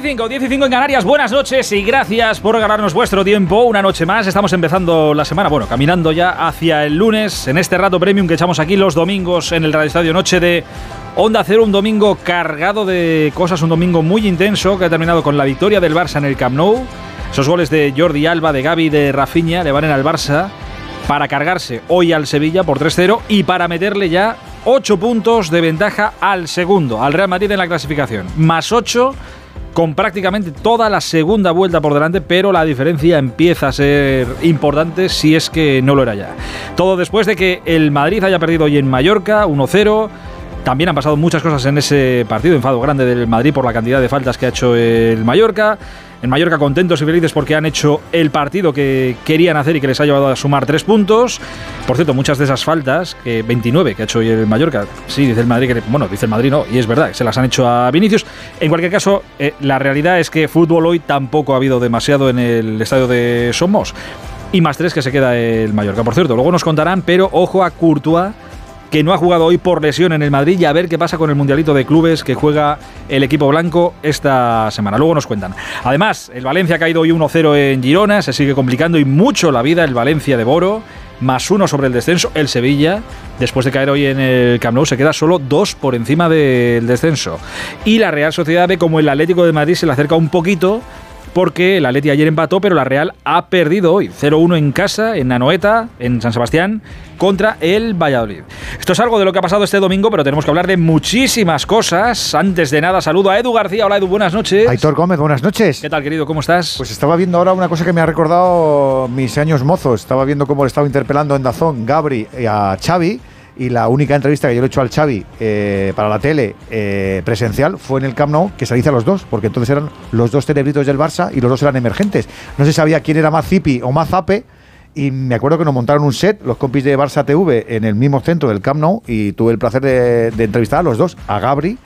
Y 5, 10 y 5 en Canarias. Buenas noches y gracias por regalarnos vuestro tiempo. Una noche más. Estamos empezando la semana, bueno, caminando ya hacia el lunes en este rato premium que echamos aquí los domingos en el Radio Estadio Noche de Onda Cero. Un domingo cargado de cosas, un domingo muy intenso que ha terminado con la victoria del Barça en el Camp Nou. Esos goles de Jordi Alba, de Gaby, de Rafinha le valen al Barça para cargarse hoy al Sevilla por 3-0 y para meterle ya 8 puntos de ventaja al segundo, al Real Madrid en la clasificación. Más 8 con prácticamente toda la segunda vuelta por delante, pero la diferencia empieza a ser importante si es que no lo era ya. Todo después de que el Madrid haya perdido hoy en Mallorca 1-0. También han pasado muchas cosas en ese partido, enfado grande del Madrid por la cantidad de faltas que ha hecho el Mallorca. En Mallorca contentos y felices porque han hecho el partido que querían hacer y que les ha llevado a sumar tres puntos. Por cierto, muchas de esas faltas, que 29 que ha hecho hoy el Mallorca, sí, dice el Madrid que, bueno, dice el Madrid no, y es verdad, se las han hecho a Vinicius. En cualquier caso, eh, la realidad es que fútbol hoy tampoco ha habido demasiado en el estadio de Somos. Y más tres que se queda el Mallorca. Por cierto, luego nos contarán, pero ojo a Courtois que no ha jugado hoy por lesión en el Madrid y a ver qué pasa con el Mundialito de Clubes que juega el equipo blanco esta semana. Luego nos cuentan. Además, el Valencia ha caído hoy 1-0 en Girona, se sigue complicando y mucho la vida el Valencia de Boro, más uno sobre el descenso. El Sevilla, después de caer hoy en el Camp se queda solo dos por encima del descenso. Y la Real Sociedad ve como el Atlético de Madrid se le acerca un poquito porque el Atleti ayer empató, pero la Real ha perdido hoy. 0-1 en casa, en Nanoeta, en San Sebastián, contra el Valladolid. Esto es algo de lo que ha pasado este domingo, pero tenemos que hablar de muchísimas cosas. Antes de nada, saludo a Edu García. Hola Edu, buenas noches. Aitor Gómez, buenas noches. ¿Qué tal, querido? ¿Cómo estás? Pues estaba viendo ahora una cosa que me ha recordado mis años mozos. Estaba viendo cómo le estaba interpelando en Dazón Gabri a Xavi y la única entrevista que yo le he hecho al Xavi eh, para la tele eh, presencial fue en el Camp Nou, que se a los dos, porque entonces eran los dos cerebritos del Barça y los dos eran emergentes. No se sabía quién era más zipi o más zape. Y me acuerdo que nos montaron un set, los compis de Barça TV, en el mismo centro del Camp Nou, y tuve el placer de, de entrevistar a los dos, a Gabri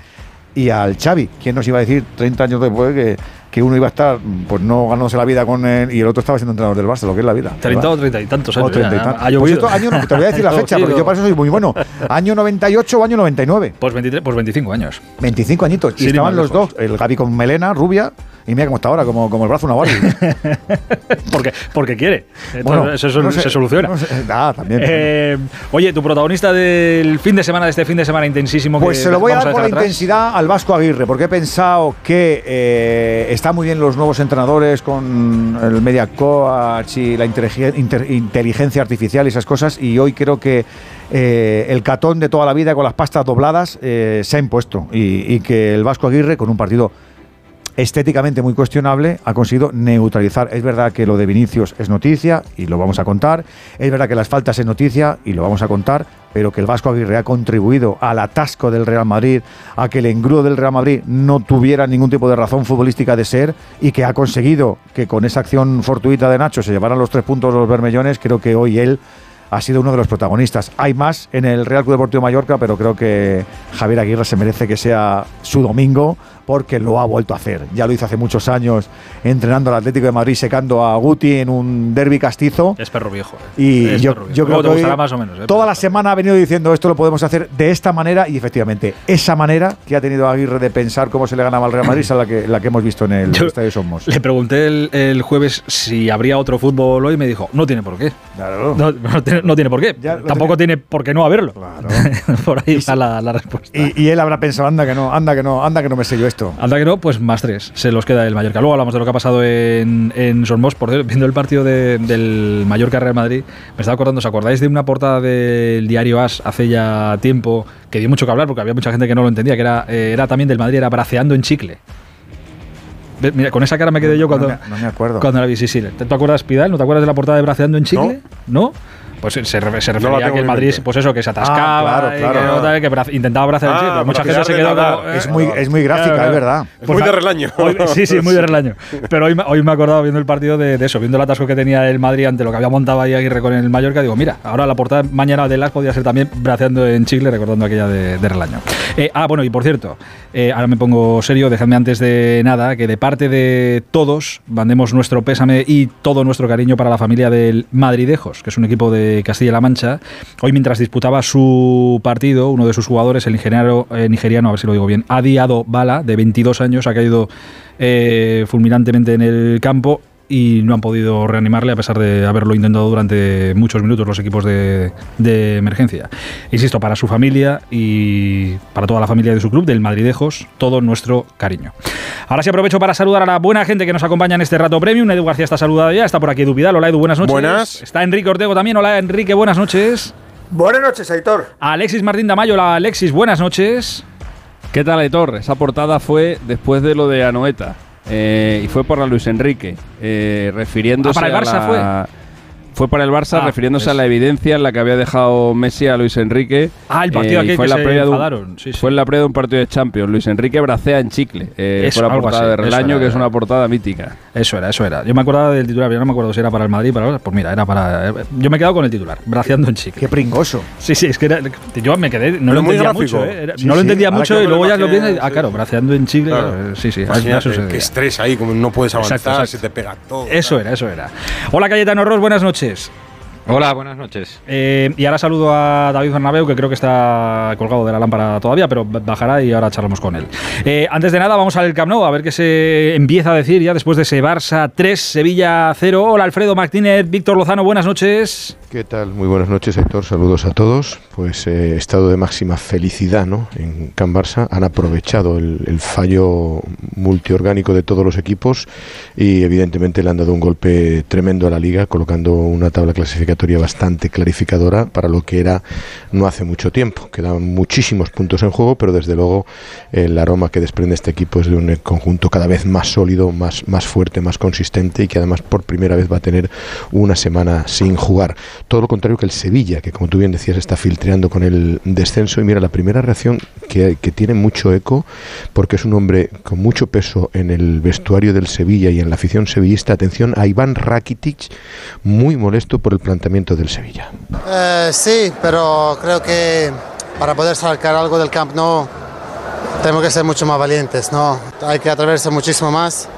y al Xavi. ¿Quién nos iba a decir 30 años después que, que uno iba a estar, pues no ganándose la vida con él y el otro estaba siendo entrenador del Barça, lo que es la vida. 30 o 30 y tantos O años. 30 y ya, tantos. ha llovido. cierto, año, te voy a decir la fecha, porque yo para eso soy muy bueno. ¿Año 98 o año 99? Pues, 23, pues 25 años. 25 añitos. Y estaban los lejos. dos, el Gaby con melena, rubia, y mira cómo está ahora, como, como el brazo de una Barbie. porque, porque quiere. Entonces, Bueno, eso, sé, se soluciona. no sé. Ah, también. Eh, oye, tu protagonista del fin de semana, de este fin de semana intensísimo. Pues que se lo voy a dar por la atrás. intensidad al Vasco Aguirre, porque he pensado que eh, están muy bien los nuevos entrenadores con el media coach y la inteligencia artificial y esas cosas, y hoy creo que eh, el catón de toda la vida con las pastas dobladas eh, se ha impuesto, y, y que el Vasco Aguirre, con un partido estéticamente muy cuestionable, ha conseguido neutralizar. Es verdad que lo de Vinicius es noticia y lo vamos a contar. Es verdad que las faltas es noticia y lo vamos a contar. Pero que el Vasco Aguirre ha contribuido al atasco del Real Madrid, a que el engrudo del Real Madrid no tuviera ningún tipo de razón futbolística de ser y que ha conseguido que con esa acción fortuita de Nacho se llevaran los tres puntos los bermellones, creo que hoy él ha sido uno de los protagonistas. Hay más en el Real Club Deportivo Mallorca, pero creo que Javier Aguirre se merece que sea su domingo porque lo ha vuelto a hacer. Ya lo hizo hace muchos años entrenando al Atlético de Madrid, secando a Guti en un derby castizo. Es perro viejo. eh. Y Es yo, perro viejo. yo creo que hoy más o menos. eh, toda la semana ha venido diciendo esto lo podemos hacer de esta manera y efectivamente esa manera que ha tenido Aguirre de pensar cómo se le ganaba al Real Madrid es la que, la que hemos visto en el Yo- Estadio Somos. Le pregunté el, el jueves si habría otro fútbol hoy y me dijo, no tiene por qué. Claro. No, no tiene, no tiene por qué. Tampoco tiene por qué no haberlo. Claro. por ahí está la, la respuesta. Y, y él habrá pensado, anda que no, anda que no, anda que no me sé yo esto. Anda que no, pues más tres. Se los queda el Mallorca. Luego hablamos de lo que ha pasado en, en Somos. Por cierto, viendo el partido de- del Mallorca Real Madrid, me estaba acordando, ¿os acordáis de una portada del diario As hace ya tiempo que dio mucho que hablar porque había mucha gente que no lo entendía, que era, eh, era también del Madrid, era braceando en chicle? Mira, con esa cara me quedé yo No cuando, me- no me acuerdo. cuando la vi. Sí, sí. ¿Te, te acuerdas, Pidal? ¿No te acuerdas de la portada de braceando en chicle? ¿No? Pues se, se refería a que el Madrid, pues eso, que se atascaba, ah, claro, claro. que, que intentaba abrazar el chico. Mucha gente se quedó como, Es muy, es muy gráfica, es verdad. Es muy de relaño. sí, sí, muy de relaño. Pero hoy, hoy me he acordado viendo el partido de, eso, viendo el atasco que tenía el Madrid ante lo que había montado ahí Aguirre con el Mallorca. Digo, mira, ahora la portada mañana de las podía ser también braceando en Chile, recordando aquella de, de relaño. Eh, ah, bueno, y por cierto, eh, ahora me pongo serio, dejadme antes de nada que de parte de todos mandemos nuestro pésame y todo nuestro cariño para la familia del Madridejos, que es un equipo de Castilla-La Mancha. Hoy mientras disputaba su partido, uno de sus jugadores, el ingeniero eh, nigeriano, a ver si lo digo bien, Adiado Bala, de 22 años, ha caído fulminantemente en el campo y no han podido reanimarle a pesar de haberlo intentado durante muchos minutos los equipos de, emergencia. Insisto, para su familia y para toda la familia de su club, del Madridejos, todo nuestro cariño. Ahora sí aprovecho para saludar a la buena gente que nos acompaña en este rato premium. Edu García está saludado ya, está por aquí Edu Vidal. Hola Edu, buenas noches. Buenas. Está Enrique Ortego también. Hola Enrique, buenas noches. Buenas noches, Aitor. Alexis Martín Damayo, hola Alexis, buenas noches. ¿Qué tal, Aitor? Esa portada fue después de lo de Anoeta. Eh, y fue por la Luis Enrique, eh, refiriéndose ah, para el Barça fue fue para el Barça ah, refiriéndose a la evidencia en la que había dejado Messi a Luis Enrique. Ah, el partido eh, que fue se un, Fue en la previa de un partido de Champions. Luis Enrique bracea en chicle. Eh, fue la portada de Relaño, que es una portada mítica. Eso era, eso era. Yo me acordaba del titular, yo no me acuerdo si era para el Madrid, para pues mira, era para. Eh, yo me he quedado con el titular, braceando en chicle. Qué pringoso. Sí, sí, es que yo me quedé, no lo entendía mucho, ¿eh? no lo entendía mucho y luego ya lo piensas, ah, claro, braceando en chicle, sí, sí, Qué estrés ahí, como no puedes avanzar, se te pega todo. Eso era, eso era. Hola Cayetano Ross, buenas noches. Hola, buenas noches. Eh, y ahora saludo a David Bernabeu, que creo que está colgado de la lámpara todavía, pero bajará y ahora charlamos con él. Eh, antes de nada, vamos al Camp Nou, a ver qué se empieza a decir ya después de ese Barça 3, Sevilla 0. Hola, Alfredo Martínez, Víctor Lozano, buenas noches. ¿Qué tal? Muy buenas noches, Héctor. Saludos a todos. Pues eh, estado de máxima felicidad ¿no? en Can Barça. Han aprovechado el, fallo multiorgánico de todos los equipos y evidentemente le han dado un golpe tremendo a la liga, colocando una tabla clasificatoria bastante clarificadora para lo que era no hace mucho tiempo. Quedan muchísimos puntos en juego, pero desde luego el aroma que desprende este equipo es de un conjunto cada vez más sólido, más, más fuerte, más consistente y que además por primera vez va a tener una semana sin jugar todo lo contrario que el Sevilla, que como tú bien decías está filtreando con el descenso. Y mira, la primera reacción que, tiene mucho eco, porque es un hombre con mucho peso en el vestuario del Sevilla y en la afición sevillista, atención a Iván Rakitic, muy molesto por el planteamiento del Sevilla. Eh, sí, pero creo que para poder sacar algo del camp no tenemos que ser mucho más valientes, ¿no? Hay que atreverse muchísimo más,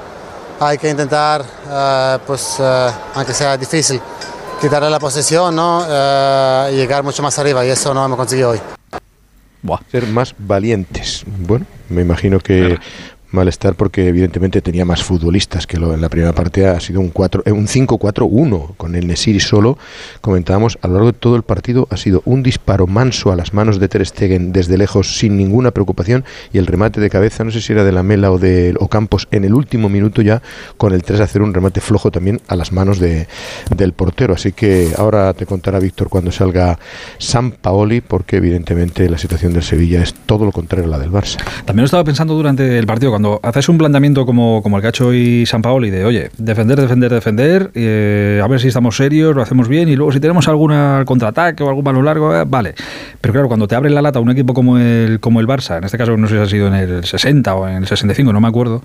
hay que intentar, eh, pues, eh, aunque sea difícil, quitarle la posesión ¿no? Eh, y llegar mucho más arriba y eso no hemos conseguido hoy. Ser más valientes. Bueno, me imagino que malestar porque evidentemente tenía más futbolistas que lo en la primera parte. Ha sido un 4 eh, un 5-4-1 con el Nesiri solo. Comentábamos a lo largo de todo el partido ha sido un disparo manso a las manos de Ter Stegen desde lejos sin ninguna preocupación. Y el remate de cabeza no sé si era de la Mela o de Ocampos en el último minuto ya con el 3 a 0 un remate flojo también a las manos de, del portero. Así que ahora te contará Víctor cuando salga San Paoli porque evidentemente la situación del Sevilla es todo lo contrario a la del Barça. También lo estaba pensando durante el partido cuando haces un planteamiento como, como el que ha hecho hoy San Paoli de, oye, defender, defender, defender, eh, a ver si estamos serios, lo hacemos bien y luego si tenemos alguna contraataque o algún balón largo, eh, vale. Pero claro, cuando te abre la lata un equipo como el, como el Barça, en este caso no sé si ha sido en el 60 o en el 65, no me acuerdo,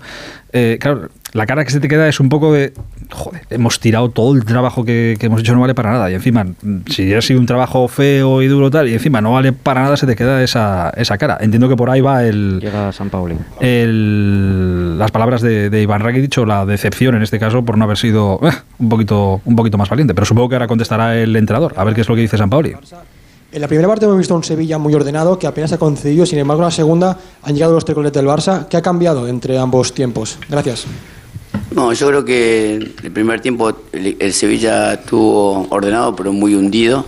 eh, claro, la cara que se te queda es un poco de, joder, hemos tirado todo el trabajo que, hemos hecho, no vale para nada. Y encima, si ha sido un trabajo feo y duro tal, y encima no vale para nada, se te queda esa, esa cara. Entiendo que por ahí va el... Llega San Pauli. El, las palabras de, de Iván Rakitic o la decepción en este caso por no haber sido eh, un, poquito, un poquito más valiente. Pero supongo que ahora contestará el entrenador, a ver qué es lo que dice San Pauli. En la primera parte hemos visto un Sevilla muy ordenado que apenas ha concedido, sin embargo en la segunda han llegado los tricoletes del Barça. ¿Qué ha cambiado entre ambos tiempos? Gracias. No, yo creo que el primer tiempo el, Sevilla estuvo ordenado pero muy hundido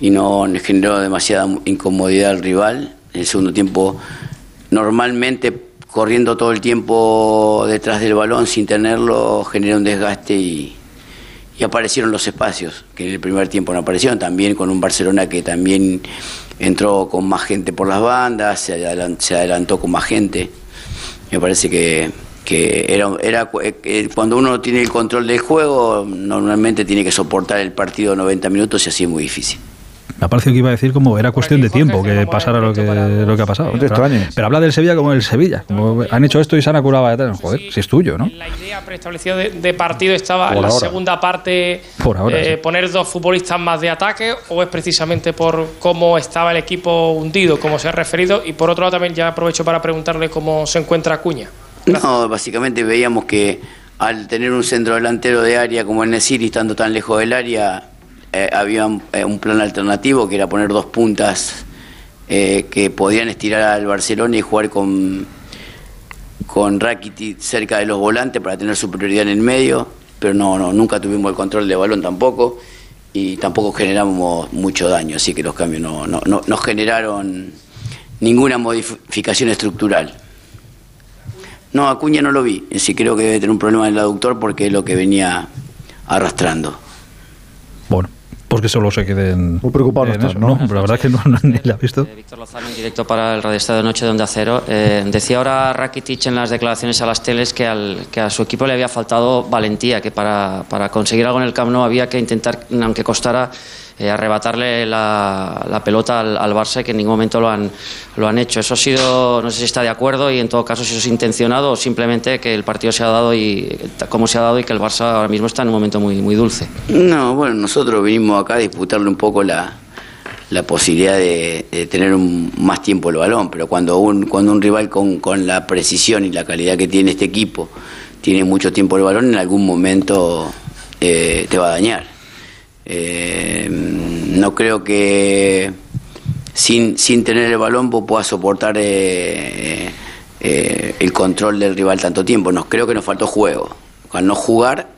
y no generó demasiada incomodidad al rival. En el segundo tiempo, normalmente corriendo todo el tiempo detrás del balón sin tenerlo, generó un desgaste y, aparecieron los espacios, que en el primer tiempo no aparecieron, también con un Barcelona que también entró con más gente por las bandas, se adelantó con más gente. Me parece que que era, era eh, cuando uno tiene el control del juego, normalmente tiene que soportar el partido 90 minutos y así es muy difícil. Me ha parecido que iba a decir como era cuestión de tiempo que pasara lo que, lo que ha pasado. Pero habla del Sevilla como el Sevilla. Como han hecho esto y se han curado a Joder, si es tuyo, ¿no? La idea preestablecida de, de partido estaba Por en la ahora. segunda parte Por ahora, eh, sí. poner dos futbolistas más de ataque o es precisamente por cómo estaba el equipo hundido, como se ha referido. Y por otro lado también ya aprovecho para preguntarle cómo se encuentra Acuña. No, básicamente veíamos que al tener un centro delantero de área como el Nesiri, estando tan lejos del área, eh, había un, eh, un plan alternativo que era poner dos puntas eh, que podían estirar al Barcelona y jugar con, con Rakitic cerca de los volantes para tener superioridad en el medio, pero no, no, nunca tuvimos el control de balón tampoco y tampoco generamos mucho daño, así que los cambios no, no, no, no generaron ninguna modificación estructural. No, Acuña no lo vi. Sí creo que debe tener un problema en el aductor porque es lo que venía arrastrando. Bueno, pues que solo se queden. Muy preocupado no la verdad es que no, no- ni la he visto. Víctor Lozano en directo para el Radio Estadio de Noche de Onda Cero. Eh, decía ahora Rakitic en las declaraciones a las teles que, al, que a su equipo le había faltado valentía, que para, para conseguir algo en el Camp Nou había que intentar, aunque costara, eh, arrebatarle la, la pelota al, al Barça que en ningún momento lo han, lo han hecho. Eso ha sido, no sé si está de acuerdo y en todo caso si eso es intencionado o simplemente que el partido se ha dado y como se ha dado y que el Barça ahora mismo está en un momento muy, muy dulce. No, bueno, nosotros vinimos acá a disputarle un poco la, la posibilidad de, de tener un- más tiempo el balón, pero cuando un, cuando un rival con, con la precisión y la calidad que tiene este equipo tiene mucho tiempo el balón, en algún momento eh, te va a dañar. Eh, no creo que sin, sin tener el balón vos puedas soportar eh, eh, el control del rival tanto tiempo. Nos, creo que nos faltó juego. Al no jugar,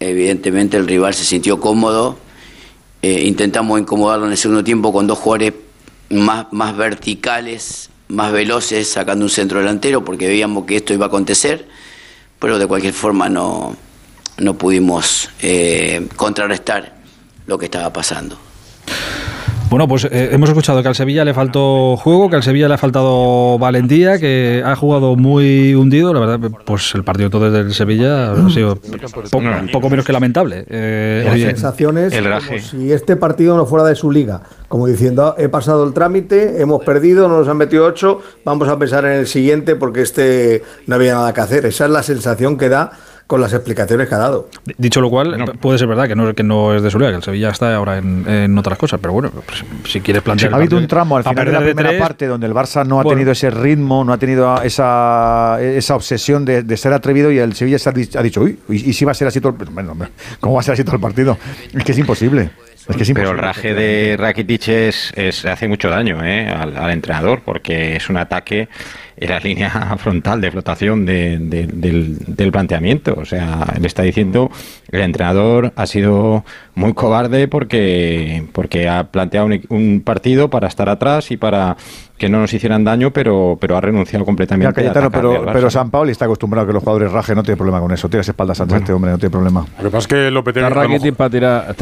evidentemente el rival se sintió cómodo. Intentamos incomodarlo en el segundo tiempo con dos jugadores más, más verticales, más veloces, sacando un centro delantero, porque veíamos que esto iba a acontecer, pero de cualquier forma no, no pudimos contrarrestar lo que estaba pasando. Bueno, pues eh, hemos escuchado que al Sevilla le faltó juego, que al Sevilla le ha faltado valentía, que ha jugado muy hundido. La verdad, pues el partido todo del Sevilla ha sido poco, poco menos que lamentable. Eh, Las sensaciones el como si este partido no fuera de su liga. Como diciendo, "Ah, he pasado el trámite, hemos perdido, no nos han metido ocho, vamos a pensar en el siguiente porque este no había nada que hacer. Esa es la sensación que da con las explicaciones que ha dado. Dicho lo cual, puede ser verdad que no, que no es de su liga, que el Sevilla está ahora en, en otras cosas, pero bueno, pues, si quieres plantear. ha habido un tramo al final de la primera tres, parte donde el Barça no ha Bueno. tenido ese ritmo, no ha tenido esa, esa obsesión de, de ser atrevido y el Sevilla se ha, di- ha dicho, uy, ¿y, y si va a ser así todo el bueno, hombre, ¿Cómo va a ser así todo el partido? Es que es imposible. Es que es Pero imposible. el raje de Rakitic es, es- hace mucho daño ¿eh? al, al entrenador porque es un ataque la línea frontal de flotación de- de- del, del planteamiento. O sea, le está diciendo el entrenador ha sido muy cobarde porque, porque ha planteado un, un partido para estar atrás y para que no nos hicieran daño, pero, pero ha renunciado Ya, completamente Cayetano, a pero, pero San Paoli está acostumbrado a que los jugadores rajen, no tiene problema con eso. Tira espaldas antes este hombre, no tiene problema. Lo que pasa es que Lopetegui... Está Rakitic para tirar,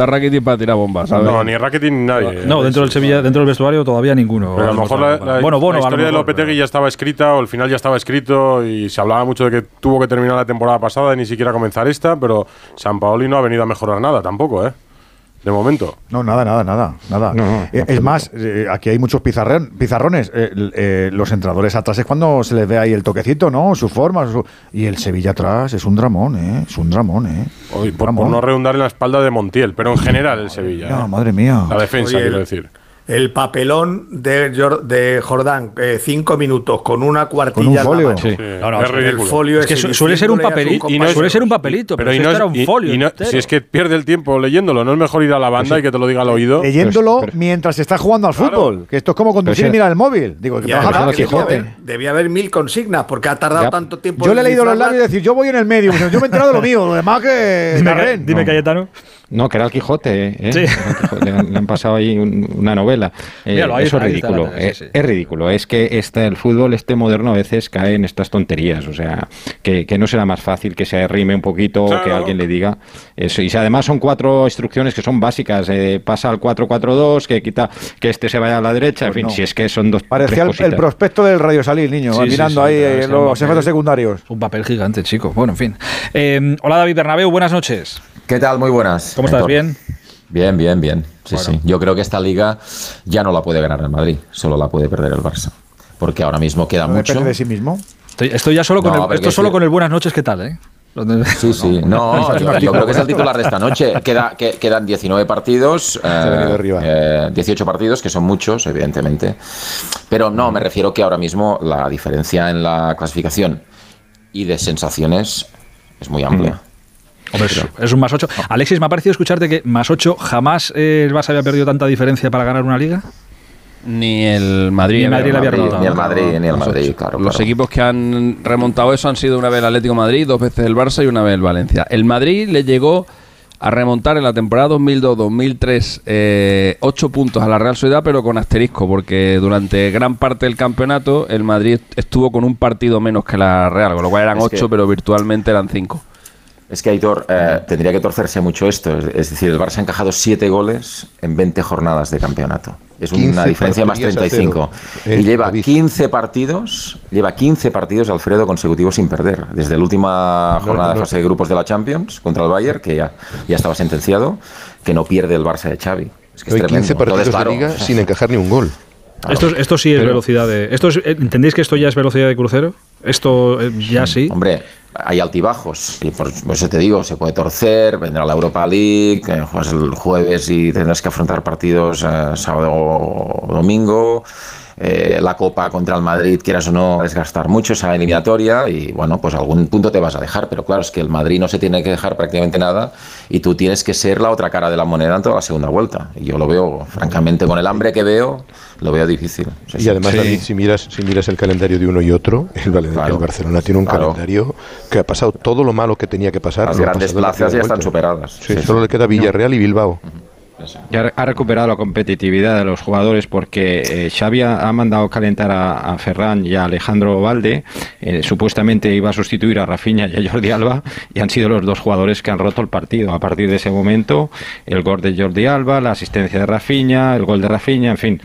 para tirar bombas, ¿sabes? No, ni Rakitic ni nadie. No, dentro del Sevilla, dentro del vestuario todavía ninguno. Pero a lo mejor la, la- bueno, bueno, la historia de Lopetegui ya estaba escrita, o el final ya estaba escrito, y se hablaba mucho de que tuvo que terminar la temporada pasada y ni siquiera comenzar esta, pero San Paoli no ha venido a mejorar nada tampoco, ¿eh? De momento. No, nada, nada, nada, nada. Eh, es más, eh, aquí hay muchos pizarrón- pizarrones. Eh, eh, los entradores atrás es cuando se les ve ahí el toquecito, ¿no? Su forma. su- y el Sevilla atrás es un dramón, ¿eh? Es un dramón, ¿eh? Hoy, por, por no redundar en la espalda de Montiel, pero en general el Sevilla. No, ¿eh? madre mía. La defensa, Oye, quiero el- decir. El papelón de, Jor- de Jordán, eh, cinco minutos con una cuartilla Con un folio. Sí. No, no, es. El folio Es que su- suele ser un papelito, compañero. suele ser un papelito, pero, Pero y si no es- era un y- folio. y no- si es que pierde el tiempo leyéndolo, no es mejor ir a la banda y que te lo diga al oído. Leyéndolo mientras está jugando al fútbol. Que esto es como conducir y mirar el móvil. Digo, que Y trabaja- además que debía, Quijote. haber, debía haber mil consignas porque ha tardado Ya. tanto tiempo. Yo le he leído los labios y decir, yo voy en el medio. Yo me he enterado de lo mío. Lo demás que. Dime, No. Cayetano. No, que era el Quijote, ¿eh? Sí. Quijote, Le, han, le han pasado ahí un- una novela. Eh, Míralo, ahí eso es ridículo. tele, es, sí, sí. es ridículo. Es que este, el fútbol este moderno a veces cae en estas tonterías. O sea, que, que no será más fácil que se arrime un poquito o que alguien le diga eso. Y si además son cuatro instrucciones que son básicas. eh, pasa al 4-4-2, que quita que este se vaya a la derecha. en fin, Pues no. si es que son dos Parecía el, tres el cositas. prospecto del Radio Salir, niño, Sí, mirando sí, ahí eh, los papel- efectos secundarios. Un papel gigante, chico. Bueno, en fin. Eh, hola David Bernabeu, buenas noches. ¿Qué tal? Muy buenas. ¿Cómo estás? ¿Bien? Bien, bien, bien. Sí, Bueno. sí. Yo creo que esta liga ya no la puede ganar el Madrid, solo la puede perder el Barça. Porque ahora mismo queda No mucho. depende de sí mismo. Estoy, estoy ya solo con No, el, esto solo con el buenas noches, ¿qué tal, eh? Sí, sí. No, yo, yo creo que es el titular de esta noche. Queda, que- quedan 19 partidos, ha venido eh, arriba. eh, 18 partidos, que son muchos, evidentemente. Pero no, me refiero que ahora mismo la diferencia en la clasificación y de sensaciones es muy amplia. Hombre, es, es un más 8. Alexis, me ha parecido escucharte que más 8 jamás eh, el Barça había perdido tanta diferencia para ganar una liga. Ni el Madrid. Ni el Madrid ni el Madrid, ni el Los Madrid, claro. Los claro. equipos que han remontado eso han sido una vez el Atlético Madrid, dos veces el Barça y una vez el Valencia. El Madrid le llegó a remontar en la temporada 2002-2003 eh, ocho puntos a la Real Sociedad, pero con asterisco, porque durante gran parte del campeonato el Madrid estuvo con un partido menos que la Real, con lo cual eran Es ocho, que- pero virtualmente eran cinco. Es que Aitor, eh, tendría que torcerse mucho esto. Es, es decir, el Barça ha encajado 7 goles en 20 jornadas de campeonato. Es 15 una diferencia más porterías a 35. cero. Y Eh, lleva David. 15 partidos, lleva 15 partidos Alfredo consecutivos sin perder. Desde la última jornada no. de fase de grupos de la Champions contra el Bayern, que ya, ya estaba sentenciado, que no pierde el Barça de Xavi. Es que es Hay 15 tremendo. partidos Entonces, claro, de liga sin encajar ni un gol. claro. Esto, esto sí es Pero- velocidad de. Esto es- eh, ¿Entendéis que esto ya es velocidad de crucero? Esto eh, ya sí. Hombre, hay altibajos. Y por, eso te digo, se puede torcer, vendrá la Europa League, que juegas el jueves y tendrás que afrontar partidos eh, sábado o domingo. Eh, la Copa contra el Madrid, quieras o no, desgastar mucho esa eliminatoria y bueno, pues algún punto te vas a dejar, pero claro, es que el Madrid no se tiene que dejar prácticamente nada y tú tienes que ser la otra cara de la moneda en toda la segunda vuelta. Y yo lo veo, francamente, con el hambre que veo, lo veo difícil. Sí, Y sí. además, David, si miras, si miras el calendario de uno y otro, el, Claro. el Barcelona tiene un Claro. calendario que ha pasado todo lo malo que tenía que pasar. Las grandes la plazas ya están superadas. Sí, solo le queda Villarreal y Bilbao. Ya ha- recuperado la competitividad de los jugadores porque eh, Xavi ha, ha mandado calentar a, Ferran y a Alejandro Valde. Eh, supuestamente iba a sustituir a Rafinha y a Jordi Alba y han sido los dos jugadores que han roto el partido. A partir de ese momento, el gol de Jordi Alba, la asistencia de Rafinha, el gol de Rafinha, en fin.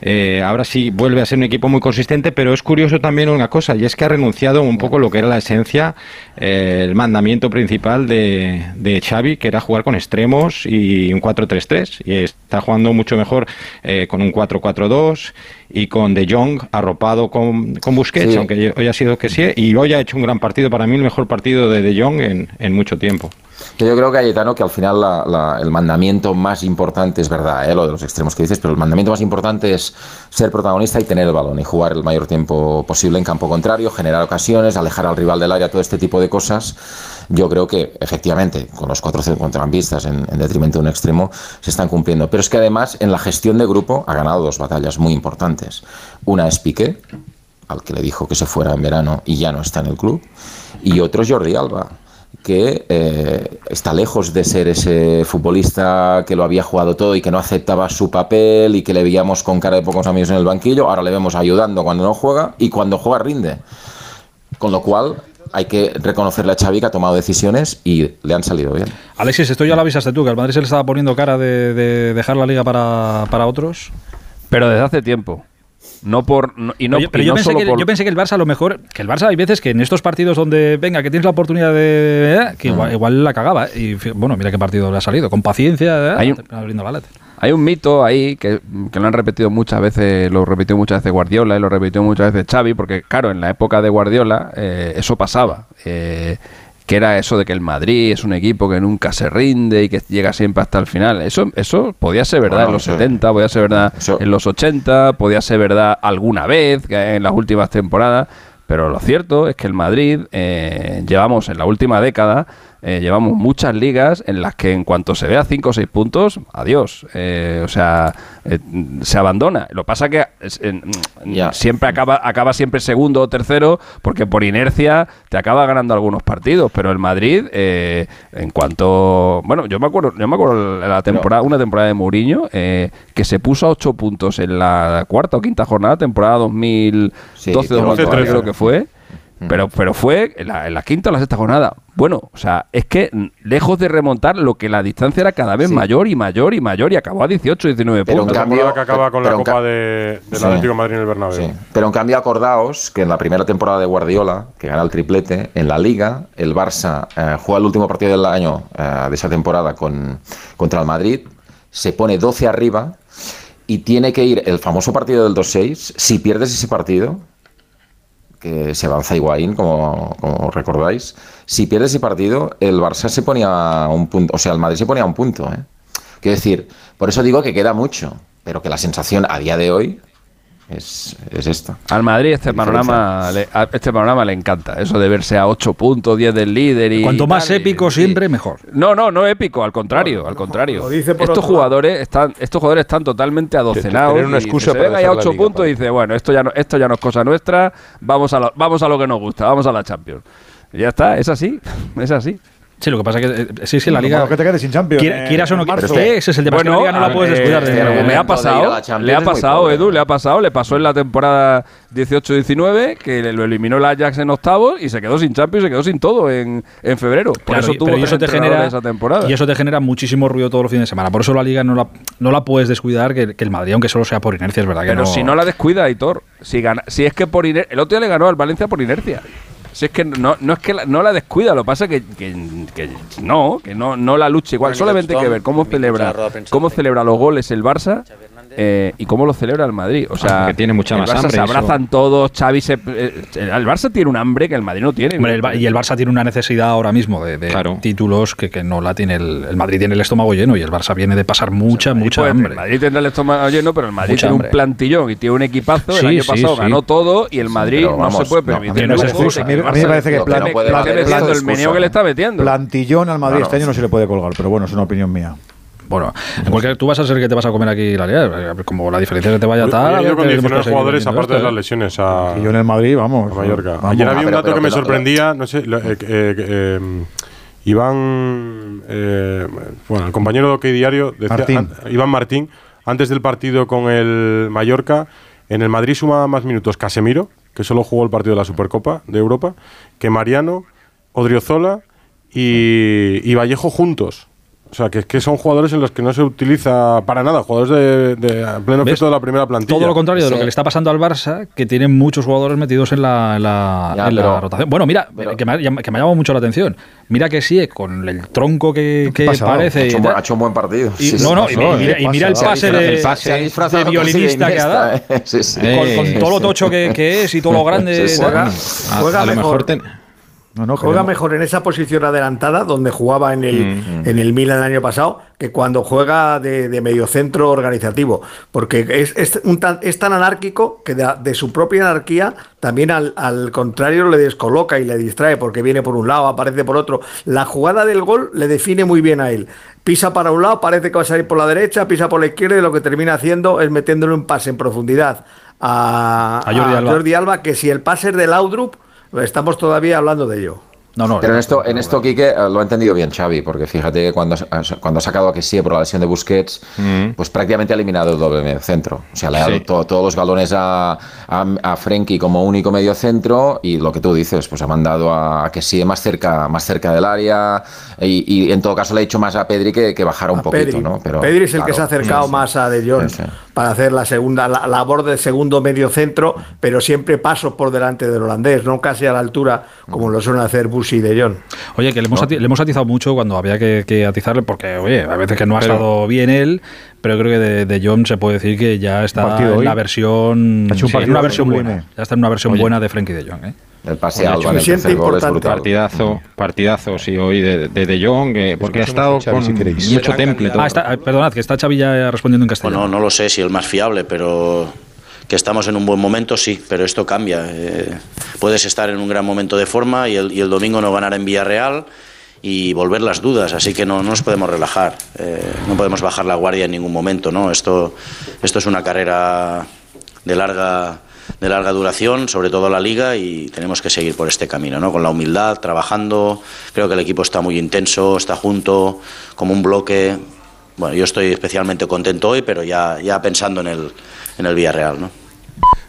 Eh, ahora sí vuelve a ser un equipo muy consistente, pero es curioso también una cosa y es que ha renunciado un poco lo que era la esencia, el mandamiento principal de, de Xavi, que era jugar con extremos y un 4-3-3 y está jugando mucho mejor eh, con un 4-4-2 y con De Jong arropado con, con Busquets, Sí. aunque hoy ha sido que sí, y hoy ha hecho un gran partido, para mí el mejor partido de De Jong en, en mucho tiempo. Que yo creo, Cayetano, que al final la- la- el mandamiento más importante es verdad, ¿eh? lo de los extremos que dices, pero el mandamiento más importante es ser protagonista y tener el balón y jugar el mayor tiempo posible en campo contrario, generar ocasiones, alejar al rival del área, todo este tipo de cosas. Yo creo que efectivamente con los cuatro centrocampistas en, en detrimento de un extremo se están cumpliendo. Pero es que además en la gestión de grupo ha ganado dos batallas muy importantes. Una es Piqué, al que le dijo que se fuera en verano y ya no está en el club, y otro es Jordi Alba que eh, está lejos de ser ese futbolista que lo había jugado todo y que no aceptaba su papel y que le veíamos con cara de pocos amigos en el banquillo, ahora le vemos ayudando cuando no juega y cuando juega rinde. Con lo cual hay que reconocerle a Xavi que ha tomado decisiones y le han salido bien. Alexis, esto ya lo avisaste tú, que al Madrid se le estaba poniendo cara de, de dejar la liga para, para otros. Pero desde hace tiempo. No por no- y no, pero yo, pero y yo no pensé solo que, por- yo pensé que el Barça a lo mejor, que el Barça hay veces que en estos partidos donde, venga, que tienes la oportunidad de... eh, que igual, igual la cagaba. Y bueno, mira qué partido le ha salido. Con paciencia, ¿eh? Hay un- abriendo la lata. Hay un mito ahí que, que lo han repetido muchas veces, lo repitió muchas veces Guardiola y lo repitió muchas veces Xavi, porque claro, en la época de Guardiola eh, eso pasaba. eh, que era eso de que el Madrid es un equipo que nunca se rinde y que llega siempre hasta el final. Eso, eso podía ser verdad Bueno, en los eso- 70, podía ser verdad eso- en los 80, podía ser verdad alguna vez en las últimas temporadas, pero lo cierto es que el Madrid eh, llevamos en la última década eh, llevamos muchas ligas en las que en cuanto se vea 5 o 6 puntos, adiós. Eh, o sea, eh, se abandona. Lo pasa que en- siempre acaba, acaba siempre segundo o tercero porque por inercia te acaba ganando algunos partidos. Pero el Madrid, eh, en cuanto... Bueno, yo me acuerdo, yo me acuerdo la temporada, una temporada de Mourinho eh, que se puso a 8 puntos en la cuarta o quinta jornada, temporada 2012-2013 13. creo que fue. Pero, pero fue en la, en la quinta o la sexta jornada. Bueno, o sea, es que lejos de remontar, lo que la distancia era cada vez mayor y mayor y mayor y acabó a 18, 19 Pero en puntos. cambio- que acaba con la pero en Copa de, Sí. Atlético de Madrid en el Bernabéu. Sí. Pero en cambio acordaos que en la primera temporada de Guardiola, que gana el triplete, en la Liga el Barça eh, juega el último partido del año eh, de esa temporada con, contra el Madrid, se pone 12 arriba y tiene que ir el famoso partido del 2-6. Si pierdes ese partido, que se avanza Higuaín, como, como recordáis, si pierdes ese partido, el Barça se ponía un punto, o sea, el Madrid se ponía un punto. ¿eh? Quiero decir, por eso digo que queda mucho, pero que la sensación a día de hoy es, es esta. Al Madrid este panorama, le, a este panorama le encanta, eso de verse a 8 puntos, 10 del líder y Cuanto más tal, y- épico siempre, mejor. No, no, no épico, al contrario, al contrario. lo dice por estos jugadores están, estos jugadores están totalmente adocenados. Una y excusa se para ven ahí a dejar la 8 liga, puntos y dice, bueno, esto ya no, esto ya no es cosa nuestra, vamos a lo, vamos a lo que nos gusta, vamos a la Champions. Y ya está, es así, es así. Sí, lo que pasa es que eh, sí, sí, la liga. lo que te quedes sin Champions, Quiera- eh, Quieras o no en quieras. ese es el tema. es que la liga no la puedes eh, descuidar. de- le ha pasado, le ha pasado. Edu, le ha pasado, le pasó en la temporada 18-19 que lo eliminó el Ajax en octavos y se quedó sin Champions, se quedó sin todo en, en febrero. Por Claro, eso tuvo eso te genera esa temporada. y eso te genera muchísimo ruido todos los fines de semana. Por eso la liga no la, no la puedes descuidar que, que el Madrid, aunque solo sea por inercia, es verdad que Pero no. si no la descuida, Hitor, si, gana, si es que por iner- el otro día le ganó al Valencia por inercia. Si es que no, no es que la, no la descuida, lo que pasa es que, que, que no, que no, no la lucha igual. Solamente hay que ver cómo celebra, cómo celebra los goles el Barça eh, y cómo lo celebra el Madrid. O sea, Porque tiene mucha el más Barça hambre, se eso. abrazan todos, Xavi se, eh, el Barça tiene un hambre que el Madrid no tiene. Hombre, el Ba- y el Barça tiene una necesidad ahora mismo de, de Claro. títulos que, que no la tiene el, el Madrid tiene el estómago lleno y el Barça viene de pasar mucha, mucha Pues, hambre. El Madrid tendrá el estómago lleno, pero el Madrid Mucha tiene hambre. un plantillón y tiene un equipazo. Sí, el año sí, pasado sí. ganó todo y el Madrid no se puede no, permitir. a mí no es lujo excusa. que el A mí me parece que plan- el meneo excusa. que le está metiendo. Plantillón al Madrid este año no se le puede colgar, pero bueno, es una opinión mía. Bueno, en cualquier tú vas a ser que te vas a comer aquí la liga. Como la diferencia es que te vaya tal. Yo con tenemos que 19 seguir jugadores, aparte de esto, las ¿eh? lesiones, a, Y yo en el Madrid, vamos. a Mallorca. vamos. Ayer había Ah, un dato pero que me sorprendía, no sé, lo- eh, eh, eh, Iván, eh, bueno, el compañero de OK Diario, decía, Martín. an- Iván Martín, antes del partido con el Mallorca, en el Madrid suma más minutos Casemiro, que solo jugó el partido de la Supercopa de Europa, que Mariano, Odriozola y, y Vallejo juntos. O sea, que es que son jugadores en los que no se utiliza para nada, jugadores de, pleno efecto de la primera plantilla. Todo lo contrario de lo que le está pasando al Barça, que tiene muchos jugadores metidos en la, en la, Ya, en la pero- rotación. Bueno, mira, pero- que, me que me ha llamado mucho la atención. Mira que sí, con el tronco que, que? Ha parece. hecho, y un buen- tal. ha hecho un buen partido. Y- Sí, sí, no, no, y, pasó, y mira, ¿eh? y mira el pase de, violinista que ha dado. ¿eh? Sí, sí. Con, con todo lo tocho que, que es y todo lo grande. Sí, sí. tal. Juega, A, lo mejor. mejor ten- No, no, Juega queremos- mejor en esa posición adelantada donde jugaba en el, Mm, en el Milan el año pasado que cuando juega de, de mediocentro organizativo. Porque es, es, un tan, es tan anárquico que de, de su propia anarquía también al, al contrario le descoloca y le distrae porque viene por un lado, aparece por otro. La jugada del gol le define muy bien a él. Pisa para un lado, parece que va a salir por la derecha, pisa por la izquierda y lo que termina haciendo es metiéndole un pase en profundidad a, A Jordi a Alba. Jordi Alba, que si el pase es de Laudrup, estamos todavía hablando de ello. No, no. Pero en esto, en esto Quique, eh, lo ha entendido bien Xavi, porque fíjate que cuando, ha- cuando ha sacado a que sí por la lesión de Busquets, pues prácticamente ha eliminado el doble medio centro. O sea, le ha dado Sí. to- todos los balones a, a, a Frenkie como único medio centro y lo que tú dices, pues ha mandado a, a que sí más cerca, más cerca del área y, y en todo caso le ha dicho más a Pedri que, que bajara un A poquito, Pedri. ¿no? Pero, Pedri es el que se ha acercado sí, más a De Jong Sí, sí. para hacer la segunda la labor del segundo medio centro, pero siempre pasos por delante del holandés, no casi a la altura como lo suelen hacer Busi y De Jong. Oye, que le hemos, ati- le hemos atizado mucho cuando había que, que atizarle, porque, oye, a veces que no ha Pero- estado bien él, pero creo que de, de John se puede decir que ya está en hoy. la versión. Ha hecho un sí, en partido una versión buena. Ya está en una versión Oye. buena de Frenkie de Jong. ¿eh? El pase Oye, a Alba en el suficiente tercer gol es importante. brutal. Partidazo, partidazo, sí, hoy de, de, de Jong, eh, porque ha estado Xavi, con si mucho temple. Ah, está, perdonad, que está Xavi ya respondiendo en castellano. Bueno, no lo sé si el más fiable, pero que estamos en un buen momento, sí, pero esto cambia. Eh, puedes estar en un gran momento de forma y el, y el domingo no ganar en Villarreal y volver las dudas, así que no, no nos podemos relajar, eh, no podemos bajar la guardia en ningún momento, ¿no? Esto, esto es una carrera de larga de larga duración, sobre todo la liga, y tenemos que seguir por este camino, ¿no? Con la humildad, trabajando. Creo que el equipo está muy intenso, está junto, como un bloque. Bueno, yo estoy especialmente contento hoy, pero ya, ya pensando en el, en el Villarreal, ¿no?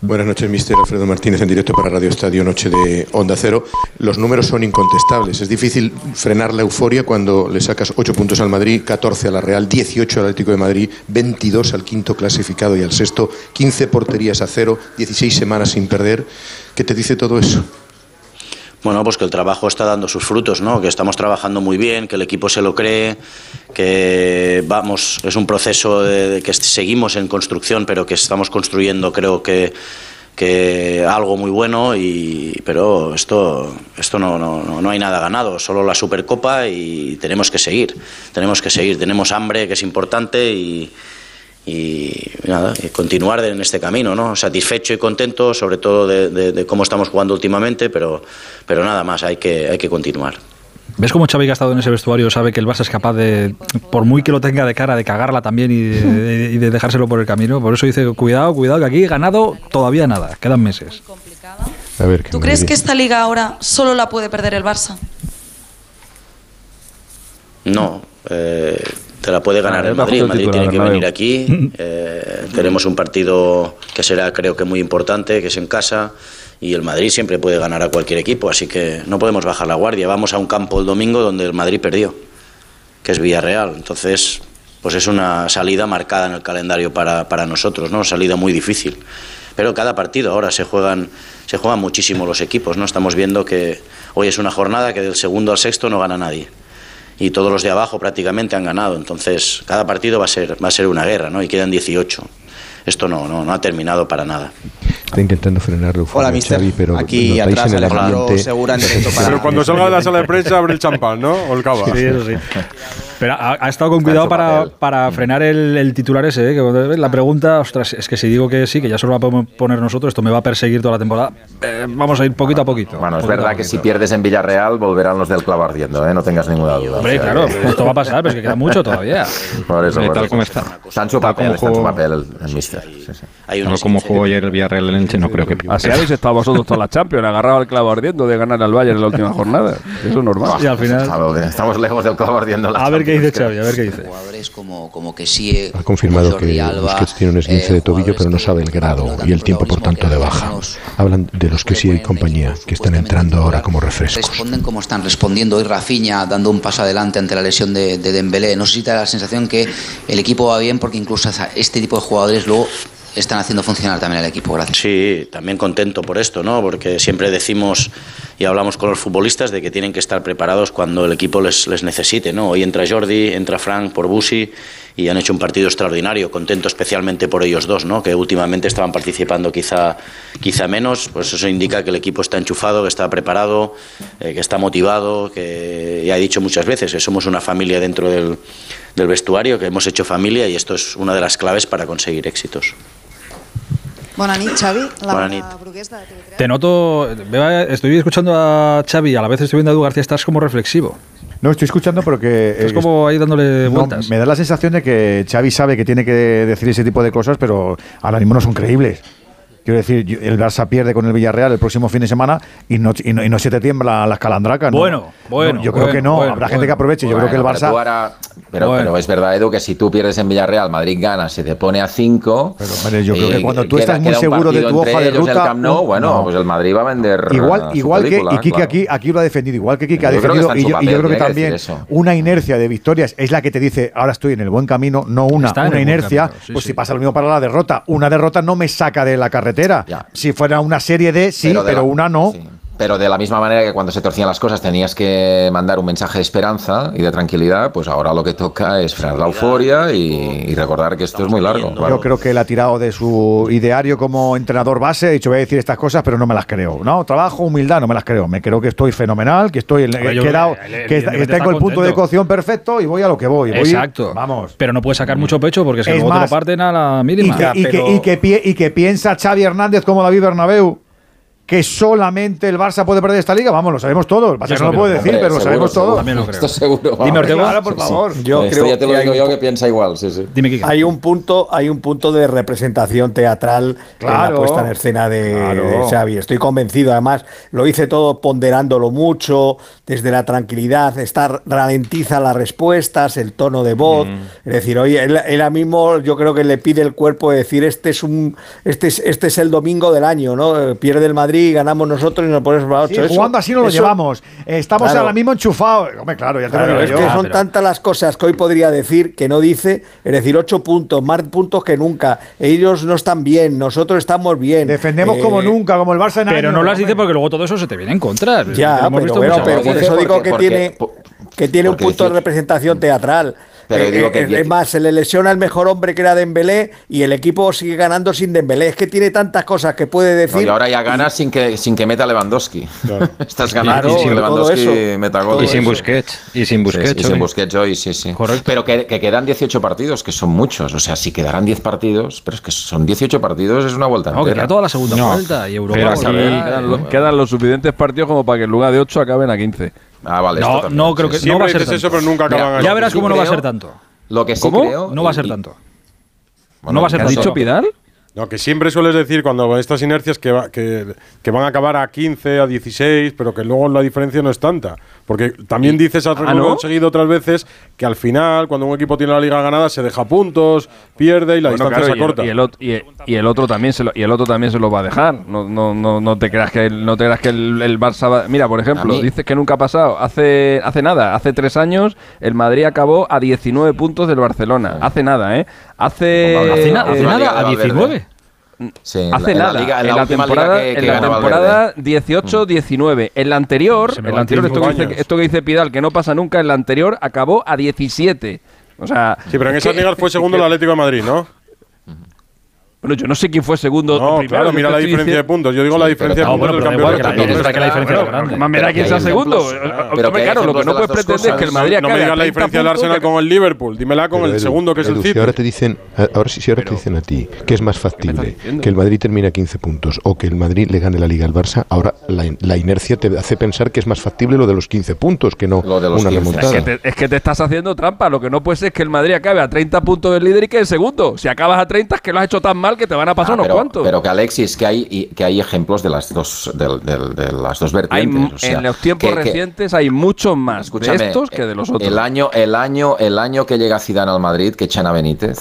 Buenas noches, mister Alfredo Martínez, en directo para Radio Estadio Noche de Onda Cero. Los números son incontestables. Es difícil frenar la euforia cuando le sacas 8 puntos al Madrid, 14 a la Real, 18 al Atlético de Madrid, 22 al quinto clasificado y al sexto, 15 porterías a cero, 16 semanas sin perder. ¿Qué te dice todo eso? Bueno, pues que el trabajo está dando sus frutos, ¿no? Que estamos trabajando muy bien, que el equipo se lo cree, que vamos, es un proceso de, que seguimos en construcción, pero que estamos construyendo, creo que, que algo muy bueno, y, pero esto, esto no, no, no hay nada ganado, solo la Supercopa y tenemos que seguir, tenemos que seguir, tenemos hambre que es importante y, y nada, y continuar en este camino, ¿no? Satisfecho y contento, sobre todo de, de- de cómo estamos jugando últimamente, pero, pero nada más, hay que, hay que continuar. ¿Ves cómo Xavi que ha estado en ese vestuario sabe que el Barça es capaz de, por muy que lo tenga de cara, de cagarla también y de, y de dejárselo por el camino? Por eso dice, cuidado, cuidado, que aquí ganado todavía nada, quedan meses. A ver, ¿Tú crees que esta liga ahora solo la puede perder el Barça? No, eh, te la puede ganar Ah, el Madrid. El Madrid tiene que venir aquí. eh, tenemos un partido que será, creo que muy importante, que es en casa. Y el Madrid siempre puede ganar a cualquier equipo, así que no podemos bajar la guardia. Vamos a un campo el domingo donde el Madrid perdió, que es Villarreal. Entonces, pues es una salida marcada en el calendario para, para nosotros, ¿no? Salida muy difícil. Pero cada partido ahora se juegan, se juegan muchísimo los equipos, ¿no? Estamos viendo que hoy es una jornada que del segundo al sexto no gana nadie y todos los de abajo prácticamente han ganado. Entonces, cada partido va a ser, va a ser una guerra, ¿no? Y quedan 18. Esto no, no, no ha terminado para nada. Está intentando frenar Hola, mister. Xavi, pero Aquí atrás, en el Alejandro ambiente... Segura, en directo para- Pero cuando salga de la sala de prensa abre el champán, ¿no? O el cava. Sí, eso sí. Pero ha, ha estado con cuidado para, para frenar el, el titular ese. ¿eh? Que la pregunta, ostras, es que si digo que sí, que ya solo la podemos poner nosotros, esto me va a perseguir toda la temporada. Eh, vamos a ir poquito a poquito. Bueno, es verdad que si pierdes en Villarreal volverán los del clavo ardiendo, ¿eh? no tengas ninguna duda. Hombre, O sea, claro, que- esto va a pasar, pero es que queda mucho todavía. Por eso, por tal eso. como está. Tal papel, como jugó- papel el, mister. Sí, sí. Tal como jugó ayer el Villarreal en Elche, no creo que Así habéis estado vosotros todas las Champions, agarrado al clavo ardiendo de ganar al Bayern en la última jornada. Eso es normal. Y al final. Estamos, lejos del clavo ardiendo. en la A ver qué dice Champions, Xavi, a ver qué dice. jugadores como, como que sí Ha confirmado que Busquets tiene un esguince de tobillo, pero no sabe el grado y el tiempo, por tanto, de baja. Hablan de los que sí y compañía, que están entrando ahora como refrescos. responden como están respondiendo. Hoy Rafinha dando un paso adelante ante la lesión de, de Dembélé. No sé si te da la sensación que el equipo va bien porque incluso a este tipo de jugadores luego están haciendo funcionar también el equipo. Gracias. Sí, también contento por esto, ¿no? Porque siempre decimos y hablamos con los futbolistas de que tienen que estar preparados cuando el equipo les, necesite, ¿no? Hoy entra Jordi, entra Frank por Busi y han hecho un partido extraordinario. Contento especialmente por ellos dos, ¿no? Que últimamente estaban participando quizá, quizá menos. Pues eso indica que el equipo está enchufado, que está preparado, eh, que está motivado, que ya he dicho muchas veces que somos una familia dentro del vestuario, que hemos hecho familia y esto es una de las claves para conseguir éxitos. Nit, Xavi. La. Brugués de TV3. Te noto, estoy escuchando a Xavi y a la vez estoy viendo a Edu García, estás como reflexivo. No, estoy escuchando, pero que... Estás eh, como ahí dándole no, vueltas. me da la sensación de que Xavi sabe que tiene que decir ese tipo de cosas, pero ahora mismo no son creíbles. Quiero decir, el Barça pierde con el Villarreal el próximo fin de semana y no, y no, y no se te tiembla las calandracas. ¿no? Bueno, bueno, No, yo creo bueno, que no. bueno, Habrá gente bueno. que aproveche. Yo creo que el Barça. Pero, tú ahora- pero- Bueno. pero es verdad, Edu, que si tú pierdes en Villarreal, Madrid gana, se te pone a 5. hombre, yo creo que cuando tú estás muy seguro de tu hoja de ruta, No, bueno, no. pues el Madrid va a vender. Igual, su igual que y Kike claro. aquí, aquí lo ha defendido, igual que Kike ha defendido, y yo, y papel, yo creo que también una inercia de victorias es la que te dice, ahora estoy en el buen camino, no una, una inercia, pues si pasa lo mismo para la derrota, una derrota no me saca de la carretera. Si fuera una serie de sí, pero, Pero de la- una no. Pero de la misma manera que cuando se torcían las cosas tenías que mandar un mensaje de esperanza y de tranquilidad, pues ahora lo que toca es frenar la euforia y, y recordar que esto es muy largo. claro. Yo creo que él ha tirado de su ideario como entrenador base, ha dicho voy a decir estas cosas, pero no me las creo. No, trabajo, humildad, no me las creo. Me creo que estoy fenomenal, que estoy que, yo he creo dado- que que, que tengo está el punto de cocción perfecto y voy a lo que voy. Voy- Exacto. Vamos. Pero no puedes sacar mucho pecho porque Es luego te lo parten a la Y mínima. que, y, que, y, que y que piensa Xavi Hernández como David Bernabéu. Que solamente el Barça puede perder esta liga? Vamos, lo sabemos todo. Lo que pasa es que no lo puede decir, Hombre, pero lo seguro, sabemos todo. seguro. También lo creo. Esto seguro. Dime, Ortega. Claro, por Sí, sí. favor. Yo Esto creo ya te lo que digo yo piensa igual, sí, sí. Dime, Kike. Hay un punto, hay un punto de representación teatral en Claro. la puesta en escena de, Claro. de Xavi. Estoy convencido, además, lo hice todo ponderándolo mucho, desde la tranquilidad, estar ralentiza las respuestas, el tono de voz. Es decir, oye, él, él a mismo yo creo que le pide el cuerpo de decir este es un, este es, este es el domingo del año, ¿no? Eh, Pierde el Madrid, ganamos nosotros y nos ponemos para Sí, ocho. Eso- jugando así no lo eso- llevamos. Estamos Claro. ahora mismo enchufados. Hombre, claro, ya te Claro, lo es digo que yo. son tantas las cosas que hoy podría decir que no dice, es decir, ocho puntos, más puntos que nunca. Ellos no están bien, nosotros estamos bien. Defendemos Eh, como nunca, como el Barça en Pero años, no las dice porque luego todo eso se te viene en contra. Ya, pero visto bueno, pero por eso Porque- digo que porque- tiene, por- que tiene un porque punto de representación teatral. Pero Eh, digo eh, que- es, más, se le lesiona el mejor hombre que era Dembélé y el equipo sigue ganando sin Dembélé. Es que tiene tantas cosas que puede No, decir. y ahora ya ganas sin que, sin que meta Lewandowski. Estás ganando Claro, sin que Lewandowski meta gol. Y sin Busquets. Y sin Busquets. Sí, y sin hoy. Busquets hoy, sí, sí. Pero que, que quedan 18 partidos, que son muchos. O sea, si quedarán 10 partidos, pero es que son 18 partidos, es una vuelta No, que entera. queda toda la segunda No. vuelta y Europa. Pero Quedan, lo- quedan los suficientes partidos como para que en lugar de 8 acaben a 15. Ah, vale. No, esto también, no creo que sí. no va a ser dices tanto. eso, pero nunca acaban Mira. Ya verás sí cómo no va a creo- ser tanto. Lo que sí ¿Cómo? creo. No va a y- ser y- tanto. bueno, No va a ser ¿Qué ha tanto. dicho Pidal? No, que siempre sueles decir cuando estas inercias que, va- que, que van a acabar a 15, a 16, pero que luego la diferencia no es tanta. Porque también dices, has ¿Ah, no? conseguido otras veces que al final, cuando un equipo tiene la liga ganada, se deja puntos, pierde y la Bueno, distancia claro, se y el- corta. Y el, ot- y el- y el otro también se lo, y el otro también se lo va a dejar. No, no, no, no te creas que el, no te creas que el, el Barça va- Mira, por ejemplo, dices que nunca ha pasado. Hace, hace nada, hace tres años, el Madrid acabó a 19 puntos del Barcelona. Hace nada, ¿eh? Hace. Hace, na- hace eh, nada, Liga a de Valverde. 19. Sí, en Hace la- nada, en la liga- en la, temporada, que- que en la ganó temporada Valverde. 18-19. En la anterior, en la anterior esto, que 25 dice, años. esto que dice Pidal, que no pasa nunca, en la anterior acabó a 17. O sea, Sí, pero en esas ligas fue segundo el Atlético de Madrid, ¿no? Bueno, yo no sé quién fue segundo No, primero. claro, mira la diferencia de puntos. Yo digo la diferencia de No, puntos bueno, del pero da igual, campeonato. que la- diferencia Bueno, es grande. Más me da Pero quién sea segundo. pero claro, lo que no de puedes pretender es que el. Madrid No me digas la 30 diferencia del Arsenal con el Liverpool. Dímela con el segundo, que es el City. ahora te dicen, ahora sí, si ahora te dicen a ti que es más factible que el Madrid termine a 15 puntos o que el Madrid le gane la Liga al Barça, ahora la, inercia te hace pensar que es más factible lo de los 15 puntos que no una 15. Es remontada. que, te, es que te estás haciendo trampa. Lo que no puede ser es que el Madrid acabe a 30 puntos del líder y que el segundo. Si acabas a 30 es que lo has hecho tan mal que te van a pasar Ah, unos pero, cuantos. pero que Alexis, que hay, que hay ejemplos de las dos, de, las dos vertientes. mu- o sea, en los tiempos que- que- recientes hay muchos más Escúchame, de estos que de los otros. El año, el año, el año que llega Zidane al Madrid, que echan a Benítez,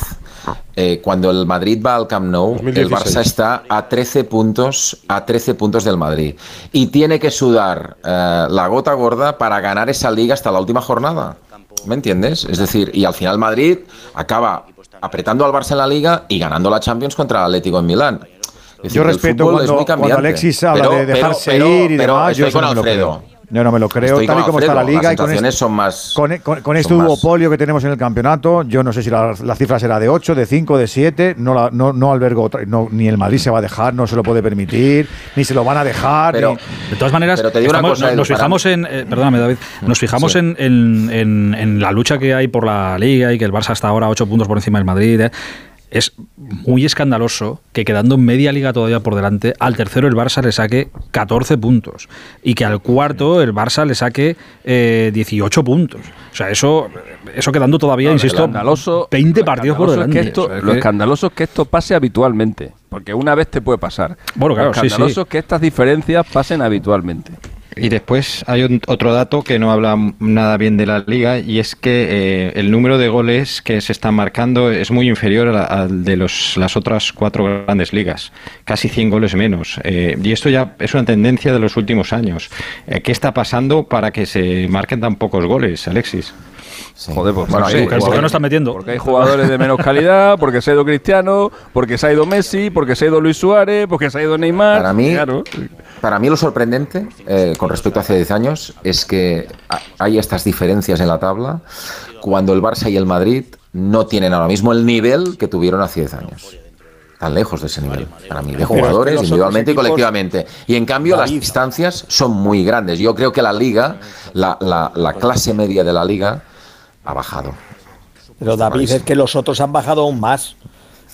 eh, cuando el Madrid va al Camp Nou, 2016. el Barça está a 13 puntos, a 13 puntos del Madrid y tiene que sudar eh, la gota gorda para ganar esa liga hasta la última jornada. ¿Me entiendes? Es decir, y al final Madrid acaba apretando al Barça en la liga y ganando la Champions contra el Atlético en Milán. Es Yo respeto cuando. Alexis habla Pero- de dejarse pero- ir y demás. Yo estoy eso con no Alfredo. Yo no me lo creo, Estoy tal y como está la liga las y con, sensaciones es- son más- con, con- con este más- duopolio que tenemos en el campeonato, yo no sé si la, la cifra será de 8, de 5, de 7, no, la- no, no albergo, otra- no, ni el Madrid se va a dejar, no se lo puede permitir, ni se lo van a dejar. Pero- ni- De todas maneras, Pero te digo una estamos- cosa, nos, fijamos en. eh, perdóname, David. Nos fijamos Sí. en, en- en- en la lucha que hay por la Liga y que el Barça está ahora 8 puntos por encima del Madrid. eh. Es muy escandaloso que quedando media liga todavía por delante, al tercero el Barça le saque 14 puntos y que al cuarto el Barça le saque eh, 18 puntos. O sea, eso, eso quedando todavía, No, insisto, escandaloso- 20 lo partidos por es delante. que esto- O sea, es lo que- escandaloso es que esto pase habitualmente. Porque una vez te puede pasar. Bueno, claro, lo sí, sí. escandaloso es que estas diferencias pasen habitualmente. Y después hay un- otro dato que no habla nada bien de la liga y es que eh, el número de goles que se están marcando es muy inferior al de los, las otras cuatro grandes ligas, casi 100 goles menos. Eh, y esto ya es una tendencia de los últimos años. Eh, ¿Qué está pasando para que se marquen tan pocos goles, Alexis? Sí. Joder, pues Bueno, no sé, ¿Por qué- jugadores- por qué no están metiendo? Porque hay jugadores de menos calidad, porque se ha ido Cristiano, porque se ha ido Messi, porque se ha ido Luis Suárez, porque se ha ido Neymar. Para mí, Claro. para mí lo sorprendente eh, con respecto a hace 10 años es que ha- hay estas diferencias en la tabla cuando el Barça y el Madrid no tienen ahora mismo el nivel que tuvieron hace 10 años. Tan lejos de ese nivel, para mí, de jugadores, individualmente y colectivamente. Y en cambio las distancias son muy grandes. Yo creo que la liga, la, la- la clase media de la liga, ha bajado. Pero David, es que los otros han bajado aún más.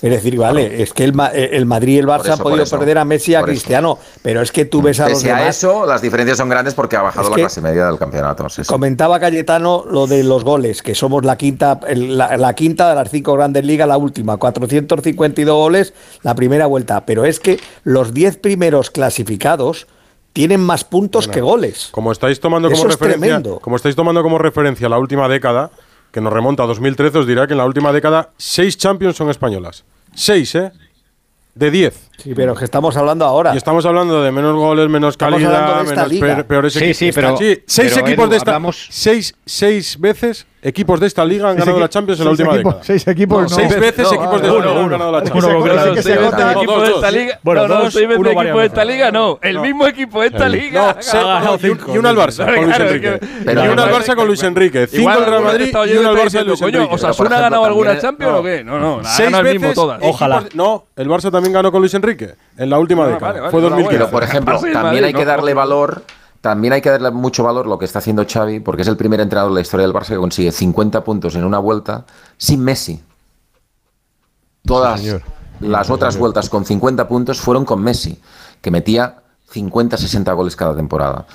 Es decir, vale, es que el, Ma- el Madrid y el Barça eso, han podido eso, perder a Messi y a eso. Cristiano, pero es que tú ves a los Pese a demás. eso, las diferencias son grandes porque ha bajado Es la clase media del campeonato. Comentaba Cayetano lo de los goles, que somos la quinta, el- la, la quinta de las cinco grandes ligas, la última, 452 goles la primera vuelta. Pero es que los 10 primeros clasificados tienen más puntos que goles. Como estáis tomando Eso como es referencia, tremendo. como estáis tomando como referencia la última década, que nos remonta a 2013, os dirá que en la última década seis Champions son españolas. Seis, ¿eh? De 10. Sí, pero que estamos hablando ahora. Y estamos hablando de menos goles, menos Estamos calidad, menos liga. peores Sí, equipos. sí, pero- seis pero, equipos Edu, de esta hablamos- seis, seis veces equipos de esta liga han Seis ganado equi- la Champions en la última equipos- década. seis equipos, no. seis veces No, equipos de uno, esta liga han uno. ganado la Uno, Champions. uno, No, que seis se equipos de esta liga. Bueno, no, seis veces uno equipos varias de esta liga, no. El mismo equipo de esta liga. Y, una al Barça con Luis Enrique. que- y una al Barça con Luis Enrique. Cinco al Real Madrid y una al Barça de Luis coño, Enrique. ¿Osasuna ha ganado alguna Champions o qué? No, no, Seis veces. todas. equipos- No, el Barça también ganó con Luis Enrique en la última Ah, década. Fue enhorabuena. 2015. Pero, por ejemplo, también hay que darle valor. También hay que darle mucho valor lo que está haciendo Xavi, porque es el primer entrenador de la historia del Barça que consigue 50 puntos en una vuelta sin Messi. Todas Sí, las Sí, otras señor. vueltas con 50 puntos fueron con Messi, que metía 50-60 goles cada temporada.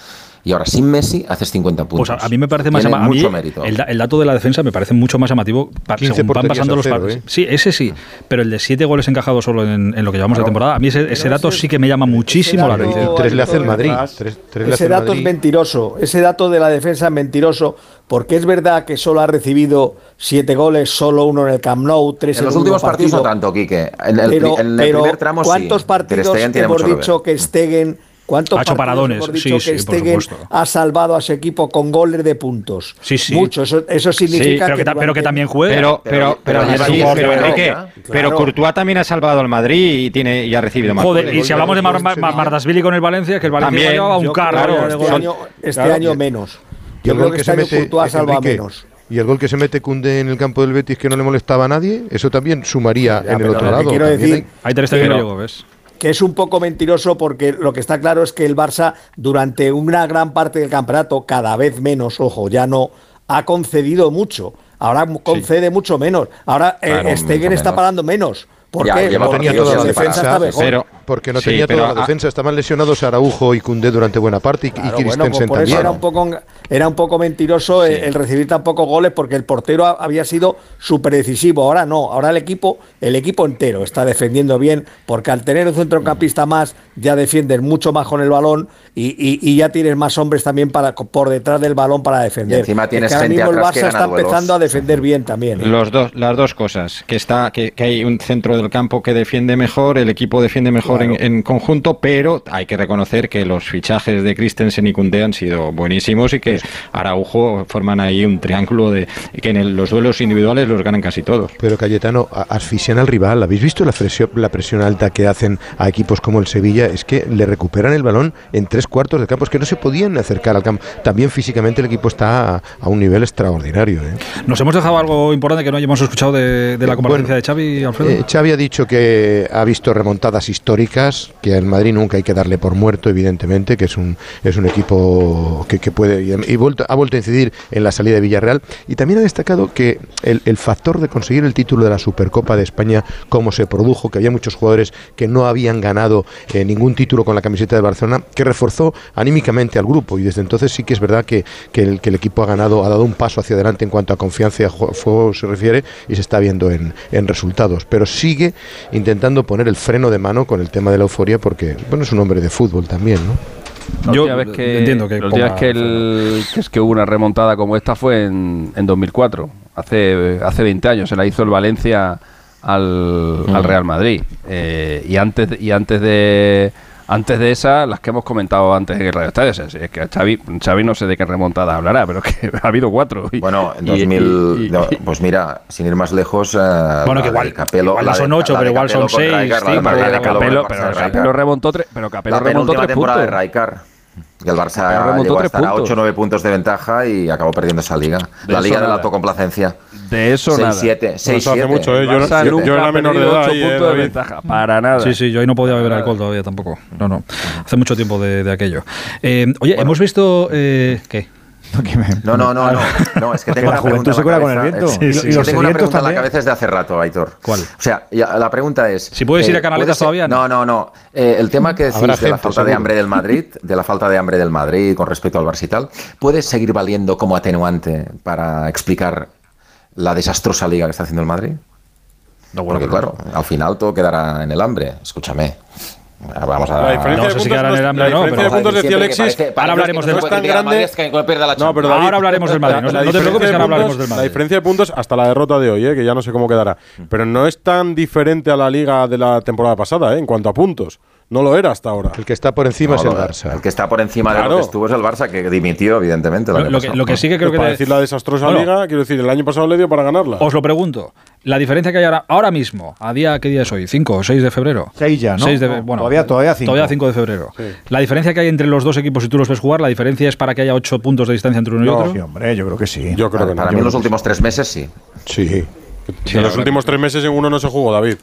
Y ahora sin Messi haces 50 Pues puntos. a, a mí me parece más Tiene mucho mérito. El, da- el dato de la defensa me parece mucho más llamativo pa- 15 según van pasando los partidos. ¿eh? Sí, ese sí. Pero el de siete goles encajados solo en, en lo que llevamos de temporada, a mí ese, ese dato sí que me llama muchísimo la atención. Tres le hace el Madrid. Tres, tres Ese dato Madrid. es mentiroso. Ese dato de la defensa es mentiroso porque es verdad que solo ha recibido siete goles, solo uno en el Camp Nou, tres En los últimos partidos no tanto, Quique. En el, pero, pri- en el pero primer tramo. ¿cuántos partidos hemos dicho que Stegen ¿Cuántos Ha hecho paradones, hemos sí, dicho sí, que Stegen ha salvado a su equipo con goles de puntos? Sí, sí. Mucho. Eso, eso significa pero que ta- pero que también juega. Pero, pero, pero, Pero- sí, pero- pero, pero- Enrique, claro. pero Courtois también ha salvado al Madrid y tiene y ha recibido más. Joder, goles. y si hablamos de Mar Mar- Mar- Mardasvili con el Valencia, que el Valencia También, llevaba un carro de este año, este Claro. año menos. Y Yo el creo gol que que este se año mete Courtois salva Enrique, menos. y el gol que se mete Cunde en el campo del Betis que no le molestaba a nadie, eso también sumaría Ya, en el pero otro que lado. quiero decir- Ahí Ter Stegen no Pero- llegó, ¿ves? Que es un poco mentiroso porque lo que está claro es que el Barça durante una gran parte del campeonato, cada vez menos, ojo, ya no, ha concedido mucho. Ahora concede mucho menos. Ahora eh, Claro, Stegen está parando menos. ¿Por Ya, Porque tenía toda su la defensa está mejor. Pero- porque no Sí, tenía pero toda la a- defensa. Estaban lesionados Araujo y Cundé durante buena parte y, y Claro, bueno, Christensen pues por eso era un poco era un poco mentiroso el, el recibir tan pocos goles porque el portero ha- había sido súper decisivo. Ahora no, ahora el equipo el equipo entero está defendiendo bien porque al tener un centrocampista más ya defiendes mucho más con el balón y, y- y ya tienes más hombres también para por detrás del balón para defender. Y encima Es tienes que ahora gente mismo el Barça está duelos. empezando a defender bien también. ¿eh? Los dos, las dos cosas, que está, que, que hay un centro del campo que defiende mejor, el equipo defiende mejor en, en conjunto, pero hay que reconocer que los fichajes de Christensen y Koundé han sido buenísimos y que Araujo forman ahí un triángulo de que en el- los duelos individuales los ganan casi todos. Pero Cayetano, asfixian al rival. ¿Habéis visto la presión, la presión alta que hacen a equipos como el Sevilla? Es que le recuperan el balón en tres cuartos de campo. Es que no se podían acercar al campo. También físicamente el equipo está a, a un nivel extraordinario. ¿eh? Nos hemos dejado algo importante que no hayamos escuchado de, de la comparecencia de Xavi, Alfredo. Eh, Xavi ha dicho que ha visto remontadas históricas, que al Madrid nunca hay que darle por muerto, evidentemente, que es un, es un equipo que, que puede. Y, y vuelto- ha vuelto a incidir en la salida de Villarreal. Y también ha destacado que el, el factor de conseguir el título de la Supercopa de España, como se produjo, que había muchos jugadores que no habían ganado eh, ningún título con la camiseta de Barcelona, que reforzó anímicamente al grupo. Y desde entonces sí que es verdad que, que el, que el equipo ha ganado, ha dado un paso hacia adelante en cuanto a confianza y a ju- fuego se refiere, y se está viendo en, en resultados. Pero sigue intentando poner el freno de mano con el tema de la euforia, porque bueno, es un hombre de fútbol también, ¿no? La Yo vez que, entiendo que la última ponga- vez que, el- que es que hubo una remontada como esta fue en, en 2004, hace, hace 20 años. Se la hizo el Valencia al, al Real Madrid. Eh, y antes y antes de antes de esa, las que hemos comentado antes en el Radio Estadio. Es, es que Xavi, Xavi no sé de qué remontada hablará, pero que ha habido cuatro. Y- Bueno, en y- 2000, y- y- no, pues mira, sin ir más lejos, eh, Bueno, la que de igual- Capello, igual la de- son ocho, la de pero igual son seis, la de cinco, Capello la de con Capello, pero de. Capello remontó tres, pero Capello La remontó tres temporada puntos. de Rijkaard. Y el Pero Barça remontó llegó a puntos. 8 o 9 puntos de ventaja y acabó perdiendo esa liga. De la liga de la nada. autocomplacencia. De eso nada. 6-7. Eso hace 6-7. mucho, ¿eh? Yo, Barça yo- nunca yo era menor de edad. ocho ahí, eh, puntos de David. ventaja. Para nada. Sí, sí, yo ahí no podía beber alcohol todavía tampoco. No, no. Hace mucho tiempo de, de aquello. Eh, oye, hemos visto. Eh, ¿Qué? No, no, no, no, no, es que Que tengo la una juventud pregunta se cura con el viento. eh, Y- sí, y sí, los tengo una pregunta en la cabeza desde hace rato, Aitor. ¿Cuál? O sea, la pregunta es... Si puedes ir a eh, Canaletas ¿puede ser- todavía, No, no, no. Eh, el tema que decís Habrá de la gente, falta de seguro. hambre del Madrid, de la falta de hambre del Madrid con respecto al Barça y tal, ¿puede seguir valiendo como atenuante para explicar la desastrosa liga que está haciendo el Madrid? Porque claro, al final todo quedará en el hambre. Escúchame. Vamos a... La diferencia No de sé si puntos, quedará en el no- hambre la o no, diferencia de pero- puntos decía Alexis. parece- Ahora hablaremos del que no tan es tan grande. grande que pierda la No, pero. Ahora hablaremos del Madrid, no- no te preocupes ahora hablaremos del Madrid. La diferencia de puntos hasta la derrota de hoy, eh, que ya no sé cómo quedará. Pero no es tan diferente a la liga de la temporada pasada, eh, en cuanto a puntos. No lo era hasta ahora. El que está por encima No, es el Barça. El que está por encima de lo que estuvo es el Barça, que dimitió, evidentemente. el Lo, año lo que, lo que sí que creo que para te- decir la desastrosa Bueno, liga, quiero decir, el año pasado le dio para ganarla. Os lo pregunto. La diferencia que hay ahora, ahora mismo, a día, ¿qué día es hoy? ¿5 o 6 de febrero? Seis ya, ¿no? 6 de, No, bueno, todavía- todavía cinco. Todavía 5 de febrero. La diferencia que hay entre los dos equipos, si tú los ves jugar, la diferencia es para que haya 8 puntos de distancia entre uno y No, otro. sí, hombre, yo creo que sí. Yo creo Para, que no. para mí en los últimos tres meses sí. Sí. en los últimos tres meses en uno no se jugó, David.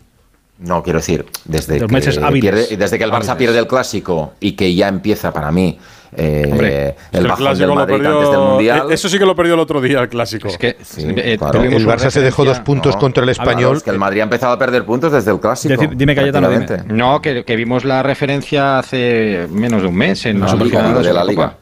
No, quiero decir, desde que, meses pierde, desde que el Barça Hábiles. pierde el clásico y que ya empieza para mí eh, Hombre, el el bajón clásico del lo Madrid perdió- antes del Mundial. eh, Eso sí que lo perdió el otro día, el clásico. Es que Sí, eh, claro. tuvimos El Barça se dejó dos puntos No. contra el Claro, español. es que el Madrid ha empezado a perder puntos desde el clásico. Decid- dime, Cayetano, dime. No, que, que vimos la referencia hace menos de un mes en la Supercopa. digo, de la. Liga.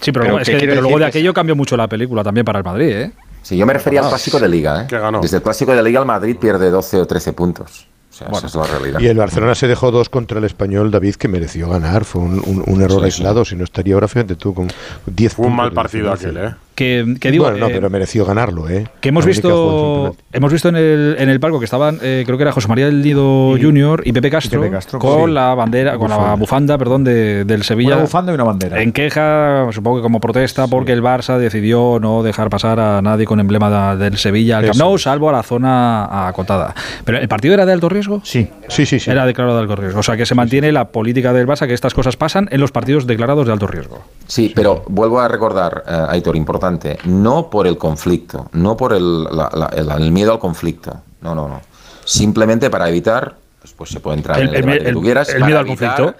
Sí, pero, es ¿qué que- pero luego de aquello cambió mucho la película también para el Madrid, ¿eh? Sí, yo me refería al clásico de Liga. ¿eh? Que ganó. Desde el clásico de Liga el Madrid pierde 12 o 13 puntos. O sea, esa es la realidad. Y el Barcelona se dejó dos contra el español, David, que mereció ganar. Fue un, un- un error Sí, aislado. Si no estaría ahora, fíjate tú, con 10 Fue un mal partido aquel, ¿eh? Que, que digo, bueno, no, eh, pero mereció ganarlo, ¿eh? que hemos visto hemos visto en el, en el palco que estaban eh, creo que era José María del Nido Junior y Pepe Castro, Pepe Castro, con sí. la bandera con la Bufanda. perdón de- del Sevilla Una bufanda y una bandera. en queja supongo que como protesta porque el Barça decidió no dejar pasar a nadie con emblema da- del Sevilla al Camp Nou salvo a la zona acotada pero el partido era de alto riesgo Sí. Sí, sí, sí. era declarado de alto riesgo o sea que se mantiene la política del Barça que estas cosas pasan en los partidos declarados de alto riesgo Sí, pero vuelvo a recordar, eh, Aitor, importante, no por el conflicto, no por el, la- la- el- el miedo al conflicto, no, no, no. Simplemente para evitar, pues, pues se puede entrar El- en el, el- debate que tú quieras, el miedo al conflicto.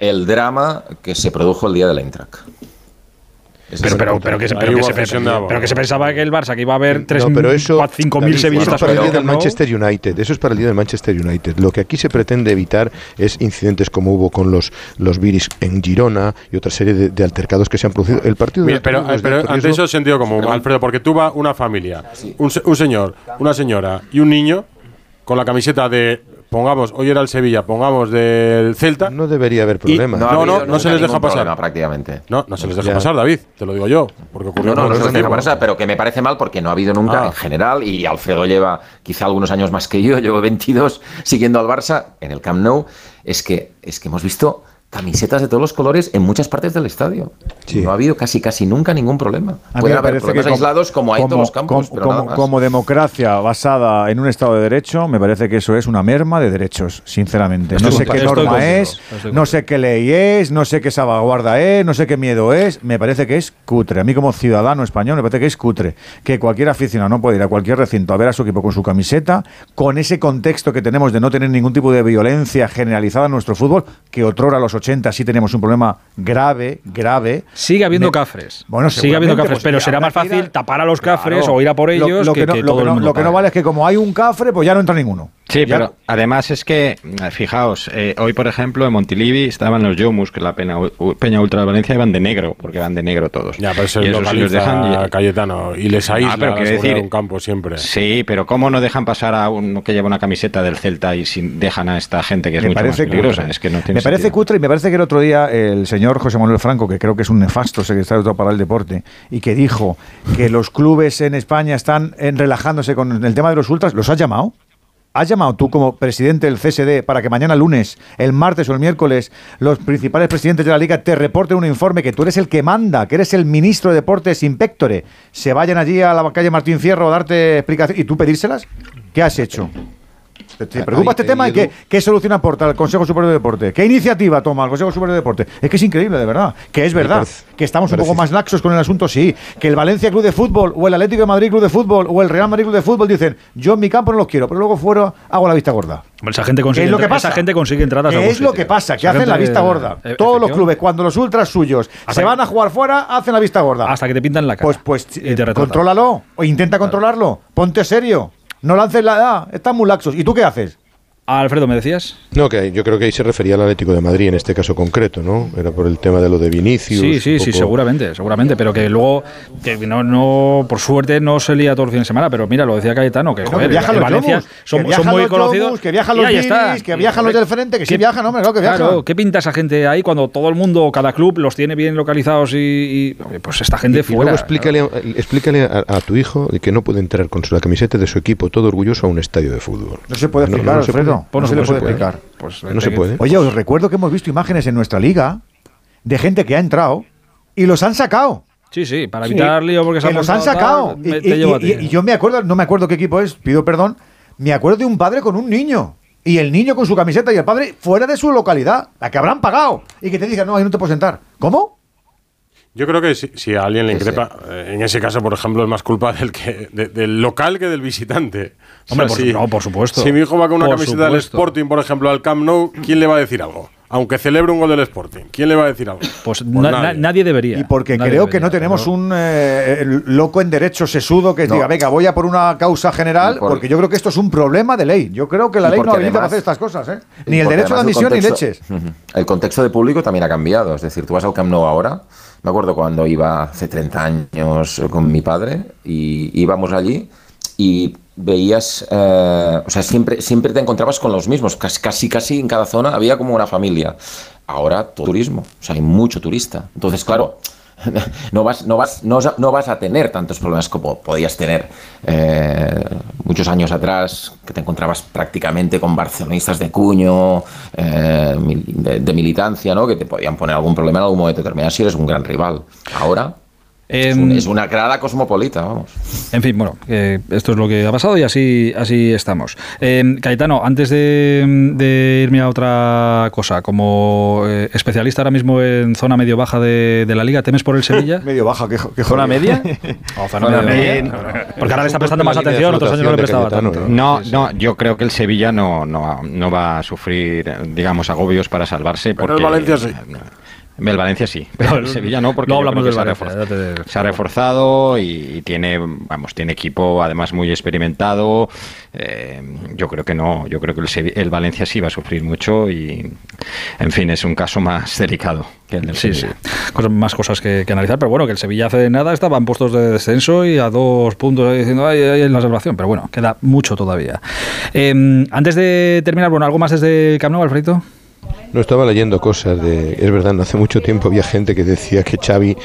El drama que se produjo el día de la Intrac. Pero pero, pero, que pero, que se, de pero que se pensaba que el Barça que iba a haber 3 No, pero eso, 5.000 David, sevillistas eso es para el día el del. Manchester United. Eso es para el día del Manchester United. Lo que aquí se pretende evitar es incidentes como hubo con los, los Viris en Girona y otra serie de, de altercados que se han producido. El partido de Mira, pero, riesgo es de pero ante eso sentido común, Alfredo, porque tú vas una familia, un, un señor, una señora y un niño con la camiseta de, pongamos, hoy era el Sevilla, pongamos del Celta. No debería haber problema. no, no, no, se les deja pasar. problema, prácticamente. No, no se les deja Ya. pasar, David, te lo digo yo, porque ocurrió No, no, no, se les deja pasar, pero que me parece mal porque no ha habido nunca Ah. en general y Alfredo lleva quizá algunos años más que yo, llevo 22 siguiendo al Barça en el Camp Nou, es que, es que hemos visto camisetas de todos los colores en muchas partes del estadio. Sí. No ha habido casi casi nunca ningún problema. A Pueden haber problemas como- aislados como hay en todos los campos, como- pero nada como- más. como democracia basada en un Estado de Derecho, me parece que eso es una merma de derechos, sinceramente. Estoy No sé qué norma es, no sé qué ley es, no sé qué salvaguarda es, no sé qué miedo es. Me parece que es cutre. A mí como ciudadano español me parece que es cutre. Que cualquier aficionado no puede ir a cualquier recinto a ver a su equipo con su camiseta, con ese contexto que tenemos de no tener ningún tipo de violencia generalizada en nuestro fútbol, que otrora los 80 sí tenemos un problema grave, grave. Sigue habiendo cafres. Bueno, sigue habiendo cafres, pues, pero será más fácil a- tapar a los cafres o ir a por Lo- ellos lo, que, que, no, que lo todo que el no- mundo lo que no pague. vale es que como hay un cafre, pues ya no entra ninguno. Sí, Ya- pero además es que, eh, fijaos, eh, hoy por ejemplo en Montilivi estaban los Yomus, que es la pena, Peña Ultra de Valencia, y van de negro, porque van de negro todos. Ya, pero eso y los dejan. y- Cayetano, y les aísla Ah, pero quiero decir- de un campo siempre. Sí, pero ¿cómo no dejan pasar a uno que lleva una camiseta del Celta y sin, dejan a esta gente que es me mucho más parece peligrosa? Es que no tiene me parece sentido. cutre y me parece que el otro día el señor José Manuel Franco, que creo que es un nefasto secretario para el deporte, y que dijo que los clubes en España están en- relajándose con el tema de los ultras, ¿los has llamado? ¿Has llamado tú como presidente del CSD para que mañana lunes, el martes o el miércoles, los principales presidentes de la liga te reporten un informe que tú eres el que manda, que eres el ministro de Deportes Inspectore, se vayan allí a la calle Martín Fierro a darte explicaciones y tú pedírselas? ¿Qué has hecho? ¿Te, te Ahí preocupa este te tema y qué, qué solución aporta el Consejo Superior de Deporte? ¿Qué iniciativa toma el Consejo Superior de Deporte? Es que es increíble, de verdad. Que es verdad. parece- que estamos un poco más laxos con el asunto, sí. Que el Valencia Club de Fútbol o el Atlético de Madrid Club de Fútbol o el Real Madrid Club de Fútbol dicen, yo en mi campo no los quiero, pero luego fuera hago la vista gorda. Esa gente consigue, ¿Qué es lo que entra- pasa? esa gente consigue entradas a ¿Qué algún es lo que pasa? Que Esa hacen la vista gorda. eh, Todos los clubes, cuando los ultras suyos Hasta se van a jugar fuera, hacen la vista gorda. Hasta que te pintan la cara. Pues, pues Y te eh, contrólalo o intenta controlarlo. Ponte serio. No lances la edad. Están muy laxos. ¿Y tú qué haces? Alfredo, ¿me decías? No, que yo creo que ahí se refería al Atlético de Madrid en este caso concreto, ¿no? Era por el tema de lo de Vinicius. Sí, sí, sí, seguramente, seguramente, pero que luego, que no, no, por suerte no se lía todo el fin de semana, pero mira, lo decía Cayetano, que, No, joder, que viajan en los Valencia son, que son muy los conocidos. Yomus, que viajan los que viajan los del frente, que sí ¿Qué- viajan, hombre, claro que viajan. Claro, ¿qué pinta esa gente ahí cuando todo el mundo, cada club los tiene bien localizados y, pues esta gente Y fuera? luego explícale, a- explícale a, a tu hijo que no puede entrar con la camiseta de su equipo todo orgulloso a un estadio de fútbol. No se puede explicar, se Alfredo. Puede. no se le puede puede. explicar. Pues, no se puede. Oye, os recuerdo que hemos visto imágenes en nuestra liga de gente que ha entrado y los han sacado. Sí, sí, para evitar lío porque se que ha los han sacado. tal, Y, yo me acuerdo, no me acuerdo qué equipo es, pido perdón, me acuerdo de un padre con un niño. Y el niño con su camiseta y el padre fuera de su localidad, la que habrán pagado. Y que te digan, no, ahí no te puedo sentar. ¿Cómo? Yo creo que si, si a alguien le increpa, eh, en ese caso, por ejemplo, es más culpa del, que, de- del local que del visitante. O Hombre, sea, por si- no, por supuesto. Si mi hijo va con una Por camiseta del. Sporting, por ejemplo, al Camp Nou, ¿quién le va a decir algo? Aunque celebre un gol del Sporting, ¿quién le va a decir algo? Pues, Pues na- na- nadie. nadie. debería. Y porque Nadie creo que no tenemos un eh, loco en derecho sesudo que No. diga, venga, voy a por una causa general, por- porque yo creo que esto es un problema de ley. Yo creo que la Y ley no habilita para hacer estas cosas, ¿eh? Ni el derecho de además el admisión ni leches. El contexto de público también ha cambiado. Es decir, tú vas al Camp Nou ahora. Me acuerdo cuando iba hace 30 años con mi padre y íbamos allí y veías, eh, o sea, siempre, siempre te encontrabas con los mismos. Casi, casi, en cada zona había como una familia. Ahora todo turismo, o sea, hay mucho turista. Entonces, claro, no vas, no vas, no, no vas a tener tantos problemas como podías tener eh, muchos años atrás, que te encontrabas prácticamente con barcelonistas de cuño, eh, de, de militancia, ¿no? Que te podían poner algún problema en algún momento determinado si eres un gran rival. Ahora es, un- Em, es una grada cosmopolita, vamos. En fin, bueno, que esto es lo que ha pasado y así, así estamos. Eh, Caetano, antes de, de irme a otra cosa, como eh, especialista ahora mismo en zona medio-baja de, de la liga, ¿temes por el Sevilla? Medio baja, que, que ¿Zona media? O zona Zona media. media. Porque ahora le está prestando más atención, otros años no le prestaba tanto. No, no, yo creo que el Sevilla no, no, no va a sufrir, eh, digamos, agobios para salvarse. Pero Porque, el Valencia sí. El Valencia sí, pero el Sevilla no, porque no hablamos del se, ha Valencia, te- se ha reforzado y, y tiene, vamos, tiene equipo además muy experimentado. Eh, yo creo que no, yo creo que el, Sevi- el Valencia sí va a sufrir mucho y, en fin, es un caso más delicado que el del Sí, sí. Sevilla. Cosas- más cosas que, que analizar, pero bueno, que el Sevilla hace nada estaba en puestos de descenso y a dos puntos diciendo, ay, ay, en la salvación, pero bueno, queda mucho todavía. Eh, antes de terminar, bueno, ¿algo más desde Camp Nou, Alfredito? No estaba leyendo cosas de. Es verdad, hace mucho tiempo había gente que decía que Xavi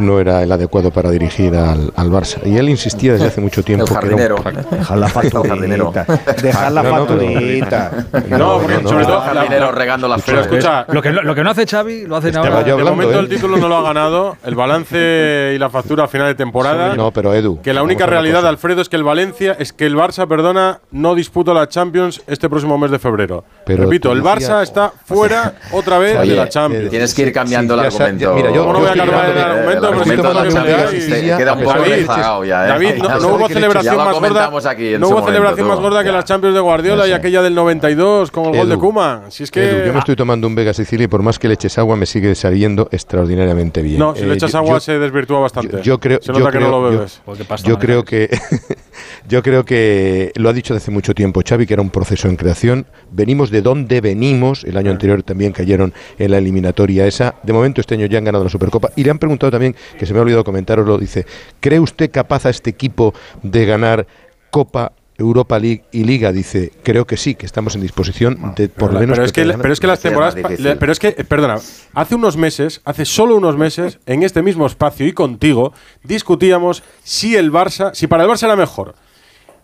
no era el adecuado para dirigir al, al Barça. Y él insistía desde hace mucho tiempo. El que era un- jardinero. Dejar la jardinero. facturita. Dejar la No, no, pero- facturita. No, porque sobre todo. El jardinero regando las Pero flores. escucha, Lo que, lo que no hace Xavi, lo hacen Estaba ahora. yo de hablando, momento ¿eh? el título no lo ha ganado. El balance y la factura a final de temporada. No, pero Edu. Que la única realidad, cosa. Alfredo, es que el Valencia, es que el Barça, perdona, no disputa la Champions este próximo mes de febrero. Pero Repito, el Barça está fuera otra vez Oye, de la Champions. Tienes que ir cambiando Sí, el argumento. ya- mira, yo- ¿Cómo no voy a estoy cambiar el argumento? Pero de lo la queda un poco David, rezagado ya, ¿eh? David, no, hubo celebración más gorda. No hubo celebración más gorda que la Champions de Guardiola y aquella del 92 con el gol de Edu, Kuma. Si es que. Yo me estoy tomando un Vega Sicilia y por más que le eches agua me sigue saliendo extraordinariamente bien. No, si le Eh, echas agua se desvirtúa bastante. Yo, creo, se yo nota que no creo- lo bebes. Yo creo que yo creo que lo ha dicho desde hace mucho tiempo Xavi que era un proceso en creación. Venimos de donde venimos. El año anterior también cayeron en la eliminatoria esa. De momento este año ya han ganado la Supercopa y le han preguntado también que se me ha olvidado comentaroslo. Dice, ¿cree usted capaz a este equipo de ganar Copa? Europa League y Liga dice, creo que sí, que estamos en disposición de por lo menos pero es que, ganar". pero es que las Sí, es más temporadas. Pero es que, perdona, hace unos meses, hace solo unos meses, en este mismo espacio y contigo, discutíamos si el Barça, si para el Barça era mejor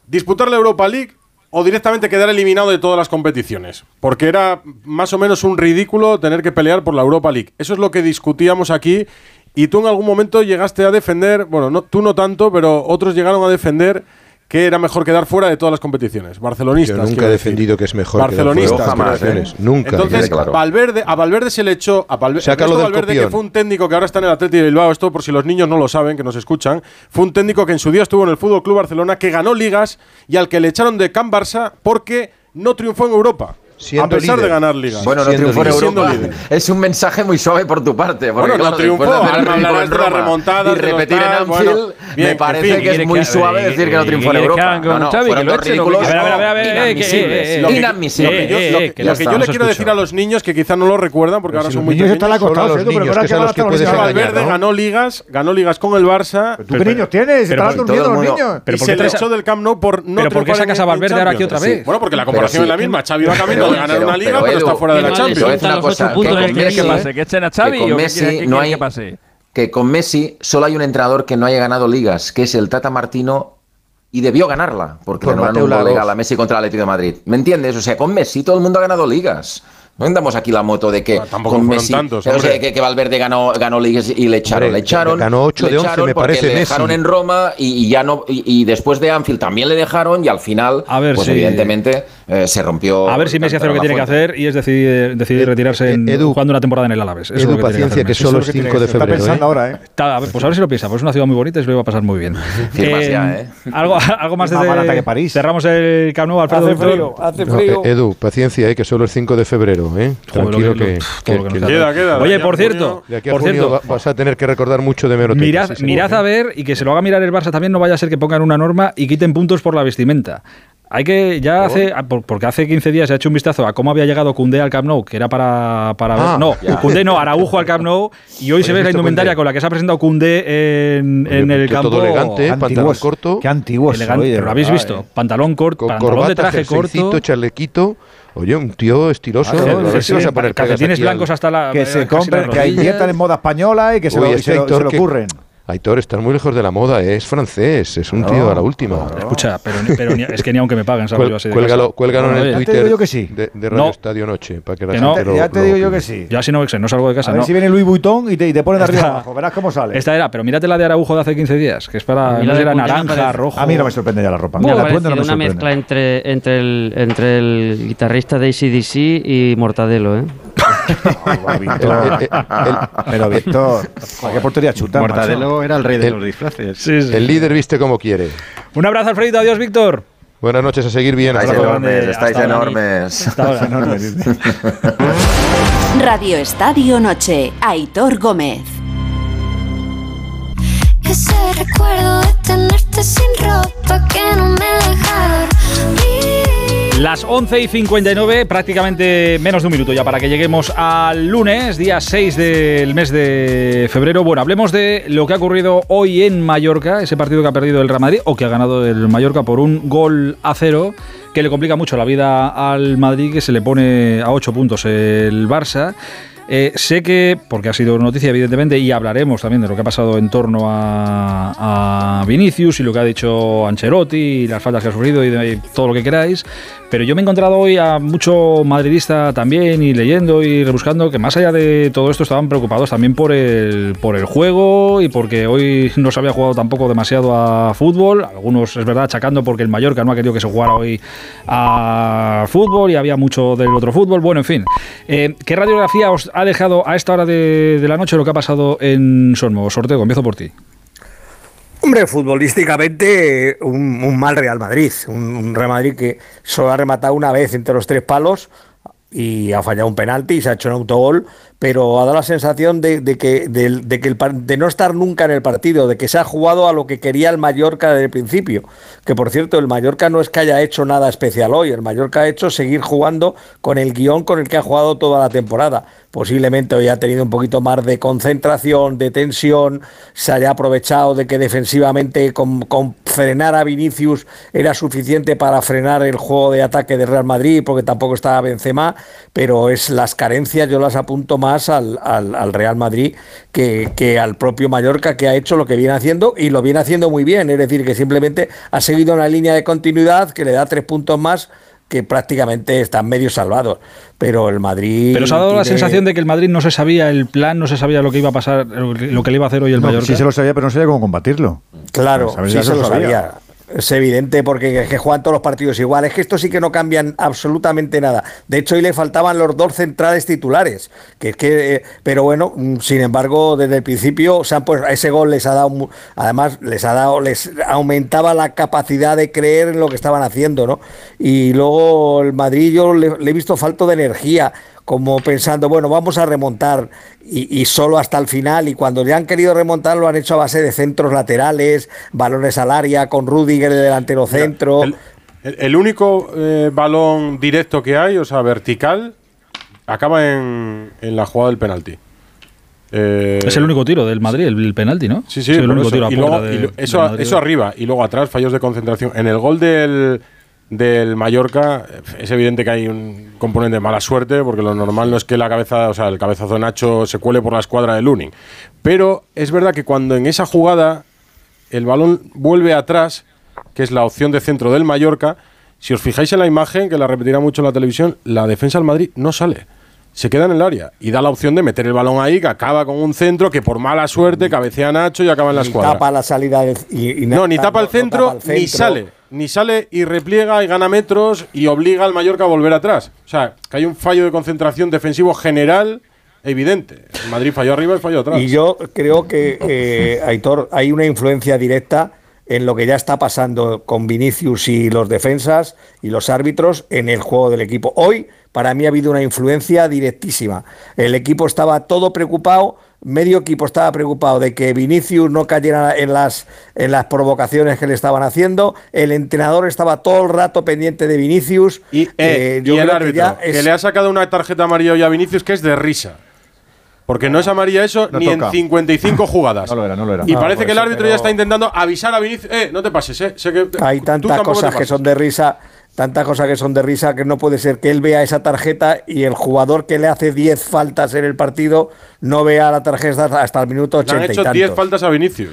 disputar la Europa League o directamente quedar eliminado de todas las competiciones. Porque era más o menos un ridículo tener que pelear por la Europa League. Eso es lo que discutíamos aquí. Y tú en algún momento llegaste a defender, bueno, no, tú no tanto, pero otros llegaron a defender que era mejor quedar fuera de todas las competiciones. Barcelonistas. Yo nunca he decir. defendido que es mejor quedar fuera de Barcelonistas. jamás, quiero ¿eh? Nunca, Entonces, claro. Valverde, a Valverde se le echó. A Valverde, Sácalo Ernesto del Valverde, copión. que fue un técnico que ahora está en el Atlético de Bilbao, esto por si los niños no lo saben, que nos escuchan, fue un técnico que en su día estuvo en el Fútbol Club Barcelona, que ganó ligas y al que le echaron de Can Barça porque no triunfó en Europa. Siendo a pesar líder. de ganar ligas. Bueno, no Siendo triunfó en líder. Europa. Es un mensaje muy suave por tu parte. Bueno, no triunfó. Roma remontadas, Y repetir en Anfield, bueno, bien, me en parece fin, que es muy que- suave eh, decir que no eh, triunfó en Europa. No, no, Xavi, que fueron lo dos ridículos que- A ver, a ver, a ver, eh, que- inadmisibles. eh, eh, Lo que yo- Eh, eh, le quiero decir a los niños que quizá no lo recuerdan porque ahora son los muy niños están pequeños. acostados, Edu, pero niños, ¿qué que son hora los que que puedes ahora engañar, Valverde ganó ligas, ganó ligas con el Barça. ¿Tú qué niños tienes? por- durmiendo los niños. Pero y ¿por se le echó del Camp Nou por no ¿Pero por qué sacas a Valverde ahora aquí otra vez? Bueno, porque la comparación es la misma. Xavi va camino de ganar pero- una liga, pero, pero está Edu, fuera de la te voy a decir Champions. una cosa, que con que Messi- quiere que pase, que echen a Xavi que con o Messi quiere- qué no quiere hay que pase. que con Messi solo hay un entrenador que no haya ganado ligas, que es el Tata Martino y debió ganarla, porque le Mateo un legal a Messi contra el Atlético de Madrid. ¿Me entiendes? O sea, con Messi todo el mundo ha ganado ligas. No vendamos aquí la moto de que Ah, tampoco con Messi, tantos, o sea, que, que Valverde ganó, ganó ligas y le echaron, Hombre, le echaron, ganó ocho le de once, echaron me porque parece, le Messi. dejaron en Roma y, y ya no y, y después de Anfield también le dejaron y al final, A ver pues si- evidentemente eh, se rompió. A ver si Messi hace lo que tiene que hacer y es decidir, decidir retirarse en, Edu- jugando una temporada en el Alavés. Eso es Edu, lo que paciencia, que Messi. solo Eso es lo que 5 de febrero. Está pensando ¿eh? ahora, ¿eh? Está- a ver, pues a ver si lo piensa, pues es una ciudad muy bonita y se lo va a pasar muy bien. Firmas ya, ¿eh? Algo, algo más Es más desde- barata que París. Cerramos el Camp Nou, Alfredo. Hace frío, hace No, frío. eh, Edu, paciencia, eh, que solo es 5 de febrero. ¿eh? Tranquilo lo que- Queda, queda. Oye, por cierto, por cierto, va- vas a tener que recordar mucho de Meroteca. Mirad, mirad ¿eh? a ver y que se lo haga mirar el Barça también, no vaya a ser que pongan una norma y quiten puntos por la vestimenta. Hay que, ya hace, ah, por- porque hace 15 días se ha hecho un vistazo a cómo había llegado Cundé al Camp Nou, que era para, para ver. Ah, No, ya. Cundé no, Araujo al Camp Nou, y hoy Pues se ve la indumentaria Koundé. con la que se ha presentado Cundé en, Oye, en el campo. todo elegante, ¿eh? Qué pantalón antiguos, corto. Qué antiguos. Pero lo habéis visto. eh. Pantalón corto, pantalón de corbata, traje jerseycito, corto. chalequito. Oye, un tío estiloso. Ah, ver poner calcetines blancos hasta la. Que se compren, que inviertan en moda española y que se lo, ocurren. Aitor, estás muy lejos de la moda, ¿eh? es francés, es un tío a la última. Escucha, pero, ni- pero ni- es que ni aunque me paguen, ¿sabes? Cuel- Yo así de cuélgalo, cuélgalo en el Ya te Twitter digo yo que sí. de, de Radio No. Estadio Noche, para que la Que no. gente lo- Ya te lo digo yo opine. que sí. Yo así no, no salgo de casa. A ver no. si viene Louis Vuitton y te, y te pone de arriba abajo. Verás cómo sale. Esta era, pero mírate la de Araujo de hace 15 días, que es para. de era naranja, rojo. A mí no me sorprende ya la ropa. Mira, la me una sorprende. mezcla entre, entre, el, entre el guitarrista de ACDC y Mortadelo, ¿eh? Víctor. El- el- el- Pero Víctor, ¿a qué portería chuta? Mortadelo era el rey de El- los disfraces. Sí, sí. el líder viste como quiere. Un abrazo, Alfredito. Adiós, Víctor. Buenas noches, a seguir bien. Estáis hasta enormes, estáis Hasta ahora. enormes. Hasta ahora. Radio Estadio Noche, Aitor Gómez. Ese recuerdo de tenerte Las 11 y 59, prácticamente menos de un minuto ya para que lleguemos al lunes, día 6 del mes de febrero. Bueno, hablemos de lo que ha ocurrido hoy en Mallorca, ese partido que ha perdido el Real Madrid o que ha ganado el Mallorca por un gol a cero, que le complica mucho la vida al Madrid, que se le pone a 8 puntos el Barça. Eh, sé que, porque ha sido noticia evidentemente, y hablaremos también de lo que ha pasado en torno a, Vinicius y lo que ha dicho Ancelotti y las faltas que ha sufrido y todo lo que queráis, pero yo me he encontrado hoy a mucho madridista también y leyendo y rebuscando que más allá de todo esto estaban preocupados también por el, por el juego y porque hoy no se había jugado tampoco demasiado a fútbol, algunos es verdad achacando porque el Mallorca no ha querido que se jugara hoy a fútbol y había mucho del otro fútbol, bueno, en fin. Eh, ¿Qué radiografía os ha dejado a esta hora de, la noche lo que ha pasado en Sonmo? Sorteo, empiezo por ti. Hombre, futbolísticamente un, mal Real Madrid, un Real Madrid que solo ha rematado una vez entre los tres palos y ha fallado un penalti y se ha hecho un autogol, pero ha dado la sensación de, que, de, que el, de no estar nunca en el partido, de que se ha jugado a lo que quería el Mallorca desde el principio. Que por cierto, el Mallorca no es que haya hecho nada especial hoy, el Mallorca ha hecho seguir jugando con el guion con el que ha jugado toda la temporada. Posiblemente hoy ha tenido un poquito más de concentración, de tensión, se haya aprovechado de que defensivamente con, con frenar a Vinicius era suficiente para frenar el juego de ataque de Real Madrid, porque tampoco estaba Benzema, pero es las carencias, yo las apunto más al, al- al Real Madrid que, que al propio Mallorca, que ha hecho lo que viene haciendo y lo viene haciendo muy bien, es decir, que simplemente ha seguido una línea de continuidad que le da tres puntos más que prácticamente están medio salvados, pero el Madrid... Pero os ha dado la sensación de que el Madrid no se sabía el plan, no se sabía lo que iba a pasar, lo que le iba a hacer hoy el No, Mallorca. sí se lo sabía, pero no sabía cómo combatirlo. Claro, sí se lo sabía. Es evidente porque es que juegan todos los partidos igual. Es que esto sí que no cambian absolutamente nada. De hecho, hoy le faltaban los dos centrales titulares. Que es que, eh, pero bueno, mm, sin embargo, desde el principio se han pues, ese gol les ha dado, además les ha dado, les aumentaba la capacidad de creer en lo que estaban haciendo, ¿no? Y luego el Madrid yo le, le he visto falto de energía como pensando, bueno, vamos a remontar y, y solo hasta el final. Y cuando ya han querido remontar, lo han hecho a base de centros laterales, balones al área, con Rudiger de delantero centro. El, el único eh, balón directo que hay, o sea, vertical, acaba en, en la jugada del penalti. Eh, Es el único tiro del Madrid, el, el penalti, ¿no? Sí, sí, el por único eso. tiro a y puerta luego, de- y lo- del eso, Madrid. eso arriba y luego atrás fallos de concentración. En el gol del, del Mallorca es evidente que hay un componente de mala suerte porque lo normal no es que la cabeza, o sea, el cabezazo de Nacho se cuele por la escuadra de Lunin. Pero es verdad que cuando en esa jugada el balón vuelve atrás, que es la opción de centro del Mallorca, si os fijáis en la imagen, que la repetirá mucho en la televisión, la defensa del Madrid no sale. Se queda en el área y da la opción de meter el balón ahí, que acaba con un centro que por mala suerte cabecea Nacho y acaba en la escuadra. tapa la salida de, y, y No, ni tapa el no centro, tapa el ni centro. sale. Ni sale y repliega y gana metros y obliga al Mallorca a volver atrás. O sea, que hay un fallo de concentración defensivo general evidente. El Madrid falló arriba y falló atrás. Y yo creo que, eh, Aitor, hay una influencia directa en lo que ya está pasando con Vinicius y los defensas y los árbitros en el juego del equipo. Hoy, para mí, ha habido una influencia directísima. El equipo estaba todo preocupado, medio equipo estaba preocupado de que Vinicius no cayera en las, en las provocaciones que le estaban haciendo. El entrenador estaba todo el rato pendiente de Vinicius. Y, eh, yo y el que árbitro, que, es- le ha sacado una tarjeta amarilla hoy a Vinicius que es de risa. Porque no es amarilla eso No ni toca. en 55 jugadas. No lo era, no lo era. Y Ah, parece por que el árbitro pero- ya está intentando avisar a Vinicius. Eh, no te pases, eh. Sé que Hay tantas cosas que son de risa, tantas cosas que son de risa que no puede ser que él vea esa tarjeta y el jugador que le hace 10 faltas en el partido no vea la tarjeta hasta- el minuto Le han 80 hecho tantos. 10 faltas a Vinicius.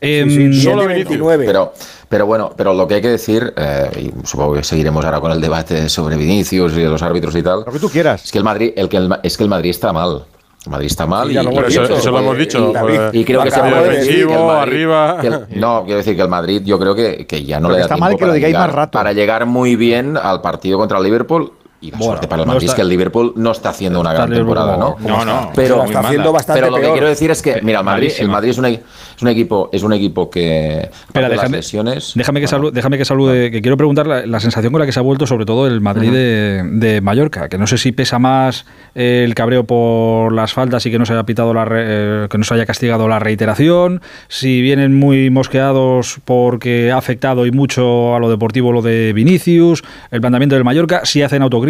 Em, Sí, sí, solo 10 de Vinicius. 29. Pero, pero bueno, pero lo que hay que decir, eh, y supongo que seguiremos ahora con el debate sobre Vinicius y los árbitros y tal. Lo que tú quieras. Es que el Madrid, el que el es que el Madrid está mal. Madrid está mal y, Eso lo hemos dicho, y- creo que se puede de decir decir. que el Madrid- arriba. que el- no, quiero decir que el Madrid yo creo que, que ya no le da está tiempo mal que lo para digáis llegar, más rato. para llegar muy bien al partido contra el Liverpool. Y la Bueno, suerte para el no Madrid está- es que el Liverpool no está haciendo una Está gran temporada, ¿no? No, no. Pero, Lo está haciendo bastante pero lo que quiero decir es que, mira, el Madrid, el. Madrid es, un, es un equipo, es un equipo que Espera, de las déjame, lesiones, déjame que salude, déjame que salude, que quiero preguntar la, la sensación con la que se ha vuelto sobre todo el Madrid de, de Mallorca, que no sé si pesa más eh, el cabreo por las faltas y que no se haya pitado la re- eh, que no se haya castigado la reiteración, si vienen muy mosqueados porque ha afectado y mucho a lo deportivo lo de Vinicius, el planteamiento del Mallorca, si hacen autocrítica.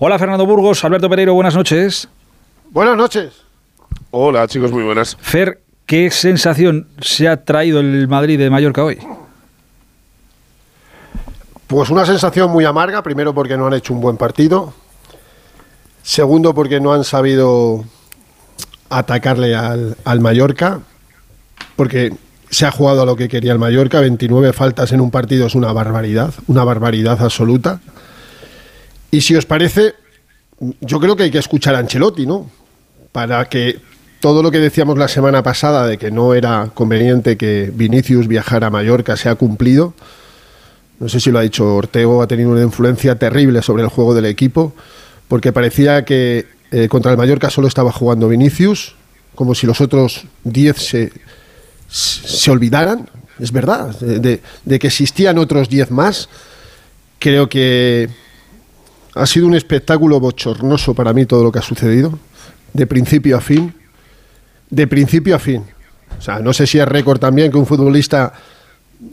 Hola Fernando Burgos, Alberto Pereiro, buenas noches. Buenas noches. Hola, chicos, muy buenas. Fer, ¿qué sensación se ha traído el Madrid de Mallorca hoy? Pues una sensación muy amarga, primero porque no han hecho un buen partido, segundo porque no han sabido atacarle al, al Mallorca, porque se ha jugado a lo que quería el Mallorca, 29 faltas en un partido es una barbaridad, una barbaridad absoluta. Y si os parece, yo creo que hay que escuchar a Ancelotti, ¿no? Para que todo lo que decíamos la semana pasada de que no era conveniente que Vinicius viajara a Mallorca se ha cumplido. No sé si lo ha dicho Ortego, ha tenido una influencia terrible sobre el juego del equipo, porque parecía que eh, contra el Mallorca solo estaba jugando Vinicius, como si los otros 10 se, se olvidaran. Es verdad, de, que existían otros 10 más. Creo que ha sido un espectáculo bochornoso para mí todo lo que ha sucedido, de principio a fin. De principio a fin. O sea, no sé si es récord también que un futbolista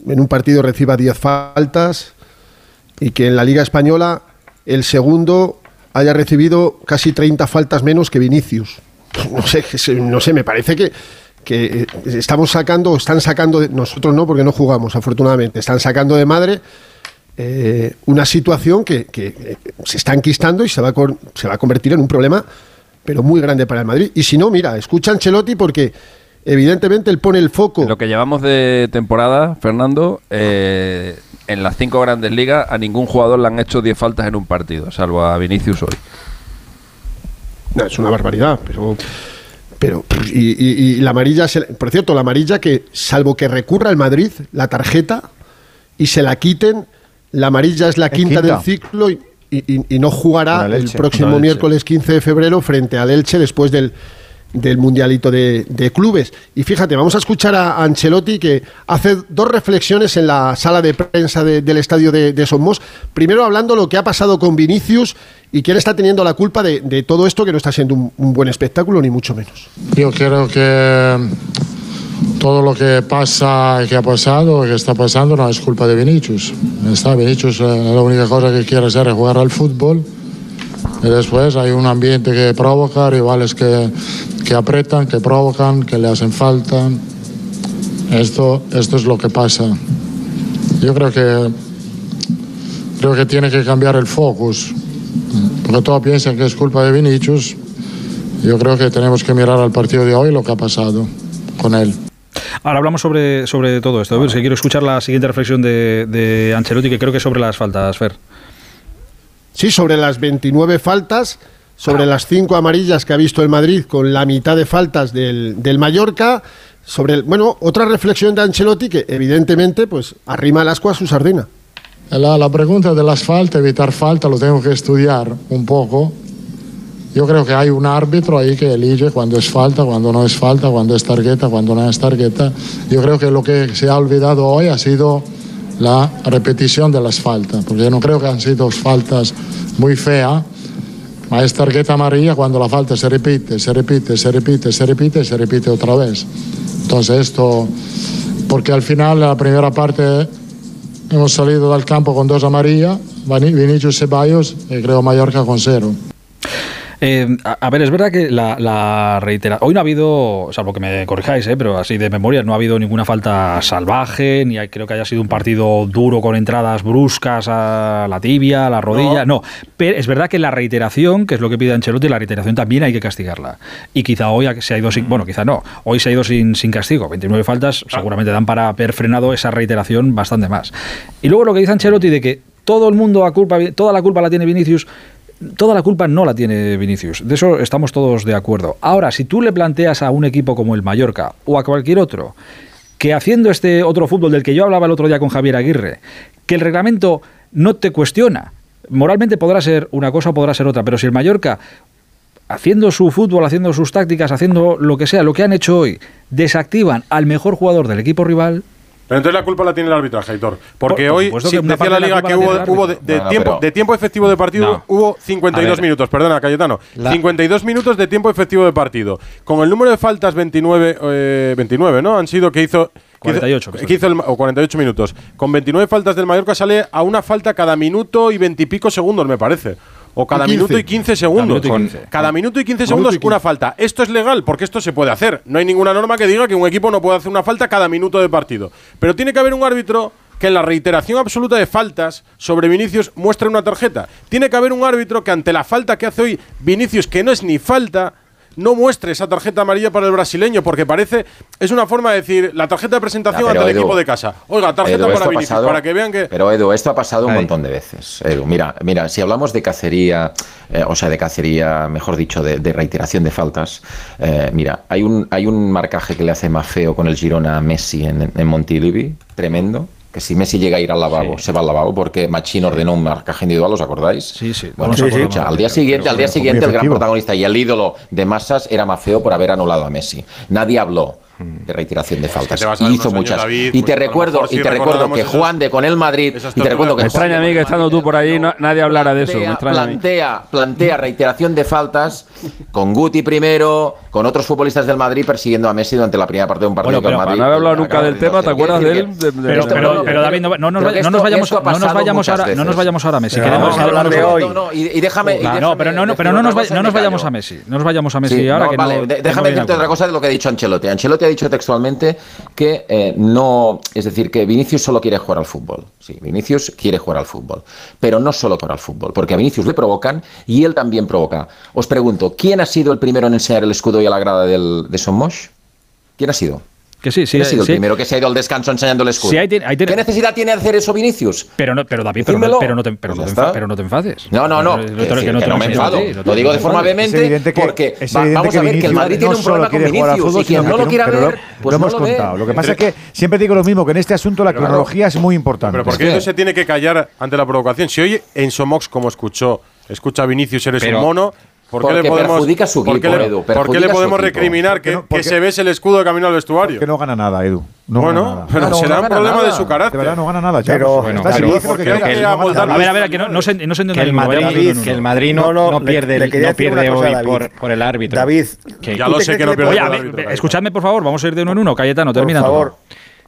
en un partido reciba 10 faltas y que en la Liga Española el segundo haya recibido casi 30 faltas menos que Vinicius. No sé, no sé, me parece que, que eh, estamos sacando, están sacando, nosotros no, porque no jugamos, afortunadamente, están sacando de madre eh, una situación que, que, eh, se está enquistando y se va, a se va a convertir en un problema, pero muy grande para el Madrid. Y si no, mira, escucha a Ancelotti porque evidentemente él pone el foco. En lo que llevamos de temporada, Fernando, eh, en las cinco grandes ligas a ningún jugador le han hecho 10 faltas en un partido, salvo a Vinicius hoy. No, es una barbaridad, pero. Pero, y, y- y la amarilla, se- por cierto, la amarilla que, salvo que recurra al Madrid, la tarjeta, y se la quiten, la amarilla es la quinta, quinta. del ciclo y, y- y no jugará el próximo miércoles 15 de febrero frente al Elche después del, del Mundialito de, de Clubes. Y fíjate, vamos a escuchar a Ancelotti que hace dos reflexiones en la sala de prensa de- del estadio de, de Somos. Primero hablando lo que ha pasado con Vinicius y quién está teniendo la culpa de, de todo esto que no está siendo un, un buen espectáculo, ni mucho menos. Io credo che todo lo que pasa que ha pasado que está pasando no es culpa de Vinicius. Está Vinicius, eh, la única cosa que quiere hacer es jugar al fútbol. Y después hay un ambiente que provoca, rivales que, que apretan, que provocan, que le hacen falta. Esto, esto es lo que pasa. Yo creo que, creo que tiene que cambiar el focus. Porque todos piensan que es culpa de Vinicius. Yo creo que tenemos que mirar al partido de hoy lo que ha pasado con él. Ahora hablamos sobre, sobre todo esto. Es que quiero escuchar la siguiente reflexión de, de Ancelotti, que creo que es sobre las faltas, Fer. Sí, sobre las 29 faltas, sobre las 5 amarillas que ha visto el Madrid con la mitad de faltas del, del Mallorca, sobre el, bueno, otra reflexión de Ancelotti que evidentemente pues arrima el asco a su sardina. La, la pregunta de las faltas, evitar falta, lo tengo que estudiar un poco. Yo creo que hay un árbitro ahí que elige cuando es falta, cuando no es falta, cuando es tarjeta, cuando no es tarjeta. Yo creo que lo que se ha olvidado hoy ha sido la repetición de las faltas, porque yo no creo que han sido faltas muy feas. Es tarjeta amarilla cuando la falta se repite, se repite, se repite, se repite se repite otra vez. Entonces esto, porque al final la primera parte hemos salido del campo con dos amarillas, Vinicius Ceballos y creo Mallorca con cero. Eh, a, a ver, es verdad que la, la reitera. Hoy no ha habido, salvo que me corrijáis, eh, pero así de memoria, no ha habido ninguna falta salvaje, ni hay- creo que haya sido un partido duro con entradas bruscas a la tibia, a la rodilla. No, pero es verdad que la reiteración, que es lo que pide Ancelotti, la reiteración también hay que castigarla. Y quizá hoy se ha ido sin. Bueno, quizá no. Hoy se ha ido sin, sin castigo. 29 faltas seguramente dan para haber frenado esa reiteración bastante más. Y luego lo que dice Ancelotti de que todo el mundo a culpa, toda la culpa la tiene Vinicius. Toda la culpa no la tiene Vinicius. De eso estamos todos de acuerdo. Ahora, si tú le planteas a un equipo como el Mallorca o a cualquier otro que haciendo este otro fútbol del que yo hablaba el otro día con Javier Aguirre, que el reglamento no te cuestiona, moralmente podrá ser una cosa o podrá ser otra, pero si el Mallorca haciendo su fútbol, haciendo sus tácticas, haciendo lo que sea, lo que han hecho hoy, desactivan al mejor jugador del equipo rival, Pero entonces la culpa la tiene el arbitraje, Aitor. Porque Por- por hoy decía la liga que hubo, de, tiempo, pero- de tiempo efectivo de partido No. hubo 52 A ver. minutos, perdona, Cayetano. La- 52 minutos de tiempo efectivo de partido. Con el número de faltas 29, eh, 29 ¿no? Han sido que hizo... que hizo- 48, Que hizo el- o 48 minutos. Con 29 faltas del Mallorca sale a una falta cada minuto y 20 y pico segundos, me parece. O cada Y 15. minuto y 15 segundos. Cada minuto y 15. Cada minuto y 15 Minuto segundos y 15. una falta. Esto es legal porque esto se puede hacer. No hay ninguna norma que diga que un equipo no puede hacer una falta cada minuto de partido. Pero tiene que haber un árbitro que en la reiteración absoluta de faltas sobre Vinicius muestre una tarjeta. Tiene que haber un árbitro que ante la falta que hace hoy Vinicius, que no es ni falta, no muestre esa tarjeta amarilla para el brasileño, porque parece, es una forma de decir la tarjeta de presentación ante el equipo de casa. Oiga, tarjeta Edu, para Vinicius, pasado- para que vean que... Pero Edu, esto ha pasado un Ahí. montón de veces. Edu, mira, mira, si hablamos de cacería, eh, o sea, de cacería, mejor dicho, de, de reiteración de faltas, eh, mira, hay un, hay un marcaje que le hace más feo con el Girona a Messi en, en Montilivi, tremendo. Que si Messi llega a ir al lavabo, se va al lavabo porque Machín ordenó un marcaje individual, ¿os acordáis? Sí, sí. Bueno, acordamos, escucha, al día siguiente, al día siguiente el gran protagonista y el ídolo de masas era más feo por haber anulado a Messi. Nadie habló de reiteración de faltas. hizo muchas. David, y pues te recuerdo, y te recuerdo que Juan de con el Madrid, y te recuerdo que Me extraña a mí que estando tú por ahí no- nadie hablara de eso. Me plantea, plantea, plantea reiteración de faltas con Guti primero, con otros futbolistas del Madrid persiguiendo a Messi durante la primera parte de un partido Bueno, pero Madrid. no haber hablado nunca del tema, ¿te acuerdas de él? De- de- Pero, esto- pero, pero David, no, no nos, no vayamos, no nos vayamos ahora, no nos vayamos ahora a Messi. Queremos hablar de hoy. No, no, y, y déjame. y Claro, déjame no, pero no, pero no nos, vayamos a Messi. No nos vayamos a Messi Sí, ahora no, que vale, no- de- que no déjame decirte otra cosa de lo que ha dicho Ancelotti. Ancelotti ha dicho textualmente que eh, no, es decir, que Vinicius solo quiere jugar al fútbol. Sí, Vinicius quiere jugar al fútbol, pero no solo jugar al fútbol, porque a Vinicius le provocan y él también provoca. Os pregunto, ¿quién ha sido el primero en enseñar el escudo y a la grada del, de Son? ¿Quién ha sido? Que sí, sí. Ha sido sí. el primero que se ha ido al descanso enseñando el escudo. ¿Qué necesidad tiene hacer eso Vinicius? Pero, no, pero David, pero no, pero, no te, pero, pues no te no, enfades. No, no, no. me enfado. Lo digo de forma vehemente porque vamos a ver que el Madrid tiene un problema con Vinicius quien pues no lo quiera ver, lo hemos contado. Lo que pasa es que siempre digo lo mismo, que en este asunto la cronología es muy importante. Pero ¿por qué se tiene que callar ante la provocación? Si hoy en Somox, como escuchó, escucha Vinicius, eres un mono ¿Por qué porque le podemos, le podemos recriminar que, que, se ves el escudo de camino al vestuario? Que no gana nada, Edu. Bueno, pero será un problema de su carácter. De verdad, no gana nada. Pero, a ver, a ver, que no, no se, entiende el Madrid, Que el Madrid no, pierde, no pierde hoy por, el árbitro. David, ya lo sé que no pierde Escuchadme, por favor, vamos a ir de uno en uno. Cayetano, termina. Por favor.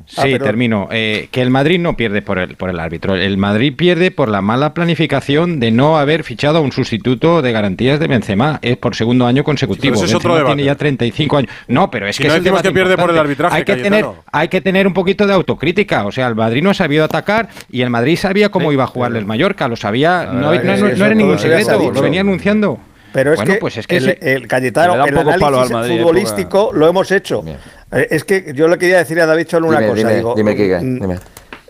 Sí, termino. Eh, que el Madrid no pierde por el, por el árbitro. El Madrid pierde por la mala planificación de no haber fichado a un sustituto de garantías de Benzema. Es por segundo año consecutivo. Sí, es otro Benzema tiene ya 35 años. No, pero es que... No es decimos que pierde por el arbitraje, hay que, tener, hay que tener un poquito de autocrítica. O sea, el Madrid no ha sabido atacar y el Madrid sabía cómo iba a jugarle el Mallorca. Lo sabía... No, no, era ningún secreto. Lo venía anunciando. Pero es que, el, el, Cayetano, el análisis futbolístico lo hemos hecho. Eh, es que yo le quería decir a David solo una cosa. Dime, digo, dime, mm,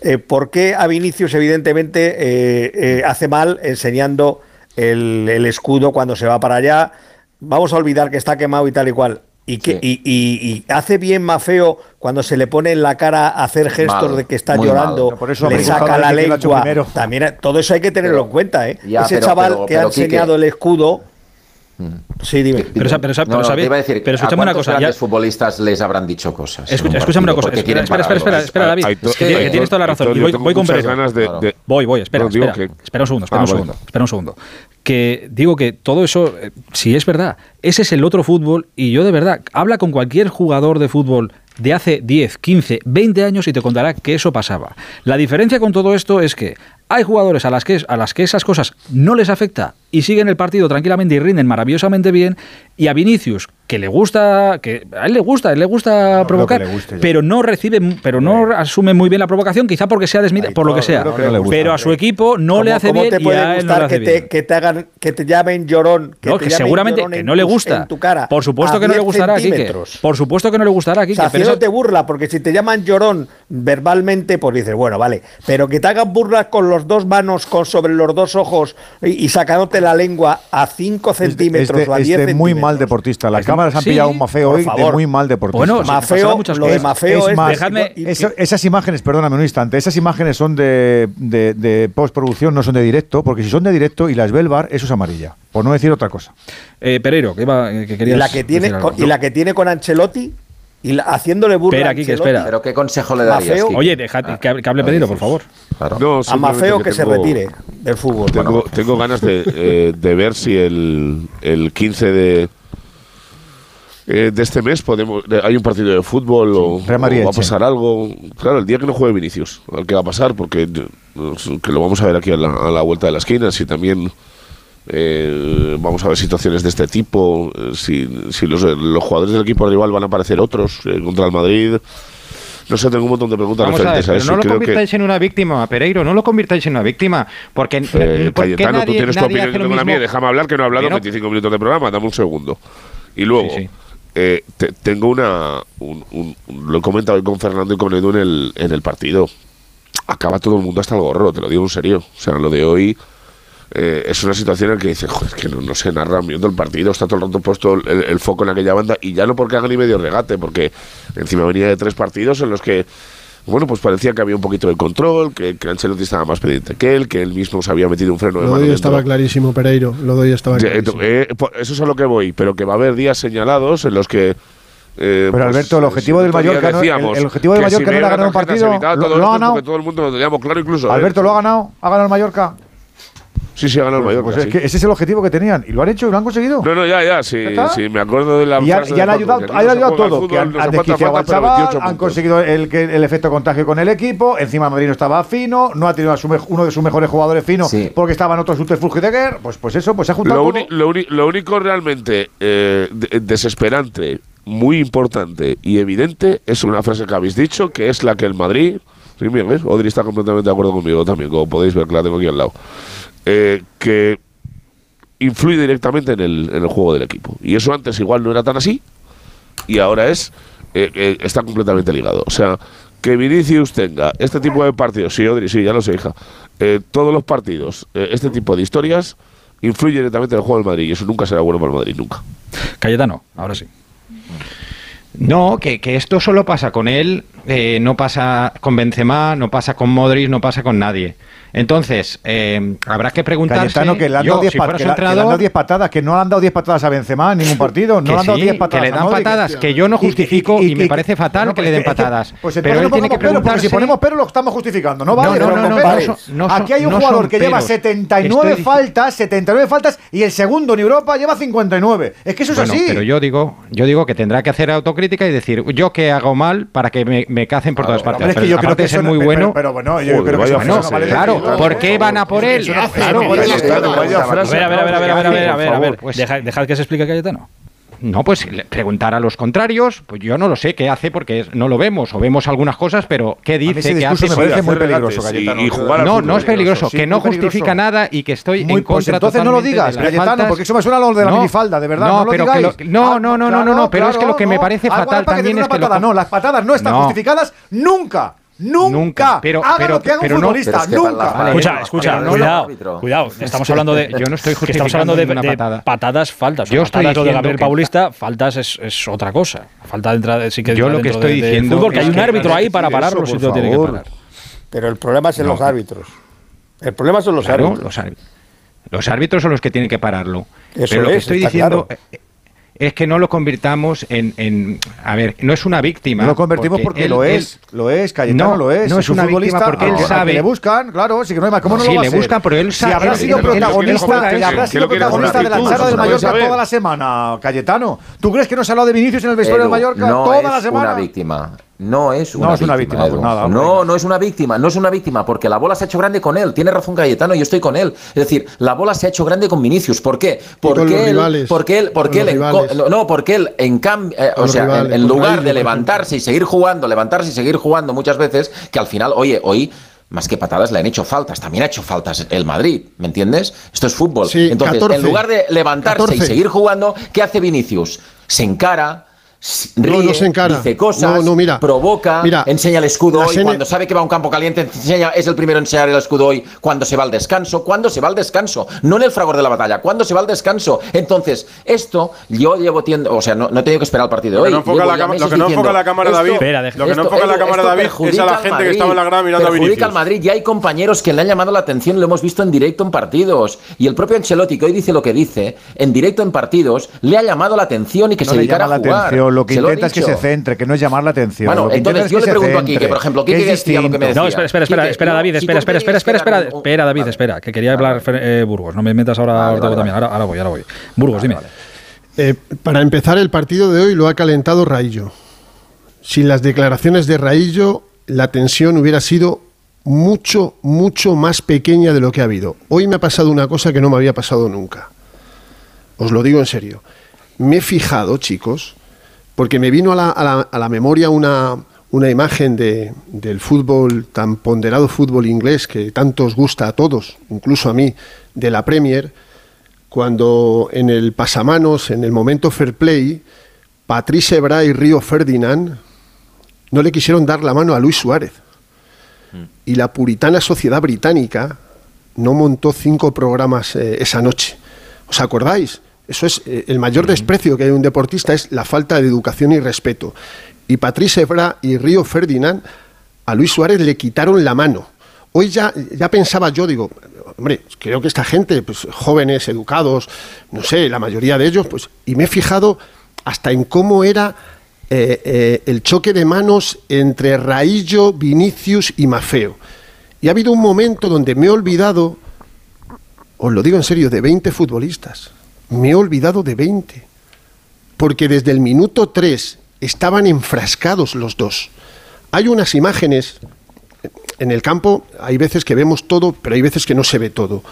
eh, ¿Por qué a Vinicius, evidentemente, eh, hace mal enseñando el, escudo cuando se va para allá? Vamos a olvidar que está quemado y tal y cual. Y, que, y, hace bien Mafeo cuando se le pone en la cara hacer gestos de que está llorando, por eso le saca la lengua. También, todo eso hay que tenerlo en cuenta. Ya, Ese chaval que ha enseñado el escudo Sí, dime. Pero, pero, pero, no, no, sabéis, te iba a decir, pero escúchame ¿a una cosa. Ya... futbolistas les habrán dicho cosas. Escucha, escúchame una cosa. Espera, espera, espera, espera, espera, David. Que, que tienes toda la razón. Y voy, voy con ganas de, de... Voy, voy, espera. Espera, que... espera, un segundo, espera ah, un segundo. Espera un segundo. Que digo que todo eso, eh, si es verdad, ese es el otro fútbol. Y yo de verdad, habla con cualquier jugador de fútbol de hace 10, 15, 20 años y te contará que eso pasaba. La diferencia con todo esto es que hay jugadores a las que, a las que esas cosas no les afecta y siguen el partido tranquilamente y rinden maravillosamente bien, y a Vinicius, que le gusta, que a él le gusta, a él le gusta provocar, pero no recibe, pero no asume muy bien la provocación, quizá porque sea desmida, por lo que sea. Pero a su equipo no le hace ¿cómo bien. te puede gustar que. Te, hagan, que te llamen llorón? Que, no, que seguramente que no le gusta. Tu cara, por supuesto que no le gustará a Por supuesto que no le gustará a Quique. O sea, pero... te burla, porque si te llaman llorón verbalmente, pues dices, bueno, vale, pero que te hagan burlas con los dos manos con, sobre los dos ojos y, sacándote la lengua a 5 este, centímetros este, o a 10 este centímetros. muy mal deportista. Las cámaras han pillado un mafeo hoy de muy mal deportista. Bueno, mafeo, lo de mafeo es, es esas imágenes, perdóname un instante, esas imágenes son de, postproducción, no son de directo, porque si son de directo y las ve el bar, eso es amarilla por no decir otra cosa. Eh, Pereiro, que, iba, eh, que querías la que tiene decir ¿Y la que tiene con Ancelotti? y la, haciéndole burla espera, a Ancelotti. Espera. ¿Pero qué consejo le darías? Mafeo, Oye, deja, ah, que, hable ah, Pedrito, por favor. Claro. No, a Mafeo que, que tengo, se retire del fútbol. Tengo, bueno. tengo ganas de, eh, de, ver si el, el 15 de, eh, de este mes podemos hay un partido de fútbol o, o, va a pasar algo. Claro, el día que no juegue Vinicius, al que va a pasar, porque eh, que lo vamos a ver aquí a la, a la vuelta de la esquina, si también eh, vamos a ver situaciones de este tipo, eh, si, eh, los, jugadores del equipo rival van a aparecer otros contra el Madrid. No sé, tengo un montón de preguntas Vamos referentes a, eso. No lo Creo convirtáis en una víctima, Pereiro, no lo convirtáis en una víctima. Porque, eh, porque Cayetano, nadie, tú tienes tu opinión, tengo la mía. Déjame hablar, que no he hablado pero... 25 minutos de programa. Dame un segundo. Y luego, tengo una... Lo he comentado hoy con Fernando y con Edu en el, en el partido. Acaba todo el mundo hasta el gorro, te lo digo en serio. O sea, lo de hoy eh, es una situación en la que dicen, joder, que no, no se narra viendo el partido, está todo el rato puesto el, el, foco en aquella banda, y ya no porque haga ni medio regate, porque encima venía de tres partidos en los que, bueno, pues parecía que había un poquito de control, que, que Ancelotti estaba más pendiente que él, que él mismo se había metido un freno de Lo doy estaba clarísimo, Pereiro, lo doy estaba clarísimo. Eh, eh pues, eso es a lo que voy, pero que va a haber días señalados en los que eh, pero pues, Alberto, el eh, objetivo del Mallorca no, el, el, objetivo del Mallorca si no era ganar un partido. Lo, lo ha ganado. Todo el mundo lo teníamos claro incluso. ¿eh? Alberto, ¿lo ha ganado? ¿Ha ganado el Mallorca? Sí, sí, ha el Mallorca. Pues es que ese es el objetivo que tenían. Y lo han hecho lo han conseguido. No, no, ya, ya. Sí, ¿Ya sí me acuerdo de la. Y, han, y han ayudado, han ayudado todo. Que han, conseguido el, efecto contagio con el equipo. Encima Madrid no estaba fino, no ha tenido a su, uno de sus mejores jugadores fino porque estaban otros subterfugios de guerra. Pues, pues eso, pues se ha juntado. Lo, uni, lo, uni, lo único realmente eh, desesperante, muy importante y evidente es una frase que habéis dicho, que es la que el Madrid. Sí, bien, ¿ves? Odri está completamente de acuerdo conmigo también, como podéis ver que la tengo aquí al lado. Eh, que influye directamente en el, en el juego del equipo. Y eso antes igual no era tan así, y ahora es eh, eh, está completamente ligado. O sea, que Vinicius tenga este tipo de partidos, sí, Odri, sí, ya lo sé, hija, eh, todos los partidos, eh, este tipo de historias, influye directamente en el juego del Madrid y eso nunca será bueno para el Madrid, nunca. Cayetano, ahora sí. No, que, que esto solo pasa con él, eh, no pasa con Benzema, no pasa con Modric, no pasa con nadie. Entonces, eh, habrá que preguntarse. Cayetano, que le han dado 10 si 10 patadas, que no le han dado 10 patadas a Benzema en ningún partido. No que le han dado sí, 10 patadas que le a dan Modric. patadas, que yo no Y que- y- justifico y, y- me y- parece fatal no, que le den es patadas. Pues pero él no tiene que pongamos pero, preguntarse. si ponemos pero lo estamos justificando. No vale, No, no, pero son- Aquí hay un no jugador que lleva peros. 79 Estoy faltas, 79 faltas y el segundo en Europa lleva 59. Es que eso es Bueno, así. pero yo digo, yo digo que tendrá que hacer autocrítica y decir, yo que hago mal para que me, me cacen por todas partes. hombre, es que Pero yo creo que no- muy pero- bueno. pero bueno, yo creo que eso no frase. vale de Claro, ¿por qué van a por él? No- Claro, no. A ver, a ver, a ver, a ver, a ver, a ver, a ver, a ver. Pues- Deja- dejad que se explique Cayetano. No, pues preguntar a los contrarios, pues yo no lo sé qué hace porque no lo vemos o vemos algunas cosas, pero qué dice, discurso hace. me parece muy peligroso, Cayetano. y- y jugar No, no es peligroso, que sí, no muy peligroso. justifica nada y que estoy Muy- en contra pues entonces no lo digas, Cayetano, faltas. porque eso me suena a lo de la minifalda, de verdad, no lo pero que digáis. lo- no, Ah, no, no, no, claro, no, no, pero es que claro, lo que me no. parece Ah, fatal que también es que lo No, las patadas no están No. justificadas nunca. Nunca. pero- haga pero- lo que haga un pero no- futbolista, pero es que nunca. Vale, escucha, escucha, pero no cuidado, cuidado. Estamos hablando de. Yo no estoy que Estamos hablando justificando de, de patada. patadas faltas. Yo estoy patadas lo de diciendo Gabriel que- Paulista, faltas es, es otra cosa. Falta de entrada, sí que Yo lo que dentro estoy de- diciendo fútbol, que hay un árbitro ahí para pararlo si lo tiene que parar. Pero el problema es en No, los árbitros. El problema son los Claro, árbitros. los árbitros. Los árbitros son los que tienen que pararlo. Eso Pero lo que es, estoy diciendo claro. Es que no lo convirtamos en, en- A ver, no es una víctima. No lo convertimos porque, él- lo él- es, lo es, Cayetano No, lo es. no es un una víctima futbolista porque él sabe- le buscan, claro, sí que no hay más. ¿Cómo no Sí, lo va a le buscan, pero él Si sabe- habrá él- sido él- él- él- él protagonista, habrá ¿Qué sido protagonista de la charla del Mallorca toda la semana, Cayetano. ¿Tú crees que no se ha hablado de Vinicius en el vestuario del Mallorca no toda es la semana? una víctima. No es No una es una víctima. nada, hombre. no, no es una víctima, no es una víctima, porque la bola se ha hecho grande con él. Tiene razón Cayetano, yo estoy con él. Es decir, la bola se ha hecho grande con Vinicius. ¿Por qué? con Porque los él, rivales, porque él, porque con él, los en no, porque él en cambio, eh, Con o los sea, en- rivales, en, con lugar de levantarse y seguir jugando, levantarse y seguir jugando muchas veces, que al final, oye, hoy más que patadas le han hecho faltas, también ha hecho faltas el Madrid, ¿me entiendes? Esto es fútbol. Sí, Entonces, 14, en lugar de levantarse 14. y seguir jugando, ¿qué hace Vinicius? Se encara, s- No, ríe, no se encara. dice cosas, No, no, mira. provoca, Mira, enseña el escudo hoy, cuando sabe que va a un campo caliente, enseña, es el primero en enseñar el escudo hoy, cuando se va al descanso, cuando se va al descanso, no en el fragor de la batalla, cuando se va al descanso. Entonces, esto yo llevo tiendo, o sea, no, no he tenido que esperar al partido de Lo que hoy. no enfoca la lo que no diciendo, enfoca la cámara esto- David- Espera, deja- lo que no esto- enfoca la cámara David es a la al gente que estaba en la grada mirando a Vinicius. al Madrid. Ya hay compañeros que le han llamado la atención, lo hemos visto en directo en partidos. Y el propio Ancelotti, que hoy dice lo que dice, en directo en partidos, le ha llamado la atención y que No se dedicara a jugar. atención, lo que Se lo intenta es que se centre, que no es llamar la atención. Bueno, Lo que intenta entonces es yo le pregunto aquí, que por ejemplo, es García, lo que me distinto. No, espera, espera, espera, espera, David, espera, espera, espera, espera, espera, espera, David, espera, que quería hablar eh, Burgos, no me metas ahora Vale, Ortega vale, también, ahora, ahora voy, ahora voy. Burgos, dime. Eh, para empezar, el partido de hoy lo ha calentado Raillo. Sin las declaraciones de Raillo, la tensión hubiera sido mucho, mucho más pequeña de lo que ha habido. Hoy me ha pasado una cosa que no me había pasado nunca. Os lo digo en serio. Me he fijado, chicos, porque me vino a la, a la- a la memoria una, una imagen de- del fútbol, tan ponderado fútbol inglés que tanto os gusta a todos, incluso a mí, de la Premier, cuando en el pasamanos, en el momento fair play, Patrice Evra y Río Ferdinand no le quisieron dar la mano a Luis Suárez. Y la puritana sociedad británica no montó cinco programas eh, esa noche. ¿Os acordáis? Eso es eh, el mayor desprecio que hay en un deportista es la falta de educación y respeto. Y Patrice Evra y Río Ferdinand a Luis Suárez le quitaron la mano. Hoy ya, ya pensaba yo, digo, hombre, creo que esta gente, pues jóvenes, educados, no sé, la mayoría de ellos, pues, y me he fijado hasta en cómo era eh, eh, el choque de manos entre Raillo, Vinicius y Mafeo. Y ha habido un momento donde me he olvidado, os lo digo en serio, de 20 futbolistas. Me he olvidado de 20. Porque desde el minuto 3 estaban enfrascados los dos. Hay unas imágenes en el campo, hay veces que vemos todo, pero hay veces que no se ve todo.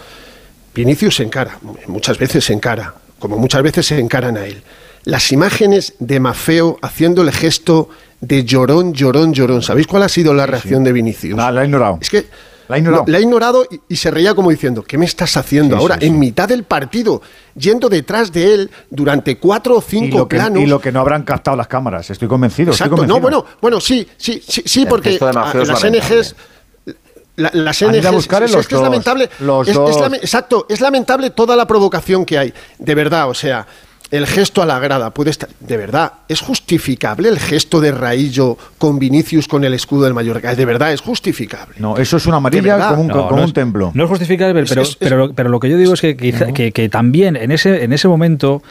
Vinicius se encara, muchas veces se encara, como muchas veces se encaran a él. Las imágenes de Mafeo haciendo el gesto de llorón, llorón, llorón. ¿Sabéis cuál ha sido la reacción de Vinicius? La, la he ignorado. Es que, La ha ignorado. No, le ha ignorado y, y se reía como diciendo, ¿qué me estás haciendo Sí, ahora? sí, sí. En mitad del partido, yendo detrás de él durante cuatro o Y cinco que, planos. y lo que no habrán captado las cámaras, estoy convencido. estoy Exacto, no, bueno, bueno, sí, sí, sí, sí porque es las. NGs. la- las ido a NGs, buscar en es, los que es lamentable, los es- es dos. exacto, es lamentable toda la provocación que hay, de verdad, o sea, el gesto a la grada puede estar, de verdad, es justificable el gesto de Raillo con Vinicius con el escudo del Mallorca, de verdad, es justificable. No, eso es una amarilla como un, No, como no un es- templo. No es justificable, pero, Es- es- pero, pero lo que yo digo es que, quizá, que, que también en ese, en ese momento,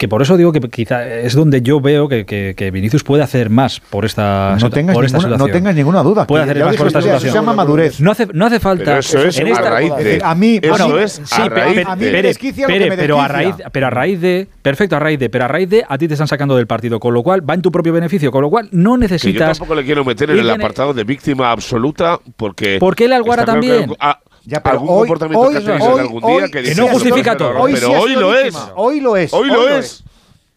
que por eso digo que quizá es donde yo veo que, que- que Vinicius puede hacer más por esta, No tengas, por esta ninguna, no situación. tengas ninguna duda. Puede hacer más por esta Eso se situación. llama madurez. No hace, no hace falta. Pero eso es en a esta- raíz de- A mí, Eso bueno, es Sí, a raíz de- pero a raíz, pero a raíz de, perfecto, a raíz de, pero a raíz de, a ti te están sacando del partido, con lo cual va en tu propio beneficio, con lo cual no Que yo necesitas. tampoco le quiero meter en el apartado de víctima absoluta porque. ¿Por qué el Alguara está claro que también? Ah, Ya, pero algún hoy- comportamiento hoy- que hoy- algún día que, Que no "Esto justifica todo". error", Hoy sí pero ha hoy lo es. Hoy lo es. Hoy lo es.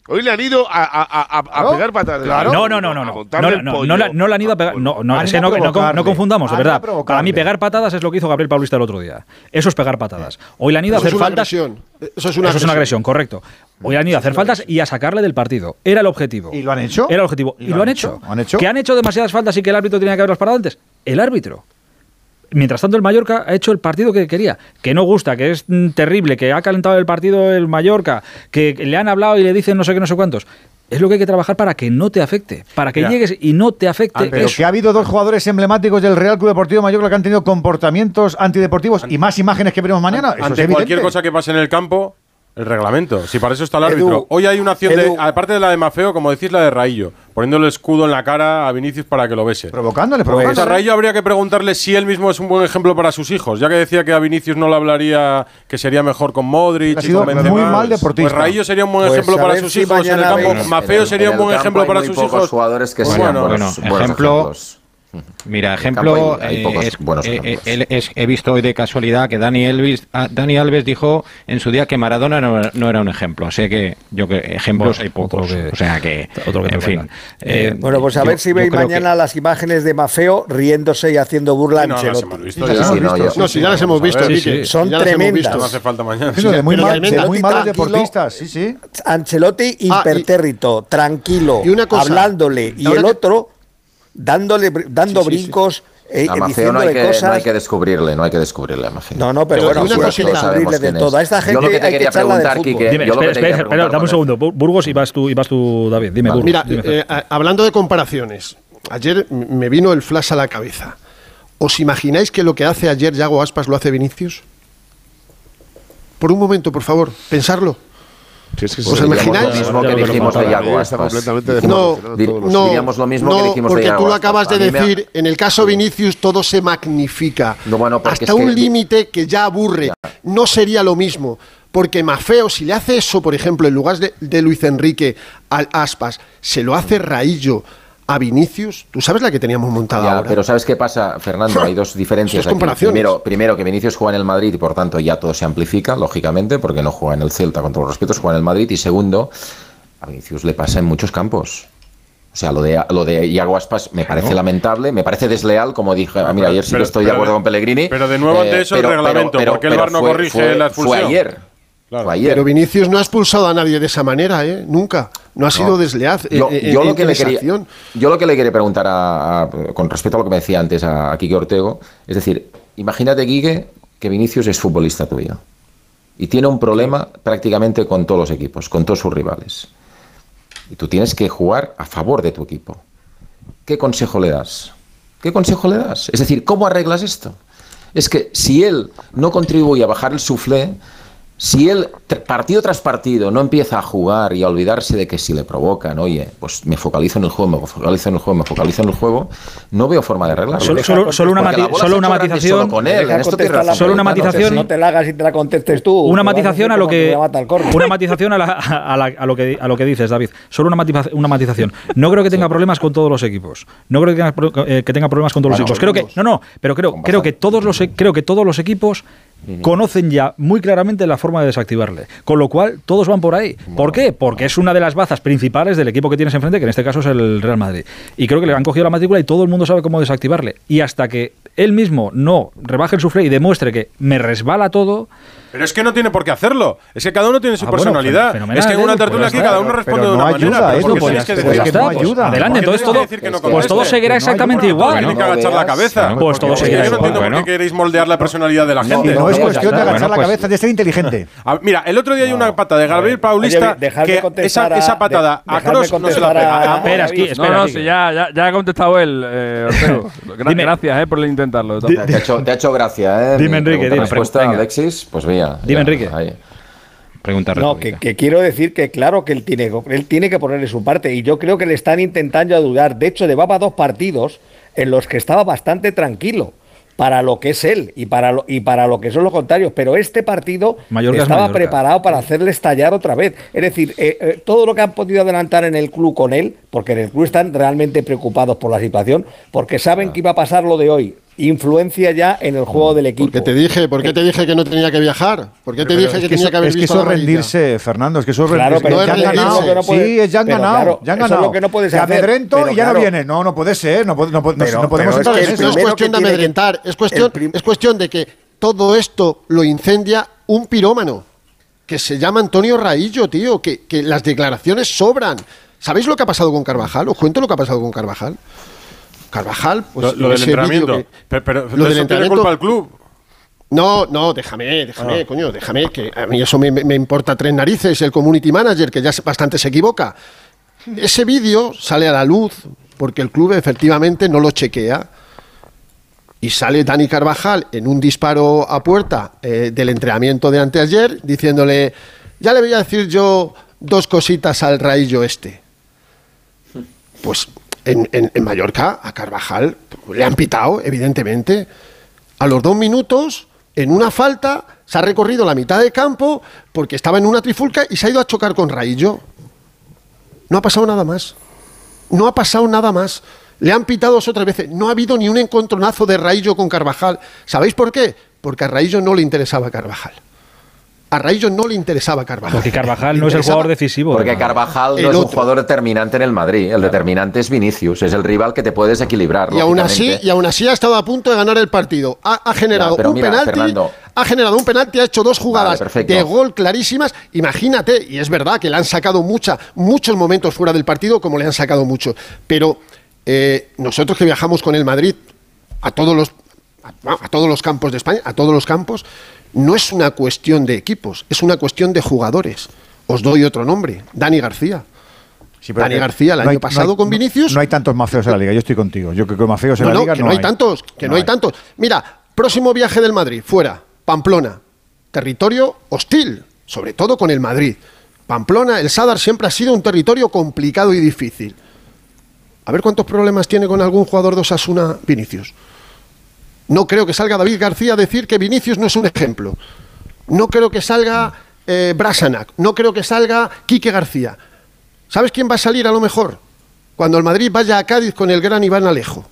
Hoy le han ido a, a- a- a- a Claro, pegar claro. No, no, no, no, no. No, no, no, la- no le han ido a pegar. No, no, no, no, provocarle. no confundamos, de verdad. Para mí, pegar patadas es lo que hizo Gabriel Paulista el otro día. Eso es pegar patadas. Hoy le han ido a Eso es hacer una faltas. agresión. Eso es una Eso es una agresión. agresión, correcto. Hoy han ido a hacer faltas y a sacarle del partido. Era el objetivo. ¿Y lo han hecho? Era el objetivo. Y, lo han hecho. ¿Han hecho? ¿Que han hecho demasiadas faltas y que el árbitro tenía que haberlas parado antes? El árbitro. Mientras tanto, el Mallorca ha hecho el partido que quería. Que no gusta, que es mm, terrible, que ha calentado el partido el Mallorca, que le han hablado y le dicen no sé qué, no sé cuántos. Es lo que hay que trabajar para que no te afecte. Para que Mira. llegues y no te afecte. Pero eso. que ha habido dos jugadores emblemáticos del Real Club Deportivo Mallorca que han tenido comportamientos antideportivos y más imágenes que veremos mañana. Eso es Ante cualquier cosa que pase en el campo, el reglamento. Si para eso está el Edu, árbitro. Hoy hay una acción Edu. de, aparte de la de Mafeo, como decís, la de Raillo, poniéndole el escudo en la cara a Vinicius para que lo bese. Provocándole, Pues a provocándole. Raillo habría que preguntarle si él mismo es un buen ejemplo para sus hijos, ya que decía que a Vinicius no le hablaría que sería mejor con Modric Ha y sido con Benzema. muy mal deportista. Pues Raillo sería un buen Pues ejemplo a para sus si hijos en el campo. Mafeo sería un buen ejemplo para sus hijos. jugadores que Pues sean bueno, buenos, bueno, buenos ejemplo- ejemplos. Mira, ejemplo, hay- hay eh, es- buenos eh, eh, es- he visto hoy de casualidad que Dani Elvis, ah, Dani Alves dijo en su día que Maradona no, era- no era un ejemplo. Sé que yo que ejemplos Bueno, hay pocos. otro que- o sea que, otro que en fin. cuentan. eh, Bueno, pues a yo- ver si veis creo que- mañana las imágenes de Mafeo riéndose y haciendo burla No, las Ancelotti. hemos visto Sí, ya. sí, no, No, si ya las hemos visto, Sí, sí. Son ya tremendas. visto. No hace falta mañana. De muy, mal- de muy malos deportistas, sí, sí. Ancelotti Ah, impertérrito, tranquilo, hablándole. Y el otro dándole, dando Sí, sí, sí. brincos, eh, A no hay, que, cosas. no hay que descubrirle, no hay que descubrirle a Mafeo. No, no, pero, Pero bueno, una no hay cosita, que Todos sabemos descubrirle de todo. A esta Yo gente lo que te hay que quería de preguntar, fútbol. Quique, Dime, yo lo que espera, te quería espera, espera, dame un segundo. Bur- Burgos y vas tú, y vas tú David. Dime, Burgos. Mira, dime, eh, hablando de comparaciones, ayer me vino el flash a la cabeza. ¿Os imagináis que lo que hace ayer Yago Aspas lo hace Vinicius? Por un momento, por favor, pensarlo. Si es que ¿Os se- Diríamos imagináis? lo mismo que dijimos de está completamente No, diríamos lo mismo no, que dijimos de porque tú lo acabas de ha- decir, en el caso Vinicius todo se magnifica. No, bueno, porque hasta es que- un límite que ya aburre. No sería lo mismo. Porque Mafeo, si le hace eso, por ejemplo, en lugar de, de Luis Enrique al Aspas, se lo hace Raillo a Vinicius, ¿tú sabes la que teníamos montada Ya, ahora? pero ¿sabes qué pasa, Fernando? Hay dos diferencias aquí. comparaciones. Primero, primero, que Vinicius juega en el Madrid y por tanto ya todo se amplifica, lógicamente, porque no juega en el Celta, con todos los respetos, juega en el Madrid. Y segundo, a Vinicius le pasa en muchos campos. O sea, lo de, lo de Iago Aspas me parece lamentable, me parece desleal, como dije. ah, mira, ayer sí que Pero- estoy de acuerdo con Pellegrini. pero de nuevo ante eso el reglamento, ¿por qué el VAR no fue- corrige fue- la Fue expulsión? ayer. Claro. Fue ayer. Pero Vinicius no ha expulsado a nadie de esa manera, ¿eh? Nunca. No ha sido desleal. Yo, eh, lo que le quería, acción. yo lo que le quería preguntar a, a- con respecto a lo que me decía antes a, a Quique Ortego, es decir, imagínate, Quique, que Vinicius es futbolista tuyo y tiene un problema prácticamente con todos los equipos, con todos sus rivales. Y tú tienes que jugar a favor de tu equipo. ¿Qué consejo le das? ¿Qué consejo le das? Es decir, ¿cómo arreglas esto? Es que si él no contribuye a bajar el suflé, si él partido tras partido no empieza a jugar y a olvidarse de que si le provocan, oye, pues me focalizo en el juego, me focalizo en el juego, me focalizo en el juego, no veo forma de arreglarlo. Solo- solo- solo una mati- solo una matización. solo con él, esto Solo una matización. No te la hagas y te la contestes tú. Una matización a lo que una matización a, la- a la- a lo que a lo que dices David solo una, matiza- una matización no creo que tenga problemas con todos los equipos no creo que tenga, pro- eh, que tenga problemas con todos los equipos creo que no no pero creo creo que todos los e- creo que todos los equipos conocen ya muy claramente la forma de desactivarle. Con lo cual, todos van por ahí. ¿Por qué? Porque es una de las bazas principales del equipo que tienes enfrente, que en este caso es el Real Madrid. Y creo que le han cogido la matrícula y todo el mundo sabe cómo desactivarle. Y hasta que él mismo no rebaje el sufre y demuestre que me resbala todo. Pero es que no tiene por qué hacerlo. Es que cada uno tiene su Ah, bueno, personalidad. fenomenal, es que en una tertulia pues aquí cada uno responde Pero de una ayuda, manera. Edu, ¿Por qué pues pues no ayuda? Adelante, ¿Por qué entonces todo- decir que no pues todo seguirá exactamente igual. Tiene que agachar la cabeza. Pues todo Es que seguirá Yo no entiendo por Bueno. qué queréis moldear la personalidad de la gente. no es cuestión de agachar la pues- cabeza, de ser inteligente. A- Mira, el otro día hay una pata de Gabriel Paulista que esa, patada a Cross no se la pega. Ah, Espera, espera. ya, ha contestado él, eh. Gracias eh, por intentarlo. Te ha hecho, gracia, ¿eh? Dime, Enrique, dime. respuesta. Alexis, pues Dime, ya, Enrique. ahí. Pregunta No, que, que quiero decir que claro que él tiene, él tiene que ponerle su parte y yo creo que le están intentando ayudar. De hecho, llevaba dos partidos en los que estaba bastante tranquilo para lo que es él y para lo, y para lo que son los contrarios, pero este partido Mallorca estaba preparado para hacerle estallar otra vez. Es decir, eh, eh, todo lo que han podido adelantar en el club con él, porque en el club están realmente preocupados por la situación, porque saben que iba a pasar lo de hoy. Influencia ya en el juego del equipo. ¿Qué te dije? ¿Por qué te dije que no tenía que viajar? ¿Por qué te Pero dije es que que tenía eso- que haber es que visto eso la es rendirse, Fernando, es que eso es Claro, rendirse. pero ya es han rendirse, ganado. lo que no puede- sí, ya han ganado. claro, ya han eso es ganado. lo que no puedes hacer, amedrento pero y ya no viene. No, no puede ser. No, puede- no, no- Pero- no podemos pero es que en el eso. No es cuestión que de que- amedrentar, es cuestión, es cuestión de que todo esto lo incendia un pirómano que se llama Antonio Raillo, tío, que, que las declaraciones sobran. ¿Sabéis lo que ha pasado con Carvajal? Os cuento lo que ha pasado con Carvajal. Carvajal, pues Lo, lo del entrenamiento. que- Pero, pero lo de del entrenamiento- culpa el club. No, no, déjame, déjame, Ah. coño, déjame, que a mí eso me, importa tres narices, el community manager, que ya bastante se equivoca. Ese vídeo sale a la luz porque el club efectivamente no lo chequea. Y sale Dani Carvajal en un disparo a puerta eh, del entrenamiento de anteayer, diciéndole, ya le voy a decir yo dos cositas al raillo este. Pues en, Mallorca a Carvajal le han pitado, evidentemente. A los dos minutos, en una falta, se ha recorrido la mitad de campo porque estaba en una trifulca y se ha ido a chocar con Raillo. No ha pasado nada más. No ha pasado nada más. Le han pitado dos o tres veces. No ha habido ni un encontronazo de Raillo con Carvajal. ¿Sabéis por qué? Porque a Raillo no le interesaba Carvajal. A Raillo no le interesaba Carvajal. Porque Carvajal no es el jugador decisivo. Porque Carvajal El no es un jugador determinante en el Madrid. El determinante es Vinicius. Es el rival que te puede desequilibrar. Y aún, así, y aún así ha estado a punto de ganar el partido. Ha, ha generado Ya, pero un mira, penalti. Fernando. Ha generado un penalti, ha hecho dos jugadas de gol clarísimas. Imagínate, y es verdad que le han sacado mucha, muchos momentos fuera del partido, como le han sacado mucho. Pero eh, nosotros que viajamos con el Madrid a todos los a, a todos los campos de España, a todos los campos, no es una cuestión de equipos, es una cuestión de jugadores. Os doy otro nombre, Dani García. Dani García el no año hay- no pasado hay- con Vinicius. No hay tantos mafeos en la liga, yo estoy contigo. Yo creo que mafeos en No, la no, liga que no, hay tantos, que no, hay. tantos. Mira, próximo viaje del Madrid, fuera, Pamplona, territorio hostil, sobre todo con el Madrid. Pamplona, el Sadar siempre ha sido un territorio complicado y difícil. A ver cuántos problemas tiene con algún jugador de Osasuna Vinicius. No creo que salga David García a decir que Vinicius no es un ejemplo. No creo que salga eh, Brasanac. No creo que salga Quique García. ¿Sabes quién va a salir a lo mejor? Cuando el Madrid vaya a Cádiz con el gran Iván Alejo.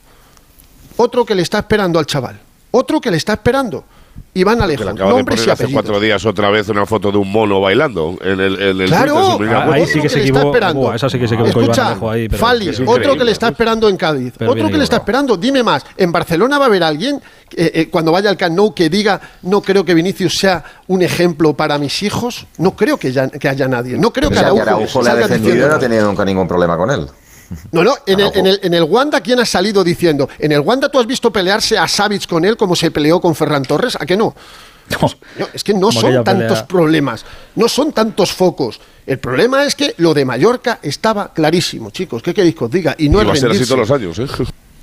Otro que le está esperando al chaval. Otro que le está esperando. Iván Que Alejo. le acaba de Nombres y poner hace cuatro días otra vez una foto de un mono bailando en el, en el Claro, Twitter, Ah, ahí sí que se le está equivocó. esperando. Buah, esa sí que se equivocó Iván Escucha, Alejo ahí, pero- Fali, Es otro que le está esperando en Cádiz, Pero otro que le está esperando. Dime más, ¿en Barcelona va a haber alguien eh, eh, cuando vaya al Camp Nou que diga no creo que Vinicius sea un ejemplo para mis hijos? No creo que, ya- que haya nadie. No creo que Pensaba Araujo, que Araujo le ha salga defendido y diciendo no ha tenido nunca ningún problema con él. No, no, en el, en, el, en el Wanda, ¿quién ha salido diciendo? En el Wanda tú has visto pelearse a Savic con él como se peleó con Ferran Torres, ¿a que no? No, es que no Como son tantos pelea. problemas, no son tantos focos. El problema es que lo de Mallorca estaba clarísimo, chicos. ¿Qué queréis que os diga? Y no y es va a ser así todos los años, ¿eh?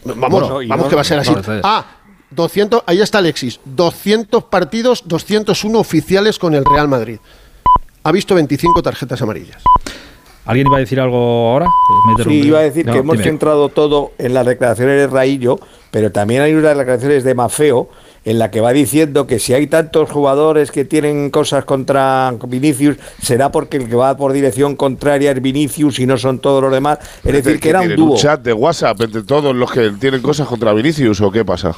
Vamos, Bueno, vamos no- que va a ser así. ah, 200, ahí está Alexis. 200 partidos, 201 oficiales con el Real Madrid. Ha visto 25 tarjetas amarillas. ¿Alguien iba a decir algo ahora? Sí, iba a decir No, que hemos dime. centrado todo en las declaraciones de Raillo, pero también hay unas declaraciones de Mafeo en la que va diciendo que si hay tantos jugadores que tienen cosas contra Vinicius, será porque el que va por dirección contraria es Vinicius y no son todos los demás. Es decir, que era un dúo. chat de WhatsApp entre todos los que tienen cosas contra Vinicius o qué pasa?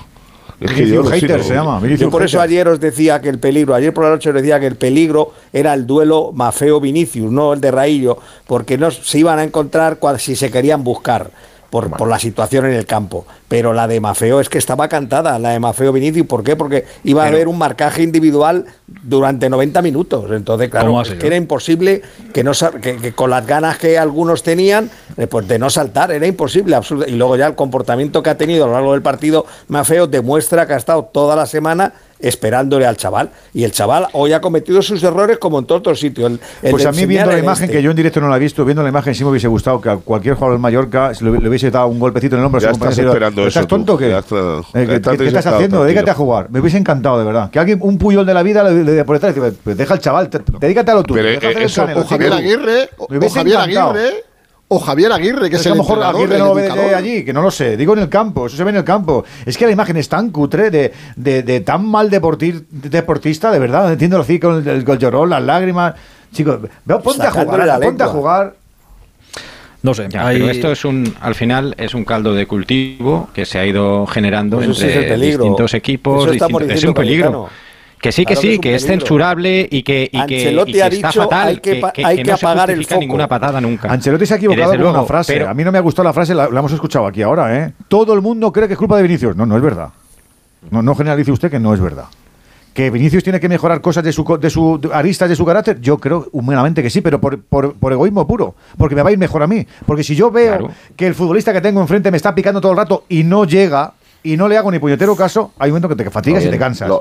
Es que hater se llama. Yo por eso ayer os decía que el peligro, ayer por la noche os decía que el peligro era el duelo Mafeo-Vinicius, no el de Raillo, porque no se iban a encontrar si se querían buscar por, por, la situación en el campo. Pero la de Mafeo es que estaba cantada, la de Mafeo Vinicius. ¿Por qué? Porque iba a haber un marcaje individual durante 90 minutos. Entonces, claro, que era imposible que, no, que, que, con las ganas que algunos tenían, eh, pues de no saltar, era imposible. Y luego ya el comportamiento que ha tenido a lo largo del partido Mafeo demuestra que ha estado toda la semana esperándole al chaval. Y el chaval hoy ha cometido sus errores como en todos los sitios. Pues a mí viendo la imagen, este. que yo en directo no la he visto, viendo la imagen sí me hubiese gustado que a cualquier jugador del Mallorca le, hubiese dado un golpecito en el hombro. Ya estás esperando ¿Estás tonto que ¿Qué, ¿Qué, estás, haciendo? Tranquilo. Dedícate a jugar. Me hubiese encantado, de verdad. Que alguien, un puyol de la vida, le, le, por detrás, y pues deja al chaval, dedícate a lo tuyo. O Javier eh, Aguirre, o Javier Aguirre o Javier Aguirre, que es, es el lo mejor Aguirre no lo ve de allí, que no lo sé. Digo en el campo, eso se ve en el campo. Es que la imagen es tan cutre de, de, de tan mal deportir, deportista, de verdad. Entiendo así con el, el, el llorón, las lágrimas. Chicos, veo, ponte a jugar, la ponte a jugar. No sé, pero esto es un, al final es un caldo de cultivo que se ha ido generando pues entre distintos equipos. Distintos, es un peligro. Que sí, que sí, que, es, censurable y que, y que, ha está dicho fatal, hay que, hay que, no apagar se el foco. ninguna patada nunca. Ancelotti se ha equivocado con una frase. A mí no me ha gustado la frase, la, hemos escuchado aquí ahora. ¿eh? Todo el mundo cree que es culpa de Vinicius. No, no es verdad. No, no generalice usted que no es verdad. ¿Que Vinicius tiene que mejorar cosas de su, de su aristas de su carácter? Yo creo humanamente que sí, pero por, por, por, egoísmo puro, porque me va a ir mejor a mí. Porque si yo veo que el futbolista que tengo enfrente me está picando todo el rato y no llega, y no le hago ni puñetero caso, hay un momento que te fatigas y te cansas.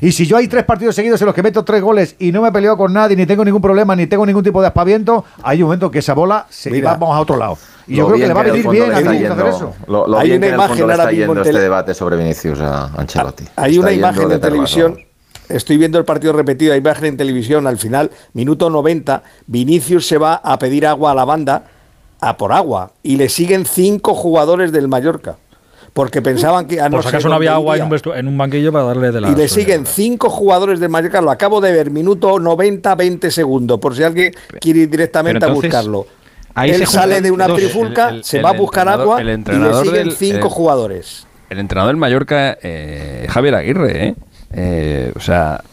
Y si yo hay tres partidos seguidos en los que meto tres goles y no me he peleado con nadie, ni tengo ningún problema, ni tengo ningún tipo de aspaviento, hay un momento que esa bola se va, vamos a otro lado. Y yo creo que le va a venir bien a Vinicius hacer eso. Hay una imagen en ahora mismo. Hay una imagen en televisión. Estoy viendo el partido repetido, hay imagen en televisión al final, minuto 90, Vinicius se va a pedir agua a la banda, a por agua, y le siguen cinco jugadores del Mallorca porque pensaban que... A no Por si acaso no había agua en un, banquillo para darle de la... Y le siguen cinco jugadores del Mallorca, lo acabo de ver, minuto 90, 20 segundos, por si alguien quiere ir directamente a buscarlo. Ahí Él sale de una trifulca, se va a buscar agua y le siguen cinco eh, jugadores. El entrenador del Mallorca, eh, Javier Aguirre, eh, eh, o sea,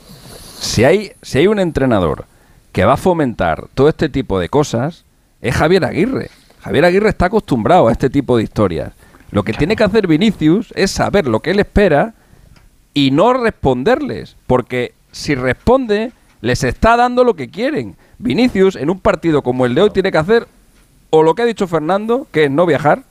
si hay, si hay un entrenador que va a fomentar todo este tipo de cosas, es Javier Aguirre. Javier Aguirre está acostumbrado a este tipo de historias. Lo que tiene que hacer Vinicius es saber lo que él espera y no responderles, porque si responde, les está dando lo que quieren. Vinicius, en un partido como el de hoy, tiene que hacer o lo que ha dicho Fernando, que es no viajar,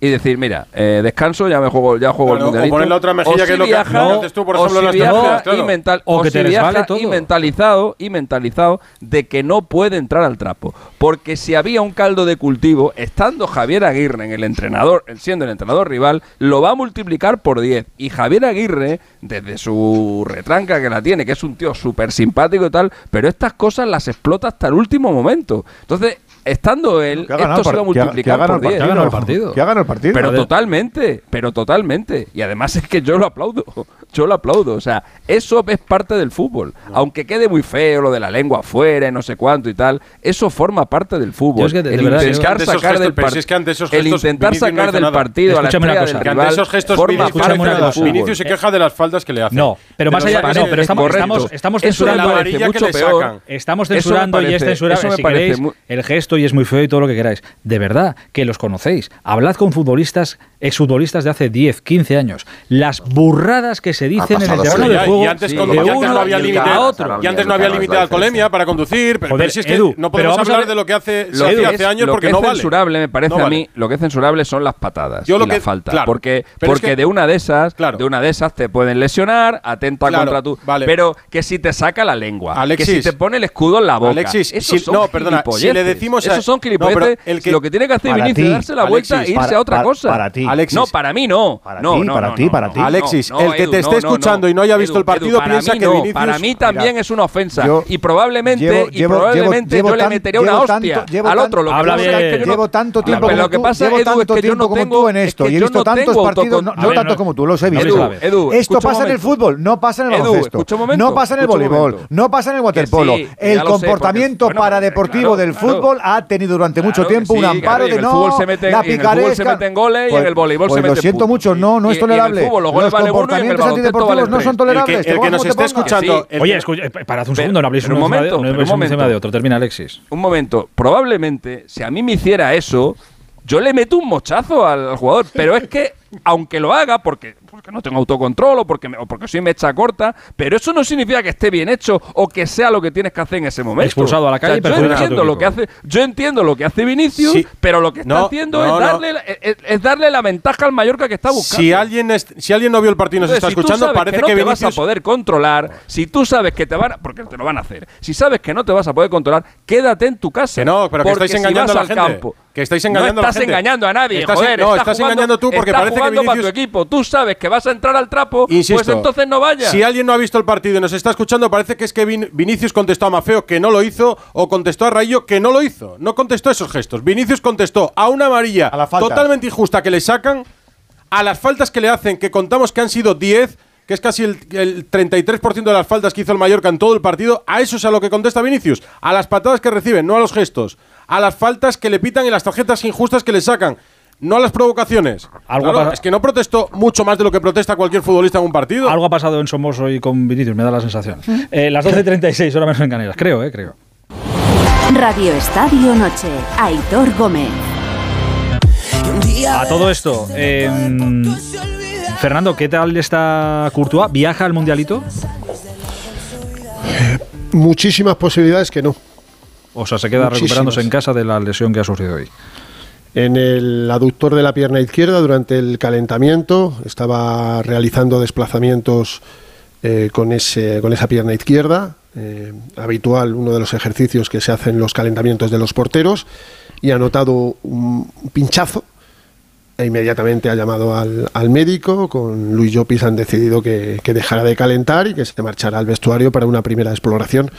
y decir, mira, eh, descanso, ya me juego, ya juego el mundialito. O poner otra mejilla, que lo viaja, tú, por ejemplo, o si viaja claro. y o, que si te viaja y mentalizado y mentalizado de que no puede entrar al trapo, porque si había un caldo de cultivo, estando Javier Aguirre en el entrenador, siendo el entrenador rival, lo va a multiplicar por 10 y Javier Aguirre desde su retranca que la tiene, que es un tío súper simpático y tal, pero estas cosas las explota hasta el último momento. Entonces, estando él, que esto se lo multiplicado por 10. Que ha ganado el partido. Que ha ganado el partido. Pero totalmente, pero totalmente. Y además es que yo lo aplaudo. Yo lo aplaudo. O sea, eso es parte del fútbol. No. Aunque quede muy feo lo de la lengua afuera y no sé cuánto y tal, eso forma parte del fútbol. Es que de, el de verdad, intentar sacar gestos, del partido. Si es que el intentar Vinicius sacar no del nada. partido Escúchame a la estrella del rival ante esos gestos forma parte del fútbol. Fútbol. Vinicius se queja de las faldas que le hacen. No, pero más allá de pero estamos, estamos, estamos censurando mucho peor. Estamos censurando y este es censurable, si queréis, el gesto y es muy feo y todo lo que queráis. De verdad, que los conocéis. Hablad con futbolistas, exfutbolistas de hace 10, 15 años. Las burradas que se dicen en el terreno de juego. Y antes, no había límite Y antes no había límite de alcoholemia para conducir. Pero, Joder, pero si es que Edu, no podemos hablar de lo que hace, lo que hace años porque que no vale. Lo censurable, me parece no vale. a mí, lo que es censurable son las patadas Yo lo y que, falta. Claro, porque porque es que, de una de esas, claro. de una de esas te pueden lesionar, atenta claro, contra tu... Vale. Pero que si te saca la lengua, Alexis, que si te pone el escudo en la boca. Alexis, si, no, perdona, si le decimos cosa. Esos son clipetes. No, el que, lo que tiene que hacer Vinicius es darse la Alexis, vuelta e irse a otra para, cosa. Para ti. Alexis. No, para mí no. Para no, ti, no, para ti, para ti. Alexis, el que Edu, te esté escuchando y no haya visto Edu, el partido Edu, piensa que Vinicius… Para mí también es una ofensa. Y probablemente yo le metería una hostia al otro. Llevo tanto ah, tiempo como tú en esto. Y he visto tantos partidos, no tanto como tú, los he visto. Esto pasa en el fútbol, no pasa en el baloncesto. No pasa en el voleibol, no pasa en el waterpolo. El comportamiento paradeportivo del fútbol ha tenido durante mucho Claro tiempo un sí, amparo claro, de el no, fútbol se mete- la y en el fútbol se picaresca. meten goles y en Pues- el voleibol se pues meten Lo siento mucho, no, no Y- es y en el tolerable. fútbol los goles Los valen uno y en el comportamientos baloncesto antideportivos valen no son tolerables. El que- el nos esté escuchando- sí. Oye, escucha, eh, parad un segundo, no habléis un de- momento, pero un momento. de otro. Termina Alexis. Un momento, probablemente, si a mí me hiciera eso, yo le meto un mochazo al jugador. Pero es que, aunque lo haga, porque, porque no tengo autocontrol o porque, me- o porque soy mecha corta, pero eso no significa que esté bien hecho o que sea lo que tienes que hacer en ese momento. Expulsado a la calle y yo perjudicas a tu entiendo lo que hace, yo entiendo lo que hace Vinicius, Sí. pero lo que está No, haciendo no, es, no. darle, la- es, es darle la ventaja al Mallorca que está buscando. Si alguien, es- si alguien no vio el partido y nos Entonces, está si tú escuchando, sabes parece que no que te vas a Vinicius... poder controlar, si tú sabes que te van a, porque te lo van a hacer, si sabes que no te vas a poder controlar, quédate en tu casa. Que no, pero que estáis si engañando vas a la al gente. campo, Que estáis engañando no a la estás gente. engañando a nadie, Estás- joder. no, estás estás jugando- engañando tú porque estás parece que jugando para tu Vinicius- equipo. Tú sabes que vas a entrar al trapo, Insisto, pues entonces no vayas. Si alguien no ha visto el partido y nos está escuchando, parece que es que Vin- Vinicius contestó a Mafeo que no lo hizo o contestó a Rayo que no lo hizo. No contestó esos gestos. Vinicius contestó a una amarilla totalmente injusta que le sacan, a las faltas que le hacen, que contamos que han sido 10, que es casi el, el 33% de las faltas que hizo el Mallorca en todo el partido, a eso es a lo que contesta Vinicius. A las patadas que reciben, no a los gestos. A las faltas que le pitan y las tarjetas injustas que le sacan. No a las provocaciones. Algo Claro, es que no protestó mucho más de lo que protesta cualquier futbolista en un partido. Algo ha pasado en Somos hoy con Vinicius, me da la sensación. Eh, las 12.36, hora menos en Canarias. Creo, eh, creo. Radio Estadio Noche. Aitor Gómez. A todo esto, em, Fernando, ¿qué tal está Courtois? ¿Viaja al Mundialito? Muchísimas posibilidades que no. O sea, se queda Muchísimas. recuperándose en casa de la lesión que ha sufrido hoy. En el aductor de la pierna izquierda durante el calentamiento estaba realizando desplazamientos eh, con, ese, con esa pierna izquierda, eh, habitual, uno de los ejercicios que se hacen en los calentamientos de los porteros, y ha notado un pinchazo e inmediatamente ha llamado al, al médico. Con Luis Llopis han decidido que, que dejara de calentar y que se marchara al vestuario para una primera exploración.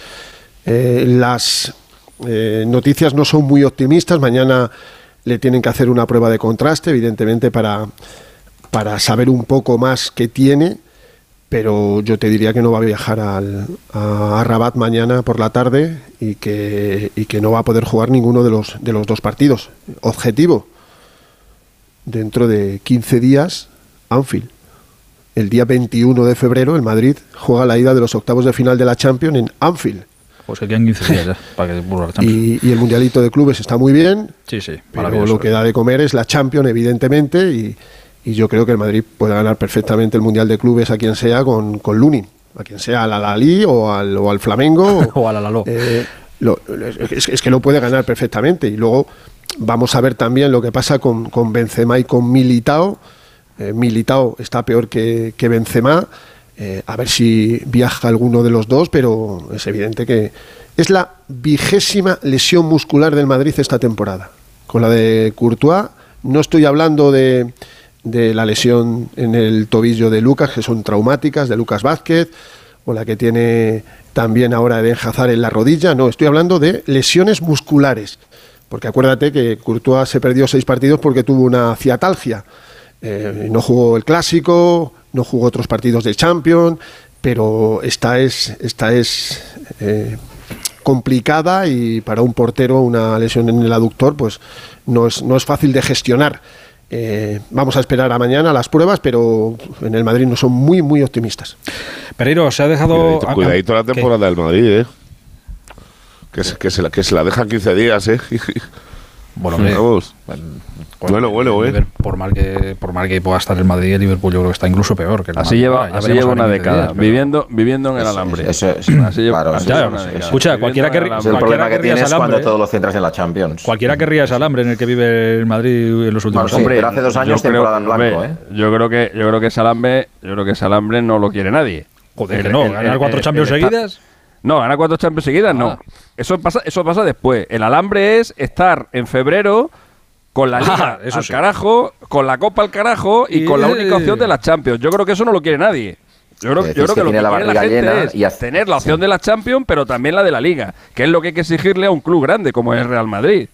Eh, las noticias no son muy optimistas. Mañana le tienen que hacer una prueba de contraste, evidentemente, para, para saber un poco más qué tiene. Pero yo te diría que no va a viajar al- a, Rabat mañana por la tarde y que, y que no va a poder jugar ninguno de los, de los dos partidos. Objetivo, dentro de 15 días, Anfield. El día 21 de febrero, el Madrid juega la ida de los octavos de final de la Champions en Anfield. Pues que quedan 15 días ya, para que la Champions. Y, y el Mundialito de Clubes está muy bien, Sí, sí, pero lo que da de comer es la Champions, evidentemente, y, y yo creo que el Madrid puede ganar perfectamente el Mundial de Clubes a quien sea con, con Lunin, a quien sea al Alalí o al, o al Flamengo. o al Alaló. Eh, lo- es, es que lo puede ganar perfectamente. Y luego vamos a ver también lo que pasa con, con Benzema y con Militao. Eh, Militao está peor que, que Benzema. Eh, a ver si viaja alguno de los dos, pero es evidente que es la vigésima lesión muscular del Madrid esta temporada. Con la de Courtois, no estoy hablando de, de la lesión en el tobillo de Lucas, que son traumáticas, de Lucas Vázquez, o la que tiene también ahora de Hazard en la rodilla, no, estoy hablando de lesiones musculares. Porque acuérdate que Courtois se perdió seis partidos porque tuvo una ciatalgia. Eh, no jugó el clásico, no jugó otros partidos de Champions, pero esta es, esta es eh, complicada y para un portero una lesión en el aductor pues no es, no es fácil de gestionar. Eh, vamos a esperar a mañana las pruebas, pero en el Madrid no son muy, muy optimistas. Pereiro, se ha dejado... Cuidadito, cuidadito la ¿qué? temporada del Madrid, ¿eh? Que se, que se la, que se la dejan 15 días, ¿eh? Bueno. Bueno, bueno, el ¿eh? Por mal, que, por mal que pueda estar el Madrid, el Liverpool yo creo que está incluso peor. Que el Así Madrid. lleva, ya así lleva una en 15 década, días, viviendo, viviendo en el alambre. eso- Así lleva- claro, así una década. Escucha, cualquiera que- el Es el alambre. cualquiera problema que tienes ese cuando alambre, todo lo centras en la Champions. Cualquiera querría ese alambre en el que vive el Madrid en los últimos Bueno, sí, años. pero hace dos años yo creo- temporada en blanco, ¿eh? Yo creo que yo creo que ese alambre, yo creo que ese alambre no lo quiere nadie. Joder, que no, ganar cuatro Champions seguidas. No, ganar cuatro Champions seguidas no. Ah. Eso pasa, eso pasa después. El alambre es estar en febrero con la liga Ah, eso al sí. carajo, con la copa al carajo y, Y- con la única opción de las Champions. Yo creo que eso no lo quiere nadie. Yo creo, Que yo creo que, que lo que tiene la quiere la barriga gente llena es y hace- tener la opción de la Champions, pero también la de la Liga, que es lo que hay que exigirle a un club grande como es el Real Madrid.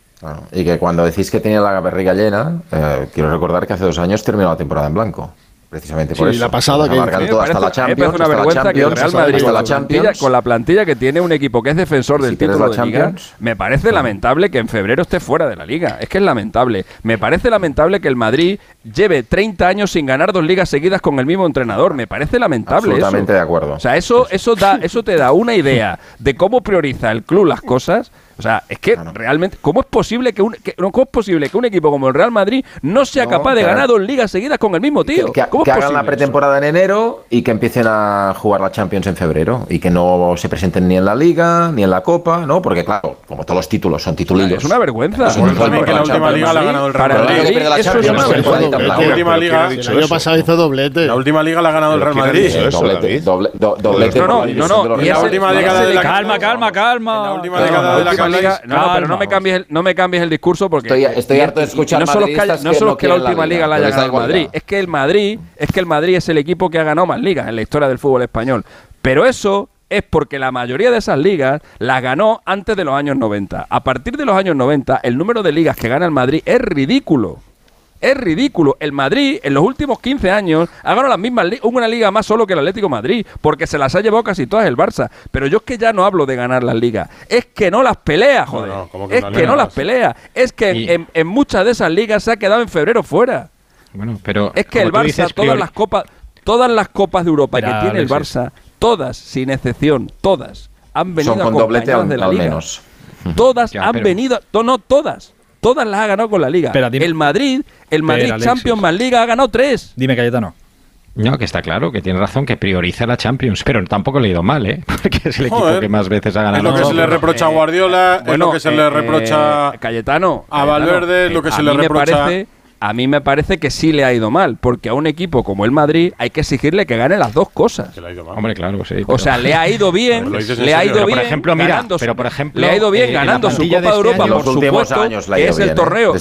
Y que cuando decís que tiene la barriga llena, eh, quiero recordar que hace dos años terminó la temporada en blanco precisamente por sí, eso. la pasada que alargan todo hasta la Champions, una vergüenza la Champions, que el Real Madrid con la plantilla que tiene un equipo que es defensor del título de Champions, Liga, me parece lamentable que en febrero esté fuera de la Liga. Es que es lamentable. Me parece lamentable que el Madrid lleve 30 años sin ganar dos ligas seguidas con el mismo entrenador. Me parece lamentable Absolutamente de acuerdo. O sea, eso eso da eso te da una idea de cómo prioriza el club las cosas o sea, es que realmente, ¿cómo es posible que un que, ¿cómo es posible que un equipo como el Real Madrid no sea capaz de ganar dos ligas seguidas con el mismo tío? Que, hagan la pretemporada en enero y que empiecen a jugar la Champions en febrero y que no se presenten ni en la Liga ni en la Copa, ¿no? Porque claro, como todos los títulos son titulillos. Es una vergüenza. Es un la, última liga la ha ganado el Real Madrid. La es una vergüenza. Última liga el año pasado hizo doblete. La última liga la ha ganado el Real Madrid. Doblete, doblete. No, no, no, Calma, calma, calma. La última década de la no, pero no me cambies el, no me cambies el discurso porque estoy, harto de escuchar. No solo que, que, la última liga, liga la haya ganado el Madrid, es que el Madrid, es que el Madrid es el equipo que ha ganado más ligas en la historia del fútbol español. Pero eso es porque la mayoría de esas ligas las ganó antes de los años 90. A partir de los años 90, el número de ligas que gana el Madrid es ridículo. Es ridículo. El Madrid, en los últimos 15 años, ha ganado las mismas una liga más solo que el Atlético Madrid, porque se las ha llevado casi todas el Barça. Pero yo es que ya no hablo de ganar las ligas. Es que no las pelea, joder. Es que no las pelea. Es que en, muchas de esas ligas se ha quedado en febrero fuera. Bueno, pero. Es que el Barça, todas las copas. Todas las copas de Europa que tiene el Barça, todas, sin excepción, todas, han venido Son con doblete, de la liga. Menos. Todas han venido, no todas, todas las ha ganado con la Liga. El Madrid, el Madrid Champions más Liga ha ganado tres. Dime, Cayetano. No, que está claro, que tiene razón, que prioriza la Champions, pero tampoco le ha ido mal, ¿eh? Porque es el equipo que más veces ha ganado. Es lo que se le reprocha a eh, Guardiola, es lo que se le eh, reprocha eh, Cayetano, a Valverde, Cayetano, lo que se le reprocha... Me a mí me parece que sí le ha ido mal, porque a un equipo como el Madrid hay que exigirle que gane las dos cosas. Que le ha ido mal. Hombre, claro, sí. O sea, le ha ido bien, le ha ido bien, por ejemplo, ganando, pero por ejemplo, le ha ido bien ganando su Copa de, Europa, año, por supuesto, años que es el torneo,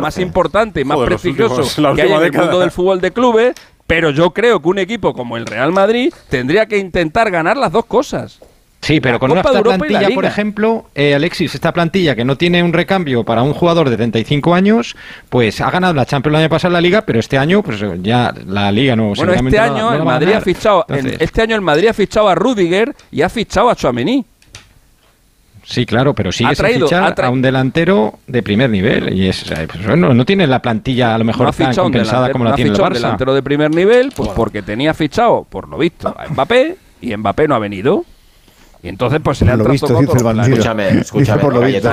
más importante y más prestigioso que hay en el mundo del fútbol de clubes, pero yo creo que un equipo como el Real Madrid tendría que intentar ganar las dos cosas. Sí, pero con una plantilla, por ejemplo, eh, Alexis, esta plantilla que no tiene un recambio para un jugador de 35 años, pues ha ganado la Champions el año pasado la Liga, pero este año, pues ya la Liga no. Bueno, este año el Madrid ha fichado, este año el Madrid ha fichado a Rudiger y ha fichado a Chouameni. Sí, claro, pero sigue traído, sin fichar a un delantero de primer nivel. Y es, o sea, pues, bueno, no tiene la plantilla a lo mejor tan compensada como la tiene el Barça. delantero de primer nivel pues porque tenía fichado, por lo visto, a Mbappé y Mbappé no ha venido. Y entonces, pues se le han lo visto, el bandido. Escúchame, escúchame. Por lo visto.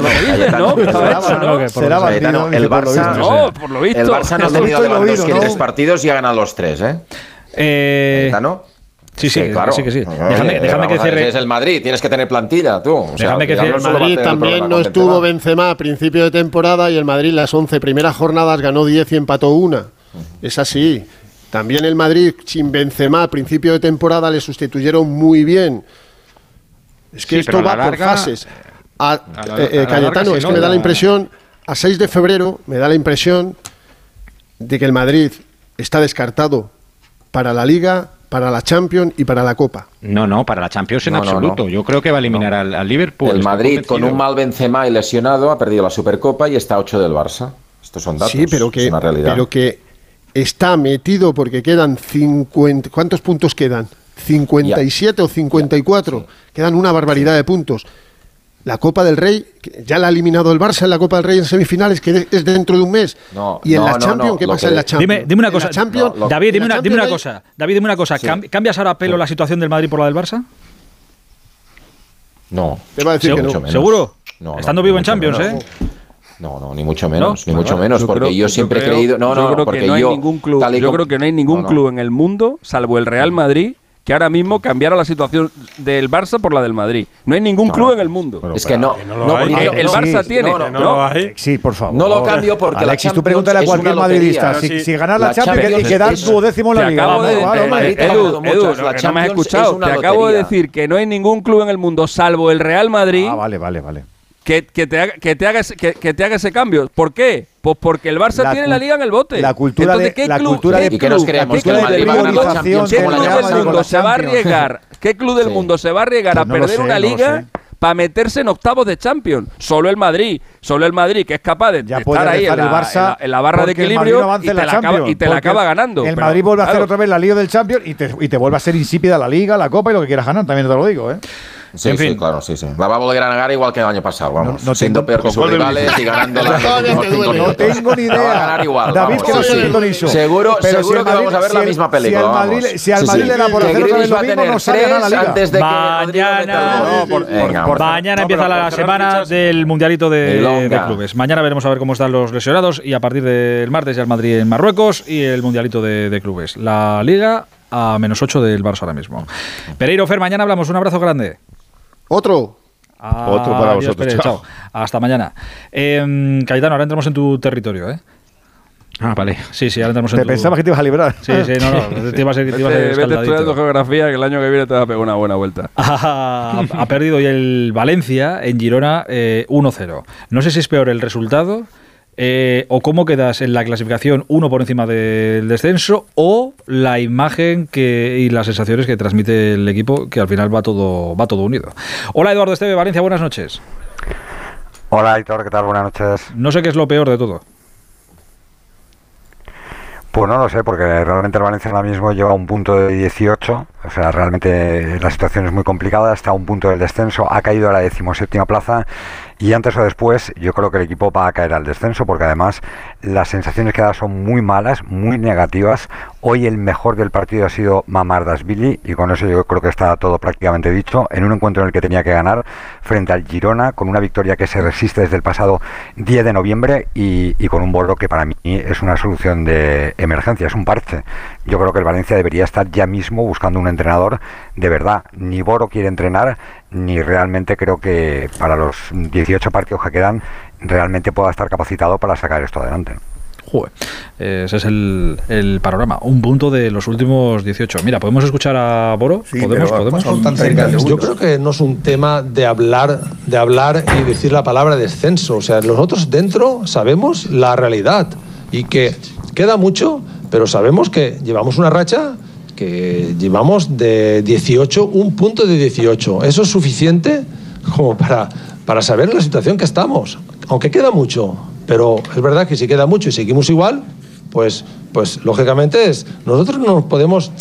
Será bandido. El Barça, no, por lo visto. El Barça no ha tenido Lewandowski partidos y ha ganado los tres, ¿eh? Eh, Sí, sí, sí, claro. sí, que sí. Déjame, que cierre. Es el Madrid, tienes que tener plantilla, tú. Déjame que cierre. El Madrid también no estuvo Benzema a principio de temporada y el Madrid las 11 primeras jornadas ganó 10 y empató una. Es así. También el Madrid sin Benzema a principio de temporada le sustituyeron muy bien. Es que esto va por fases. A, a eh, eh, Cayetano, es que me da la impresión, a 6 de febrero, me da la impresión de que el Madrid está descartado para la Liga, para la Champions y para la Copa. No, no, para la Champions en absoluto. Yo creo que va a eliminar al, Liverpool. El Madrid, con un mal Benzema y lesionado, ha perdido la Supercopa y está 8 del Barça. Estos son datos. Sí, pero que, realidad. Pero que está metido porque quedan 50. ¿Cuántos puntos quedan? 57 ya. o 54. Ya, sí. Quedan una barbaridad de puntos. La Copa del Rey, ya la ha eliminado el Barça en la Copa del Rey en semifinales, que es dentro de un mes. Y en la Champions, ¿qué pasa en la Champions? Dime, una cosa, lo... David, dime, una, dime una, cosa. David, dime una cosa. Sí. ¿Cambias ahora a pelo la situación del Madrid por la del Barça? No. Te va a no. ¿Seguro? Estando vivo en Champions, ¿eh? No, no, ni mucho menos, ni mucho menos, porque yo siempre he creído. No, no, creo porque que no hay ningún club. Yo creo que no hay ningún club en el mundo, salvo el Real Madrid, que ahora mismo cambiara la situación del Barça por la del Madrid. No hay ningún club en el mundo. Es que no. El, Barça tiene. No, Sí, por favor. No lo cambio porque Alexis, la tú pregúntale a cualquier madridista. Si, si, ganas la, la Champions, y quedar duodécimo en la Liga. Edu, Edu, no me has escuchado. Te acabo de decir que no hay ningún club en el mundo salvo el Real Madrid. Ah, vale, vale, vale que, que te haga, que, te haga ese, que, que te haga ese cambio. ¿Por qué? Pues porque el Barça La tiene la liga en el bote. la cultura Entonces, de- ¿qué la club, cultura qué de- ¿Y qué nos club- creemos? qué ¿Que el club Madrid del va a ganar la mundo- Champions ¿Qué como el club año del pasado mundo con la se va a arriesgar? ¿Qué club del Sí. mundo se va a arriesgar Pues a no perder sé, una liga para meterse en octavos de Champions. Solo el Madrid, solo el Madrid que es capaz de, estar ahí en la, el Barça en la- en la barra de equilibrio no y te la la acaba, y te la acaba ganando. El Pero, Madrid vuelve a hacer claro, otra vez la Liga del Champions y te, y te vuelve a ser insípida la Liga, la Copa y lo que quieras ganar, también te lo digo, ¿eh? Sí, En sí, fin. claro, sí, sí. La va a volver a ganar igual que el año pasado, vamos. no siendo tengo- peor que ¿Con sus rivales Liga? y ganando la. No tengo ni La va a idea. ganar igual. David, vamos. que no. Seguro, Pero seguro si que vamos a ver si la misma si película. al Madrid- vamos. si al Madrid sí. le da por Que hacer otra vez lo mismo, no sale a la Liga. antes de que Mañana, no, por- Venga, por- por- mañana no, empieza la semana del mundialito de, clubes. Mañana veremos a ver cómo están los lesionados y a partir del martes ya el Madrid en Marruecos y el mundialito de, de clubes. La Liga a menos 8 del Barça ahora mismo. Pereiro Fer, mañana hablamos. Un abrazo grande. Otro. Otro para vosotros, Pere, chao. Hasta mañana. Eh, Cayetano, ahora entramos en tu territorio, ¿eh? Ah, vale. Sí, sí, ahora entramos en Te tu... pensabas que te ibas a librar. Sí, sí, no, no. Te ibas a, te ibas a Vete, estudiando geografía que el año que viene te va a pegar una buena vuelta. ha, ha perdido hoy el Valencia en Girona eh, 1-0. No sé si es peor el resultado eh, o cómo quedas en la clasificación uno por encima del descenso o la imagen que, y las sensaciones que transmite el equipo que al final va todo, va todo unido. Hola Eduardo Esteve, Valencia, buenas noches. Hola, Hitor, ¿qué tal? Buenas noches. No sé qué es lo peor de todo. Pues no lo sé, porque realmente el Valencia ahora mismo lleva un punto de 18, o sea, realmente la situación es muy complicada, está a un punto del descenso, ha caído a la decimoséptima plaza y antes o después yo creo que el equipo va a caer al descenso, porque además las sensaciones que da son muy malas, muy negativas. Hoy el mejor del partido ha sido Mamardasvili y con eso yo creo que está todo prácticamente dicho, en un encuentro en el que tenía que ganar frente al Girona, con una victoria que se resiste desde el pasado 10 de noviembre y, con un Boro que para mí es una solución de emergencia, es un parche. Yo creo que el Valencia debería estar ya mismo buscando un entrenador de verdad. Ni Boro quiere entrenar, ni realmente creo que para los 18 partidos que quedan realmente pueda estar capacitado para sacar esto adelante. Joder, ese es el, el panorama. Un punto de los últimos 18. Mira, ¿podemos escuchar a Boro? ¿Podemos? ¿Podemos? Yo creo que no es un tema de hablar, de hablar y decir la palabra descenso. O sea, nosotros dentro sabemos la realidad y que queda mucho, pero sabemos que llevamos una racha que llevamos de 18, un punto de 18. Eso es suficiente como para, para saber la situación que estamos. Aunque queda mucho, pero es verdad que si queda mucho y seguimos igual, pues, pues lógicamente es, nosotros no nos podemos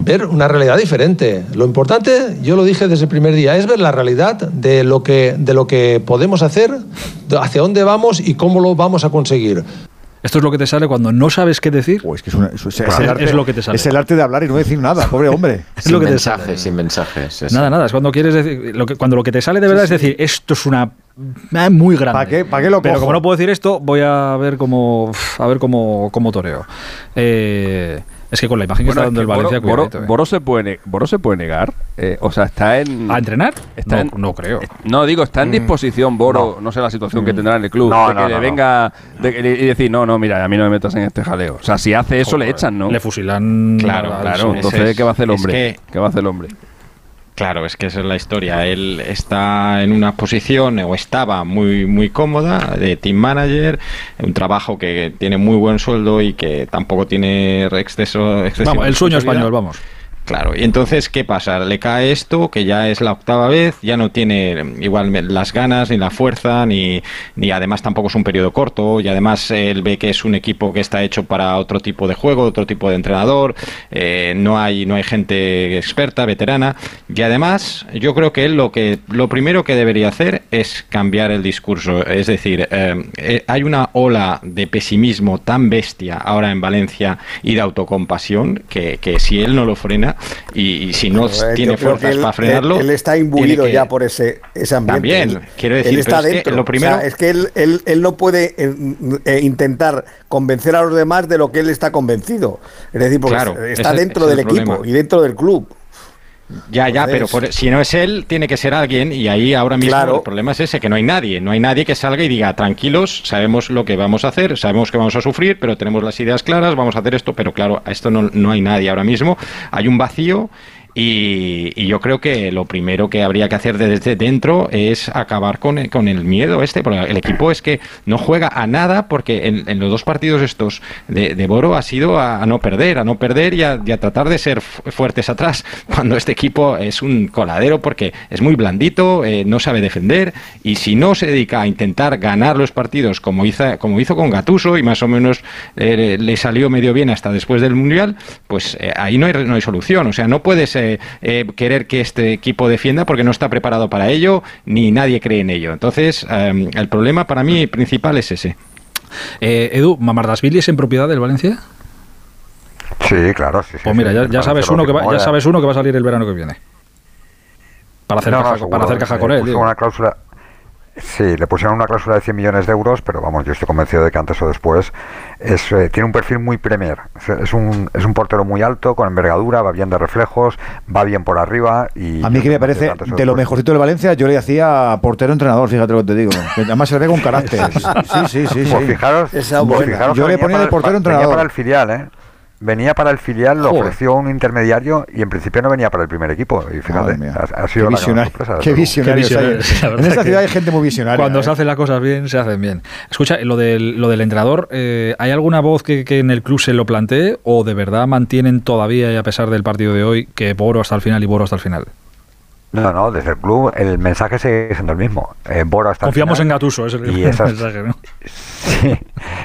ver una realidad diferente. Lo importante, yo lo dije desde el primer día, es ver la realidad de lo que, de lo que podemos hacer, hacia dónde vamos y cómo lo vamos a conseguir. Esto es lo que te sale cuando no sabes qué decir. es que es, una- es- es Claro, el arte, es lo que te sale. es el arte de hablar y no decir nada, pobre hombre. Es Sin lo que te mensajes, sale. sin mensajes. es- Nada, nada, es cuando quieres decir, lo que, cuando lo que te sale de verdad es decir, esto es una eh, muy grande. ¿Para qué- para qué lo Pero cojo? como no puedo decir esto, voy a ver cómo a ver cómo, cómo toreo. Eh, es que con la imagen que está es dando el Valencia, Boro- cuidadito, eh. Boro se puede, Boro se puede negar. eh, o sea, está en. ¿A entrenar? Está no, en- no creo. No, digo, está en Mm, disposición Boro, no. sé la situación que tendrá en el club, No, de que no, le no, venga de y decir, no, no, mira, a mí no me metas en este jaleo. O sea, si hace eso, le echan, ¿no? Le fusilan. Claro, claro. Entonces, es- ¿qué va a hacer el es hombre? que- ¿Qué va a hacer el hombre? Claro, es que esa es la historia. Él está en una posición, o estaba muy, muy cómoda, de team manager, un trabajo que tiene muy buen sueldo y que tampoco tiene exceso. Vamos, el sueño español, vamos. Claro, y entonces, ¿qué pasa? Le cae esto, que ya es la octava vez, ya no tiene igual las ganas, ni la fuerza, ni, ni además tampoco es un periodo corto, y además él ve que es un equipo que está hecho para otro tipo de juego, otro tipo de entrenador, eh, no, hay, no hay gente experta, veterana, y además yo creo que él lo, que, lo primero que debería hacer es cambiar el discurso, es decir, eh, eh, hay una ola de pesimismo tan bestia ahora en Valencia y de autocompasión que, que si él no lo frena y, y si no Pero, tiene fuerzas él- para frenarlo. Él, él está imbuido que- ya por ese, ese ambiente. También, Él- quiero decir, él está pero es que dentro. lo primero- O sea, es que él, él- él no puede eh, eh, intentar convencer a los demás de lo que él está convencido. Es decir, porque Claro, está ese- dentro ese del el equipo problema. y dentro del club. Ya, ya, pero por- si no es él, tiene que ser alguien y ahí ahora mismo Claro. el problema es ese, que no hay nadie, no hay nadie que salga y diga, tranquilos, sabemos lo que vamos a hacer, sabemos que vamos a sufrir, pero tenemos las ideas claras, vamos a hacer esto, pero claro, a esto no, no hay nadie ahora mismo, hay un vacío Y, yo creo que lo primero que habría que hacer desde dentro es acabar con el, con el miedo este, porque el equipo es que no juega a nada porque en, los dos partidos estos de, de Boro ha sido a, no perder, a no perder y a, tratar de ser fu- fuertes atrás, cuando este equipo es un coladero porque es muy blandito, eh, no sabe defender y si no se dedica a intentar ganar los partidos como hizo, como hizo con Gatuso y más o menos eh, le salió medio bien hasta después del Mundial, pues eh, ahí no hay, no hay solución. O sea, no puedes eh, eh, querer que este equipo defienda porque no está preparado para ello ni nadie cree en ello. Entonces, eh, el problema para mí principal es ese. Eh, Edu, ¿Mamardasvili es en propiedad del Valencia? Sí, claro, sí, sí. Pues mira, sí, ya, sabes uno que va, ya sabes uno que va a salir el verano que viene. Para hacer No, no, caja, seguro, para hacer caja con él. una cláusula. Sí, le pusieron una cláusula de 100 millones de euros, pero vamos, yo estoy convencido de que antes o después es, eh, tiene un perfil muy Premier. Es, es un, es un portero muy alto, con envergadura, va bien de reflejos, va bien por arriba. y A mí que me parece de lo mejorcito del Valencia, yo le hacía portero entrenador, fíjate lo que te digo. Que además se le ve con carácter. Sí, sí, sí. sí. Pues fijaros, pues fijaros Yo le ponía para de el- portero Venía entrenador. para el filial, ¿eh? Venía para el filial, lo Joder. ofreció un intermediario y en principio no venía para el primer equipo. Y fíjate, ha, ha Qué sido la gran visionario- sorpresa. qué visionarios En esta ciudad hay gente muy visionaria. Cuando ¿eh? se hacen las cosas bien, se hacen bien. Escucha, lo del, lo del entrenador, eh, ¿hay alguna voz que, que en el club se lo plantee o de verdad mantienen todavía, y a pesar del partido de hoy, que Boro hasta el final y Boro hasta el final? No, no, desde el club el mensaje sigue siendo el mismo. Eh, Boro hasta Confiamos final. en Gatuso, es el, Y esas- mensaje, ¿no? Sí.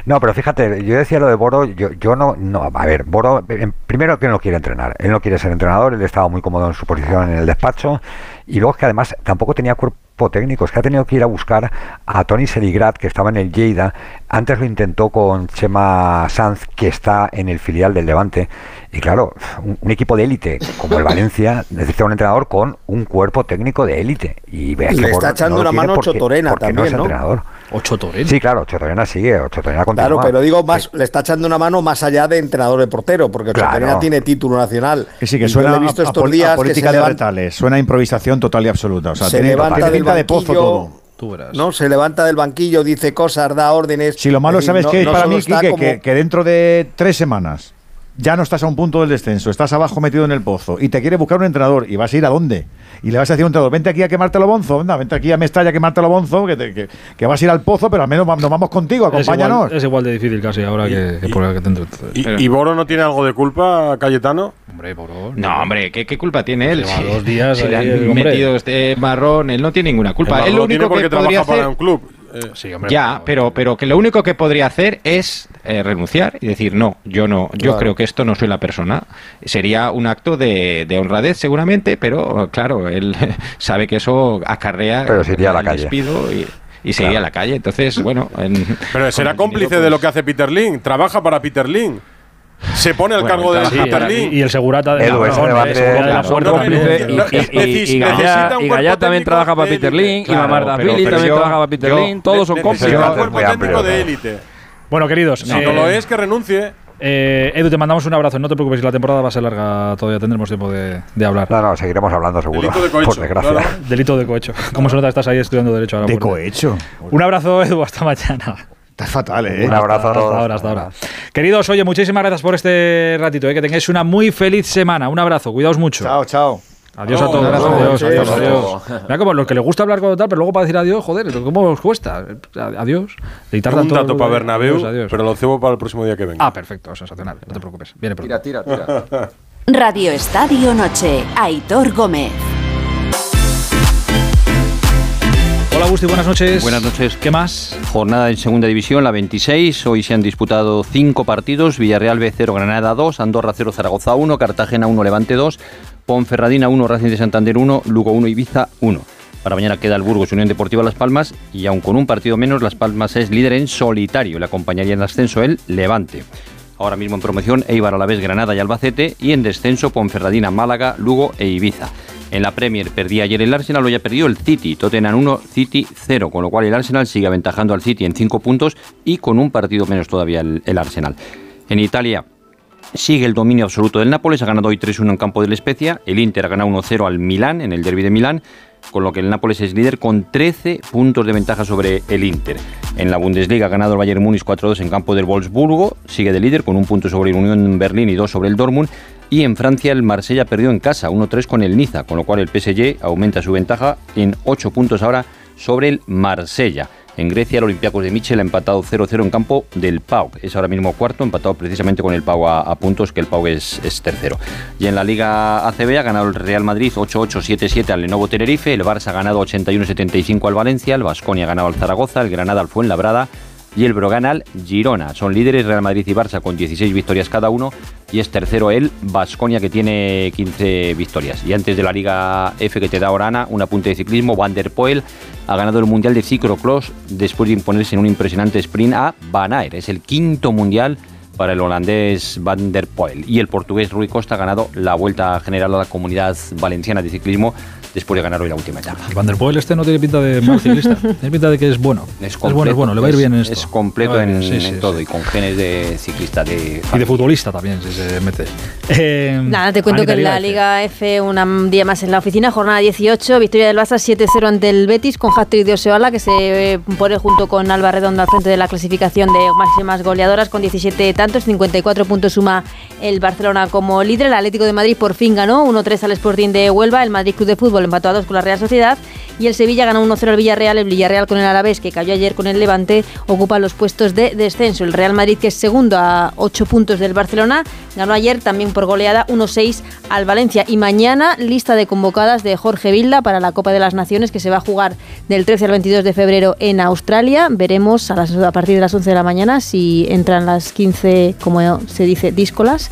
No, pero fíjate, yo decía lo de Boro, yo, yo no, no, a ver, Boro, primero que no quiere entrenar, él no quiere ser entrenador, él estaba muy cómodo en su posición en el despacho, y luego es que además tampoco tenía cuerpo técnico, es que ha tenido que ir a buscar a Tony Seligrat, que estaba en el Lleida, antes lo intentó con Chema Sanz, que está en el filial del Levante, y claro, un, un equipo de élite como el Valencia necesita un entrenador con un cuerpo técnico de élite, y Y que le está echando una mano porque- Chotorena porque no también, es ¿no? entrenador. Ocho Torena. Sí, claro, Chotorena sigue, Chotorena continúa. Claro, pero digo más, le está echando una mano más allá de entrenador de portero, porque Claro. Chotorena tiene título nacional. Que sí, que suena he visto a estos a días política se de retales, suena a improvisación total y absoluta. O sea, se tiene, levanta tiene del pinta de pozo todo. Tú verás. ¿no? Se levanta del banquillo, dice cosas, da órdenes. Si lo malo, decir, ¿sabes no- qué es no para mí, está Quique? como- Que, que dentro de tres semanas ya no estás a un punto del descenso, estás abajo metido en el pozo y te quiere buscar un entrenador y vas a ir a dónde? Y le vas a decir a un entrenador, vente aquí a quemártelo bonzo, anda, vente aquí a Mestalla a quemártelo bonzo, que, te- que, que vas a ir al pozo, pero al menos nos vamos contigo, Es igual, acompáñanos. es igual de difícil casi ahora que, que por que dentro. ¿Y, y Boro no tiene algo de culpa, Cayetano? Hombre, Boro. No, hombre, ¿qué, qué culpa tiene él? Lleva dos días si le ahí han metido este marrón, él no tiene ninguna culpa. El Él lo Barro tiene único porque que podría trabaja para hacer, un club. Eh, Sí, hombre. ya, pero, pero que lo único que podría hacer es eh, renunciar y decir, no, yo no, yo Claro. creo que esto no soy la persona. Sería un acto de, de honradez seguramente, pero claro, él sabe que eso acarrea Pero se iría a la calle. despido y, y se iría a la calle. Entonces, bueno... en- Pero será cómplice dinero, de lo pues, que hace Peter Lin. Trabaja para Peter Lin. Se pone al Bueno, cargo de trabaja Sí, Peter para- Lin. y el segurata de Edu, ese no, debate- de la puerta no, y, no, y, Gallá, y también trabaja para Peter élite. Lin, y pero- pero también yo- trabaja para Peter yo Lin, todos son cómplices. Un cuerpo técnico de élite. Bueno, queridos. Si eh, no lo es, que renuncie. eh, Edu, te mandamos un abrazo. No te preocupes, la temporada va a ser larga. Todavía tendremos tiempo de, de hablar. No, no, seguiremos hablando seguro. Delito de cohecho. Por desgracia. No, no. Delito de cohecho. ¿Cómo se nota que estás ahí estudiando Derecho ahora? De cohecho. Un abrazo, Edu. Hasta mañana. Estás fatal, ¿eh? Un abrazo a Hasta todos. ahora, hasta ahora. Queridos, oye, muchísimas gracias por este ratito. eh, que tengáis una muy feliz semana. Un abrazo. Cuidaos mucho. Chao, chao. Adiós a todos. Adiós, adiós, hasta adiós. Mira como los que les gusta hablar con tal, pero luego para decir adiós, joder, ¿cómo os cuesta? Adiós. Un todo dato para Bernabéu, Adiós, adiós. pero lo cebo para el próximo día que venga. Ah, perfecto, sensacional. No te preocupes. Viene pronto. Tira, tira, tira. Radio Estadio Noche. Aitor Gómez. Hola, Gusti, buenas noches. Buenas noches. ¿Qué más? Jornada en segunda división, la 26. Hoy se han disputado cinco partidos. Villarreal B 0, Granada 2, Andorra 0, Zaragoza 1, Cartagena 1, Levante 2, Ponferradina 1, Racing de Santander 1, Lugo 1, Ibiza 1. Para mañana queda el Burgos Unión Deportiva Las Palmas y aun con un partido menos, Las Palmas es líder en solitario. Le acompañaría en ascenso el Levante. Ahora mismo en promoción Eibar, Alavés, Granada y Albacete y en descenso Ponferradina, Málaga, Lugo e Ibiza. En la Premier perdía ayer el Arsenal, hoy ha perdido el City, Tottenham 1, City 0, con lo cual el Arsenal sigue aventajando al City en 5 puntos y con un partido menos todavía el, Arsenal. En Italia sigue el dominio absoluto del Nápoles, ha ganado hoy 3-1 en campo del Spezia, el Inter ha ganado 1-0 al Milán en el derby de Milán, con lo que el Nápoles es líder con 13 puntos de ventaja sobre el Inter. En la Bundesliga ha ganado el Bayern Múnich 4-2 en campo del Wolfsburgo, sigue de líder con un punto sobre el Unión Berlín y dos sobre el Dortmund. Y en Francia el Marsella perdió en casa 1-3 con el Niza, con lo cual el PSG aumenta su ventaja en 8 puntos ahora sobre el Marsella. En Grecia el Olympiacos de Michel ha empatado 0-0 en campo del Pau. Es ahora mismo cuarto, empatado precisamente con el Pau a, a puntos, que el Pau es, es tercero. Y en la Liga ACB ha ganado el Real Madrid 8-8-7-7 al Lenovo Tenerife, el Barça ha ganado 81-75 al Valencia, el Vasconia ha ganado al Zaragoza, el Granada al Fuenlabrada y el Brogan al Girona. Son líderes Real Madrid y Barça con 16 victorias cada uno y es tercero el Vasconia que tiene 15 victorias. Y antes de la Liga F que te da ahora Ana, un apunte de ciclismo, Van der Poel ha ganado el Mundial de Ciclocross después de imponerse en un impresionante sprint a Van Aert. Es el quinto mundial para el holandés Van der Poel. Y el portugués Rui Costa ha ganado la Vuelta General a la Comunidad Valenciana de Ciclismo después de ganar hoy la última etapa. El Van der Poel este no tiene pinta de mal ciclista. tiene pinta de que es bueno. Es, bueno, es bueno, le va a ir bien en esto. Es completo en, sí, en sí, todo sí. y con genes de ciclista de... Y de futbolista también, si se mete. Eh, Nada, te cuento que en la Liga F, un día más en la oficina, jornada 18, victoria del Barça 7-0 ante el Betis con hat-trick de Oseola, que se eh, pone junto con Alba Redondo al frente de la clasificación de máximas goleadoras con 17 tantos, 54 puntos suma el Barcelona como líder. El Atlético de Madrid por fin ganó 1-3 al Sporting de Huelva, el Madrid Club de Fútbol empató a 2 con la Real Sociedad y el Sevilla ganó 1-0 al Villarreal, el Villarreal con el Alavés, que cayó ayer con el Levante, ocupa los puestos de descenso. El Real Madrid, que es segundo a 8 puntos del Barcelona, ganó ayer también por goleada 1-6 al Valencia. Y mañana, lista de convocadas de Jorge Vilda para la Copa de las Naciones, que se va a jugar del 13 al 22 de febrero en Australia. Veremos a, a partir de las 11 de la mañana si entran las 15, como se dice, díscolas.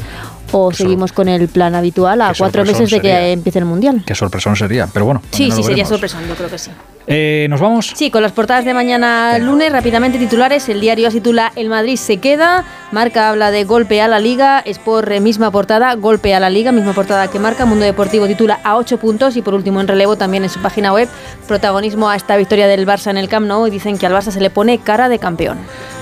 O seguimos con el plan habitual a qué cuatro meses de que sería. empiece el Mundial. Qué sorpresón sería, pero bueno. Sí, sí, sería sorpresón, yo creo que sí. Eh, ¿Nos vamos? Sí, con las portadas de mañana lunes, rápidamente titulares. El diario titula El Madrid se queda. Marca habla de golpe a la liga. Sport, eh, misma portada, golpe a la liga, misma portada que marca. Mundo Deportivo titula a 8 puntos. Y por último, en relevo, también en su página web, protagonismo a esta victoria del Barça en el Camp Nou. Y dicen que al Barça se le pone cara de campeón.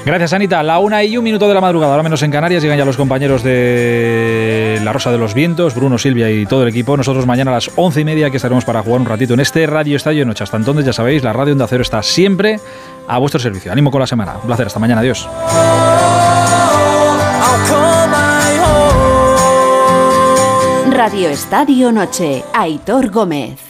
Gracias, Anita. La una y un minuto de la madrugada, ahora menos en Canarias, llegan ya los compañeros de La Rosa de los Vientos, Bruno, Silvia y todo el equipo. Nosotros mañana a las once y media que estaremos para jugar un ratito en este Radio Estadio Noche. Hasta entonces, ya sabéis, la radio Onda Cero está siempre a vuestro servicio. Ánimo con la semana. Un placer. Hasta mañana. Adiós. Radio Estadio Noche. Aitor Gómez.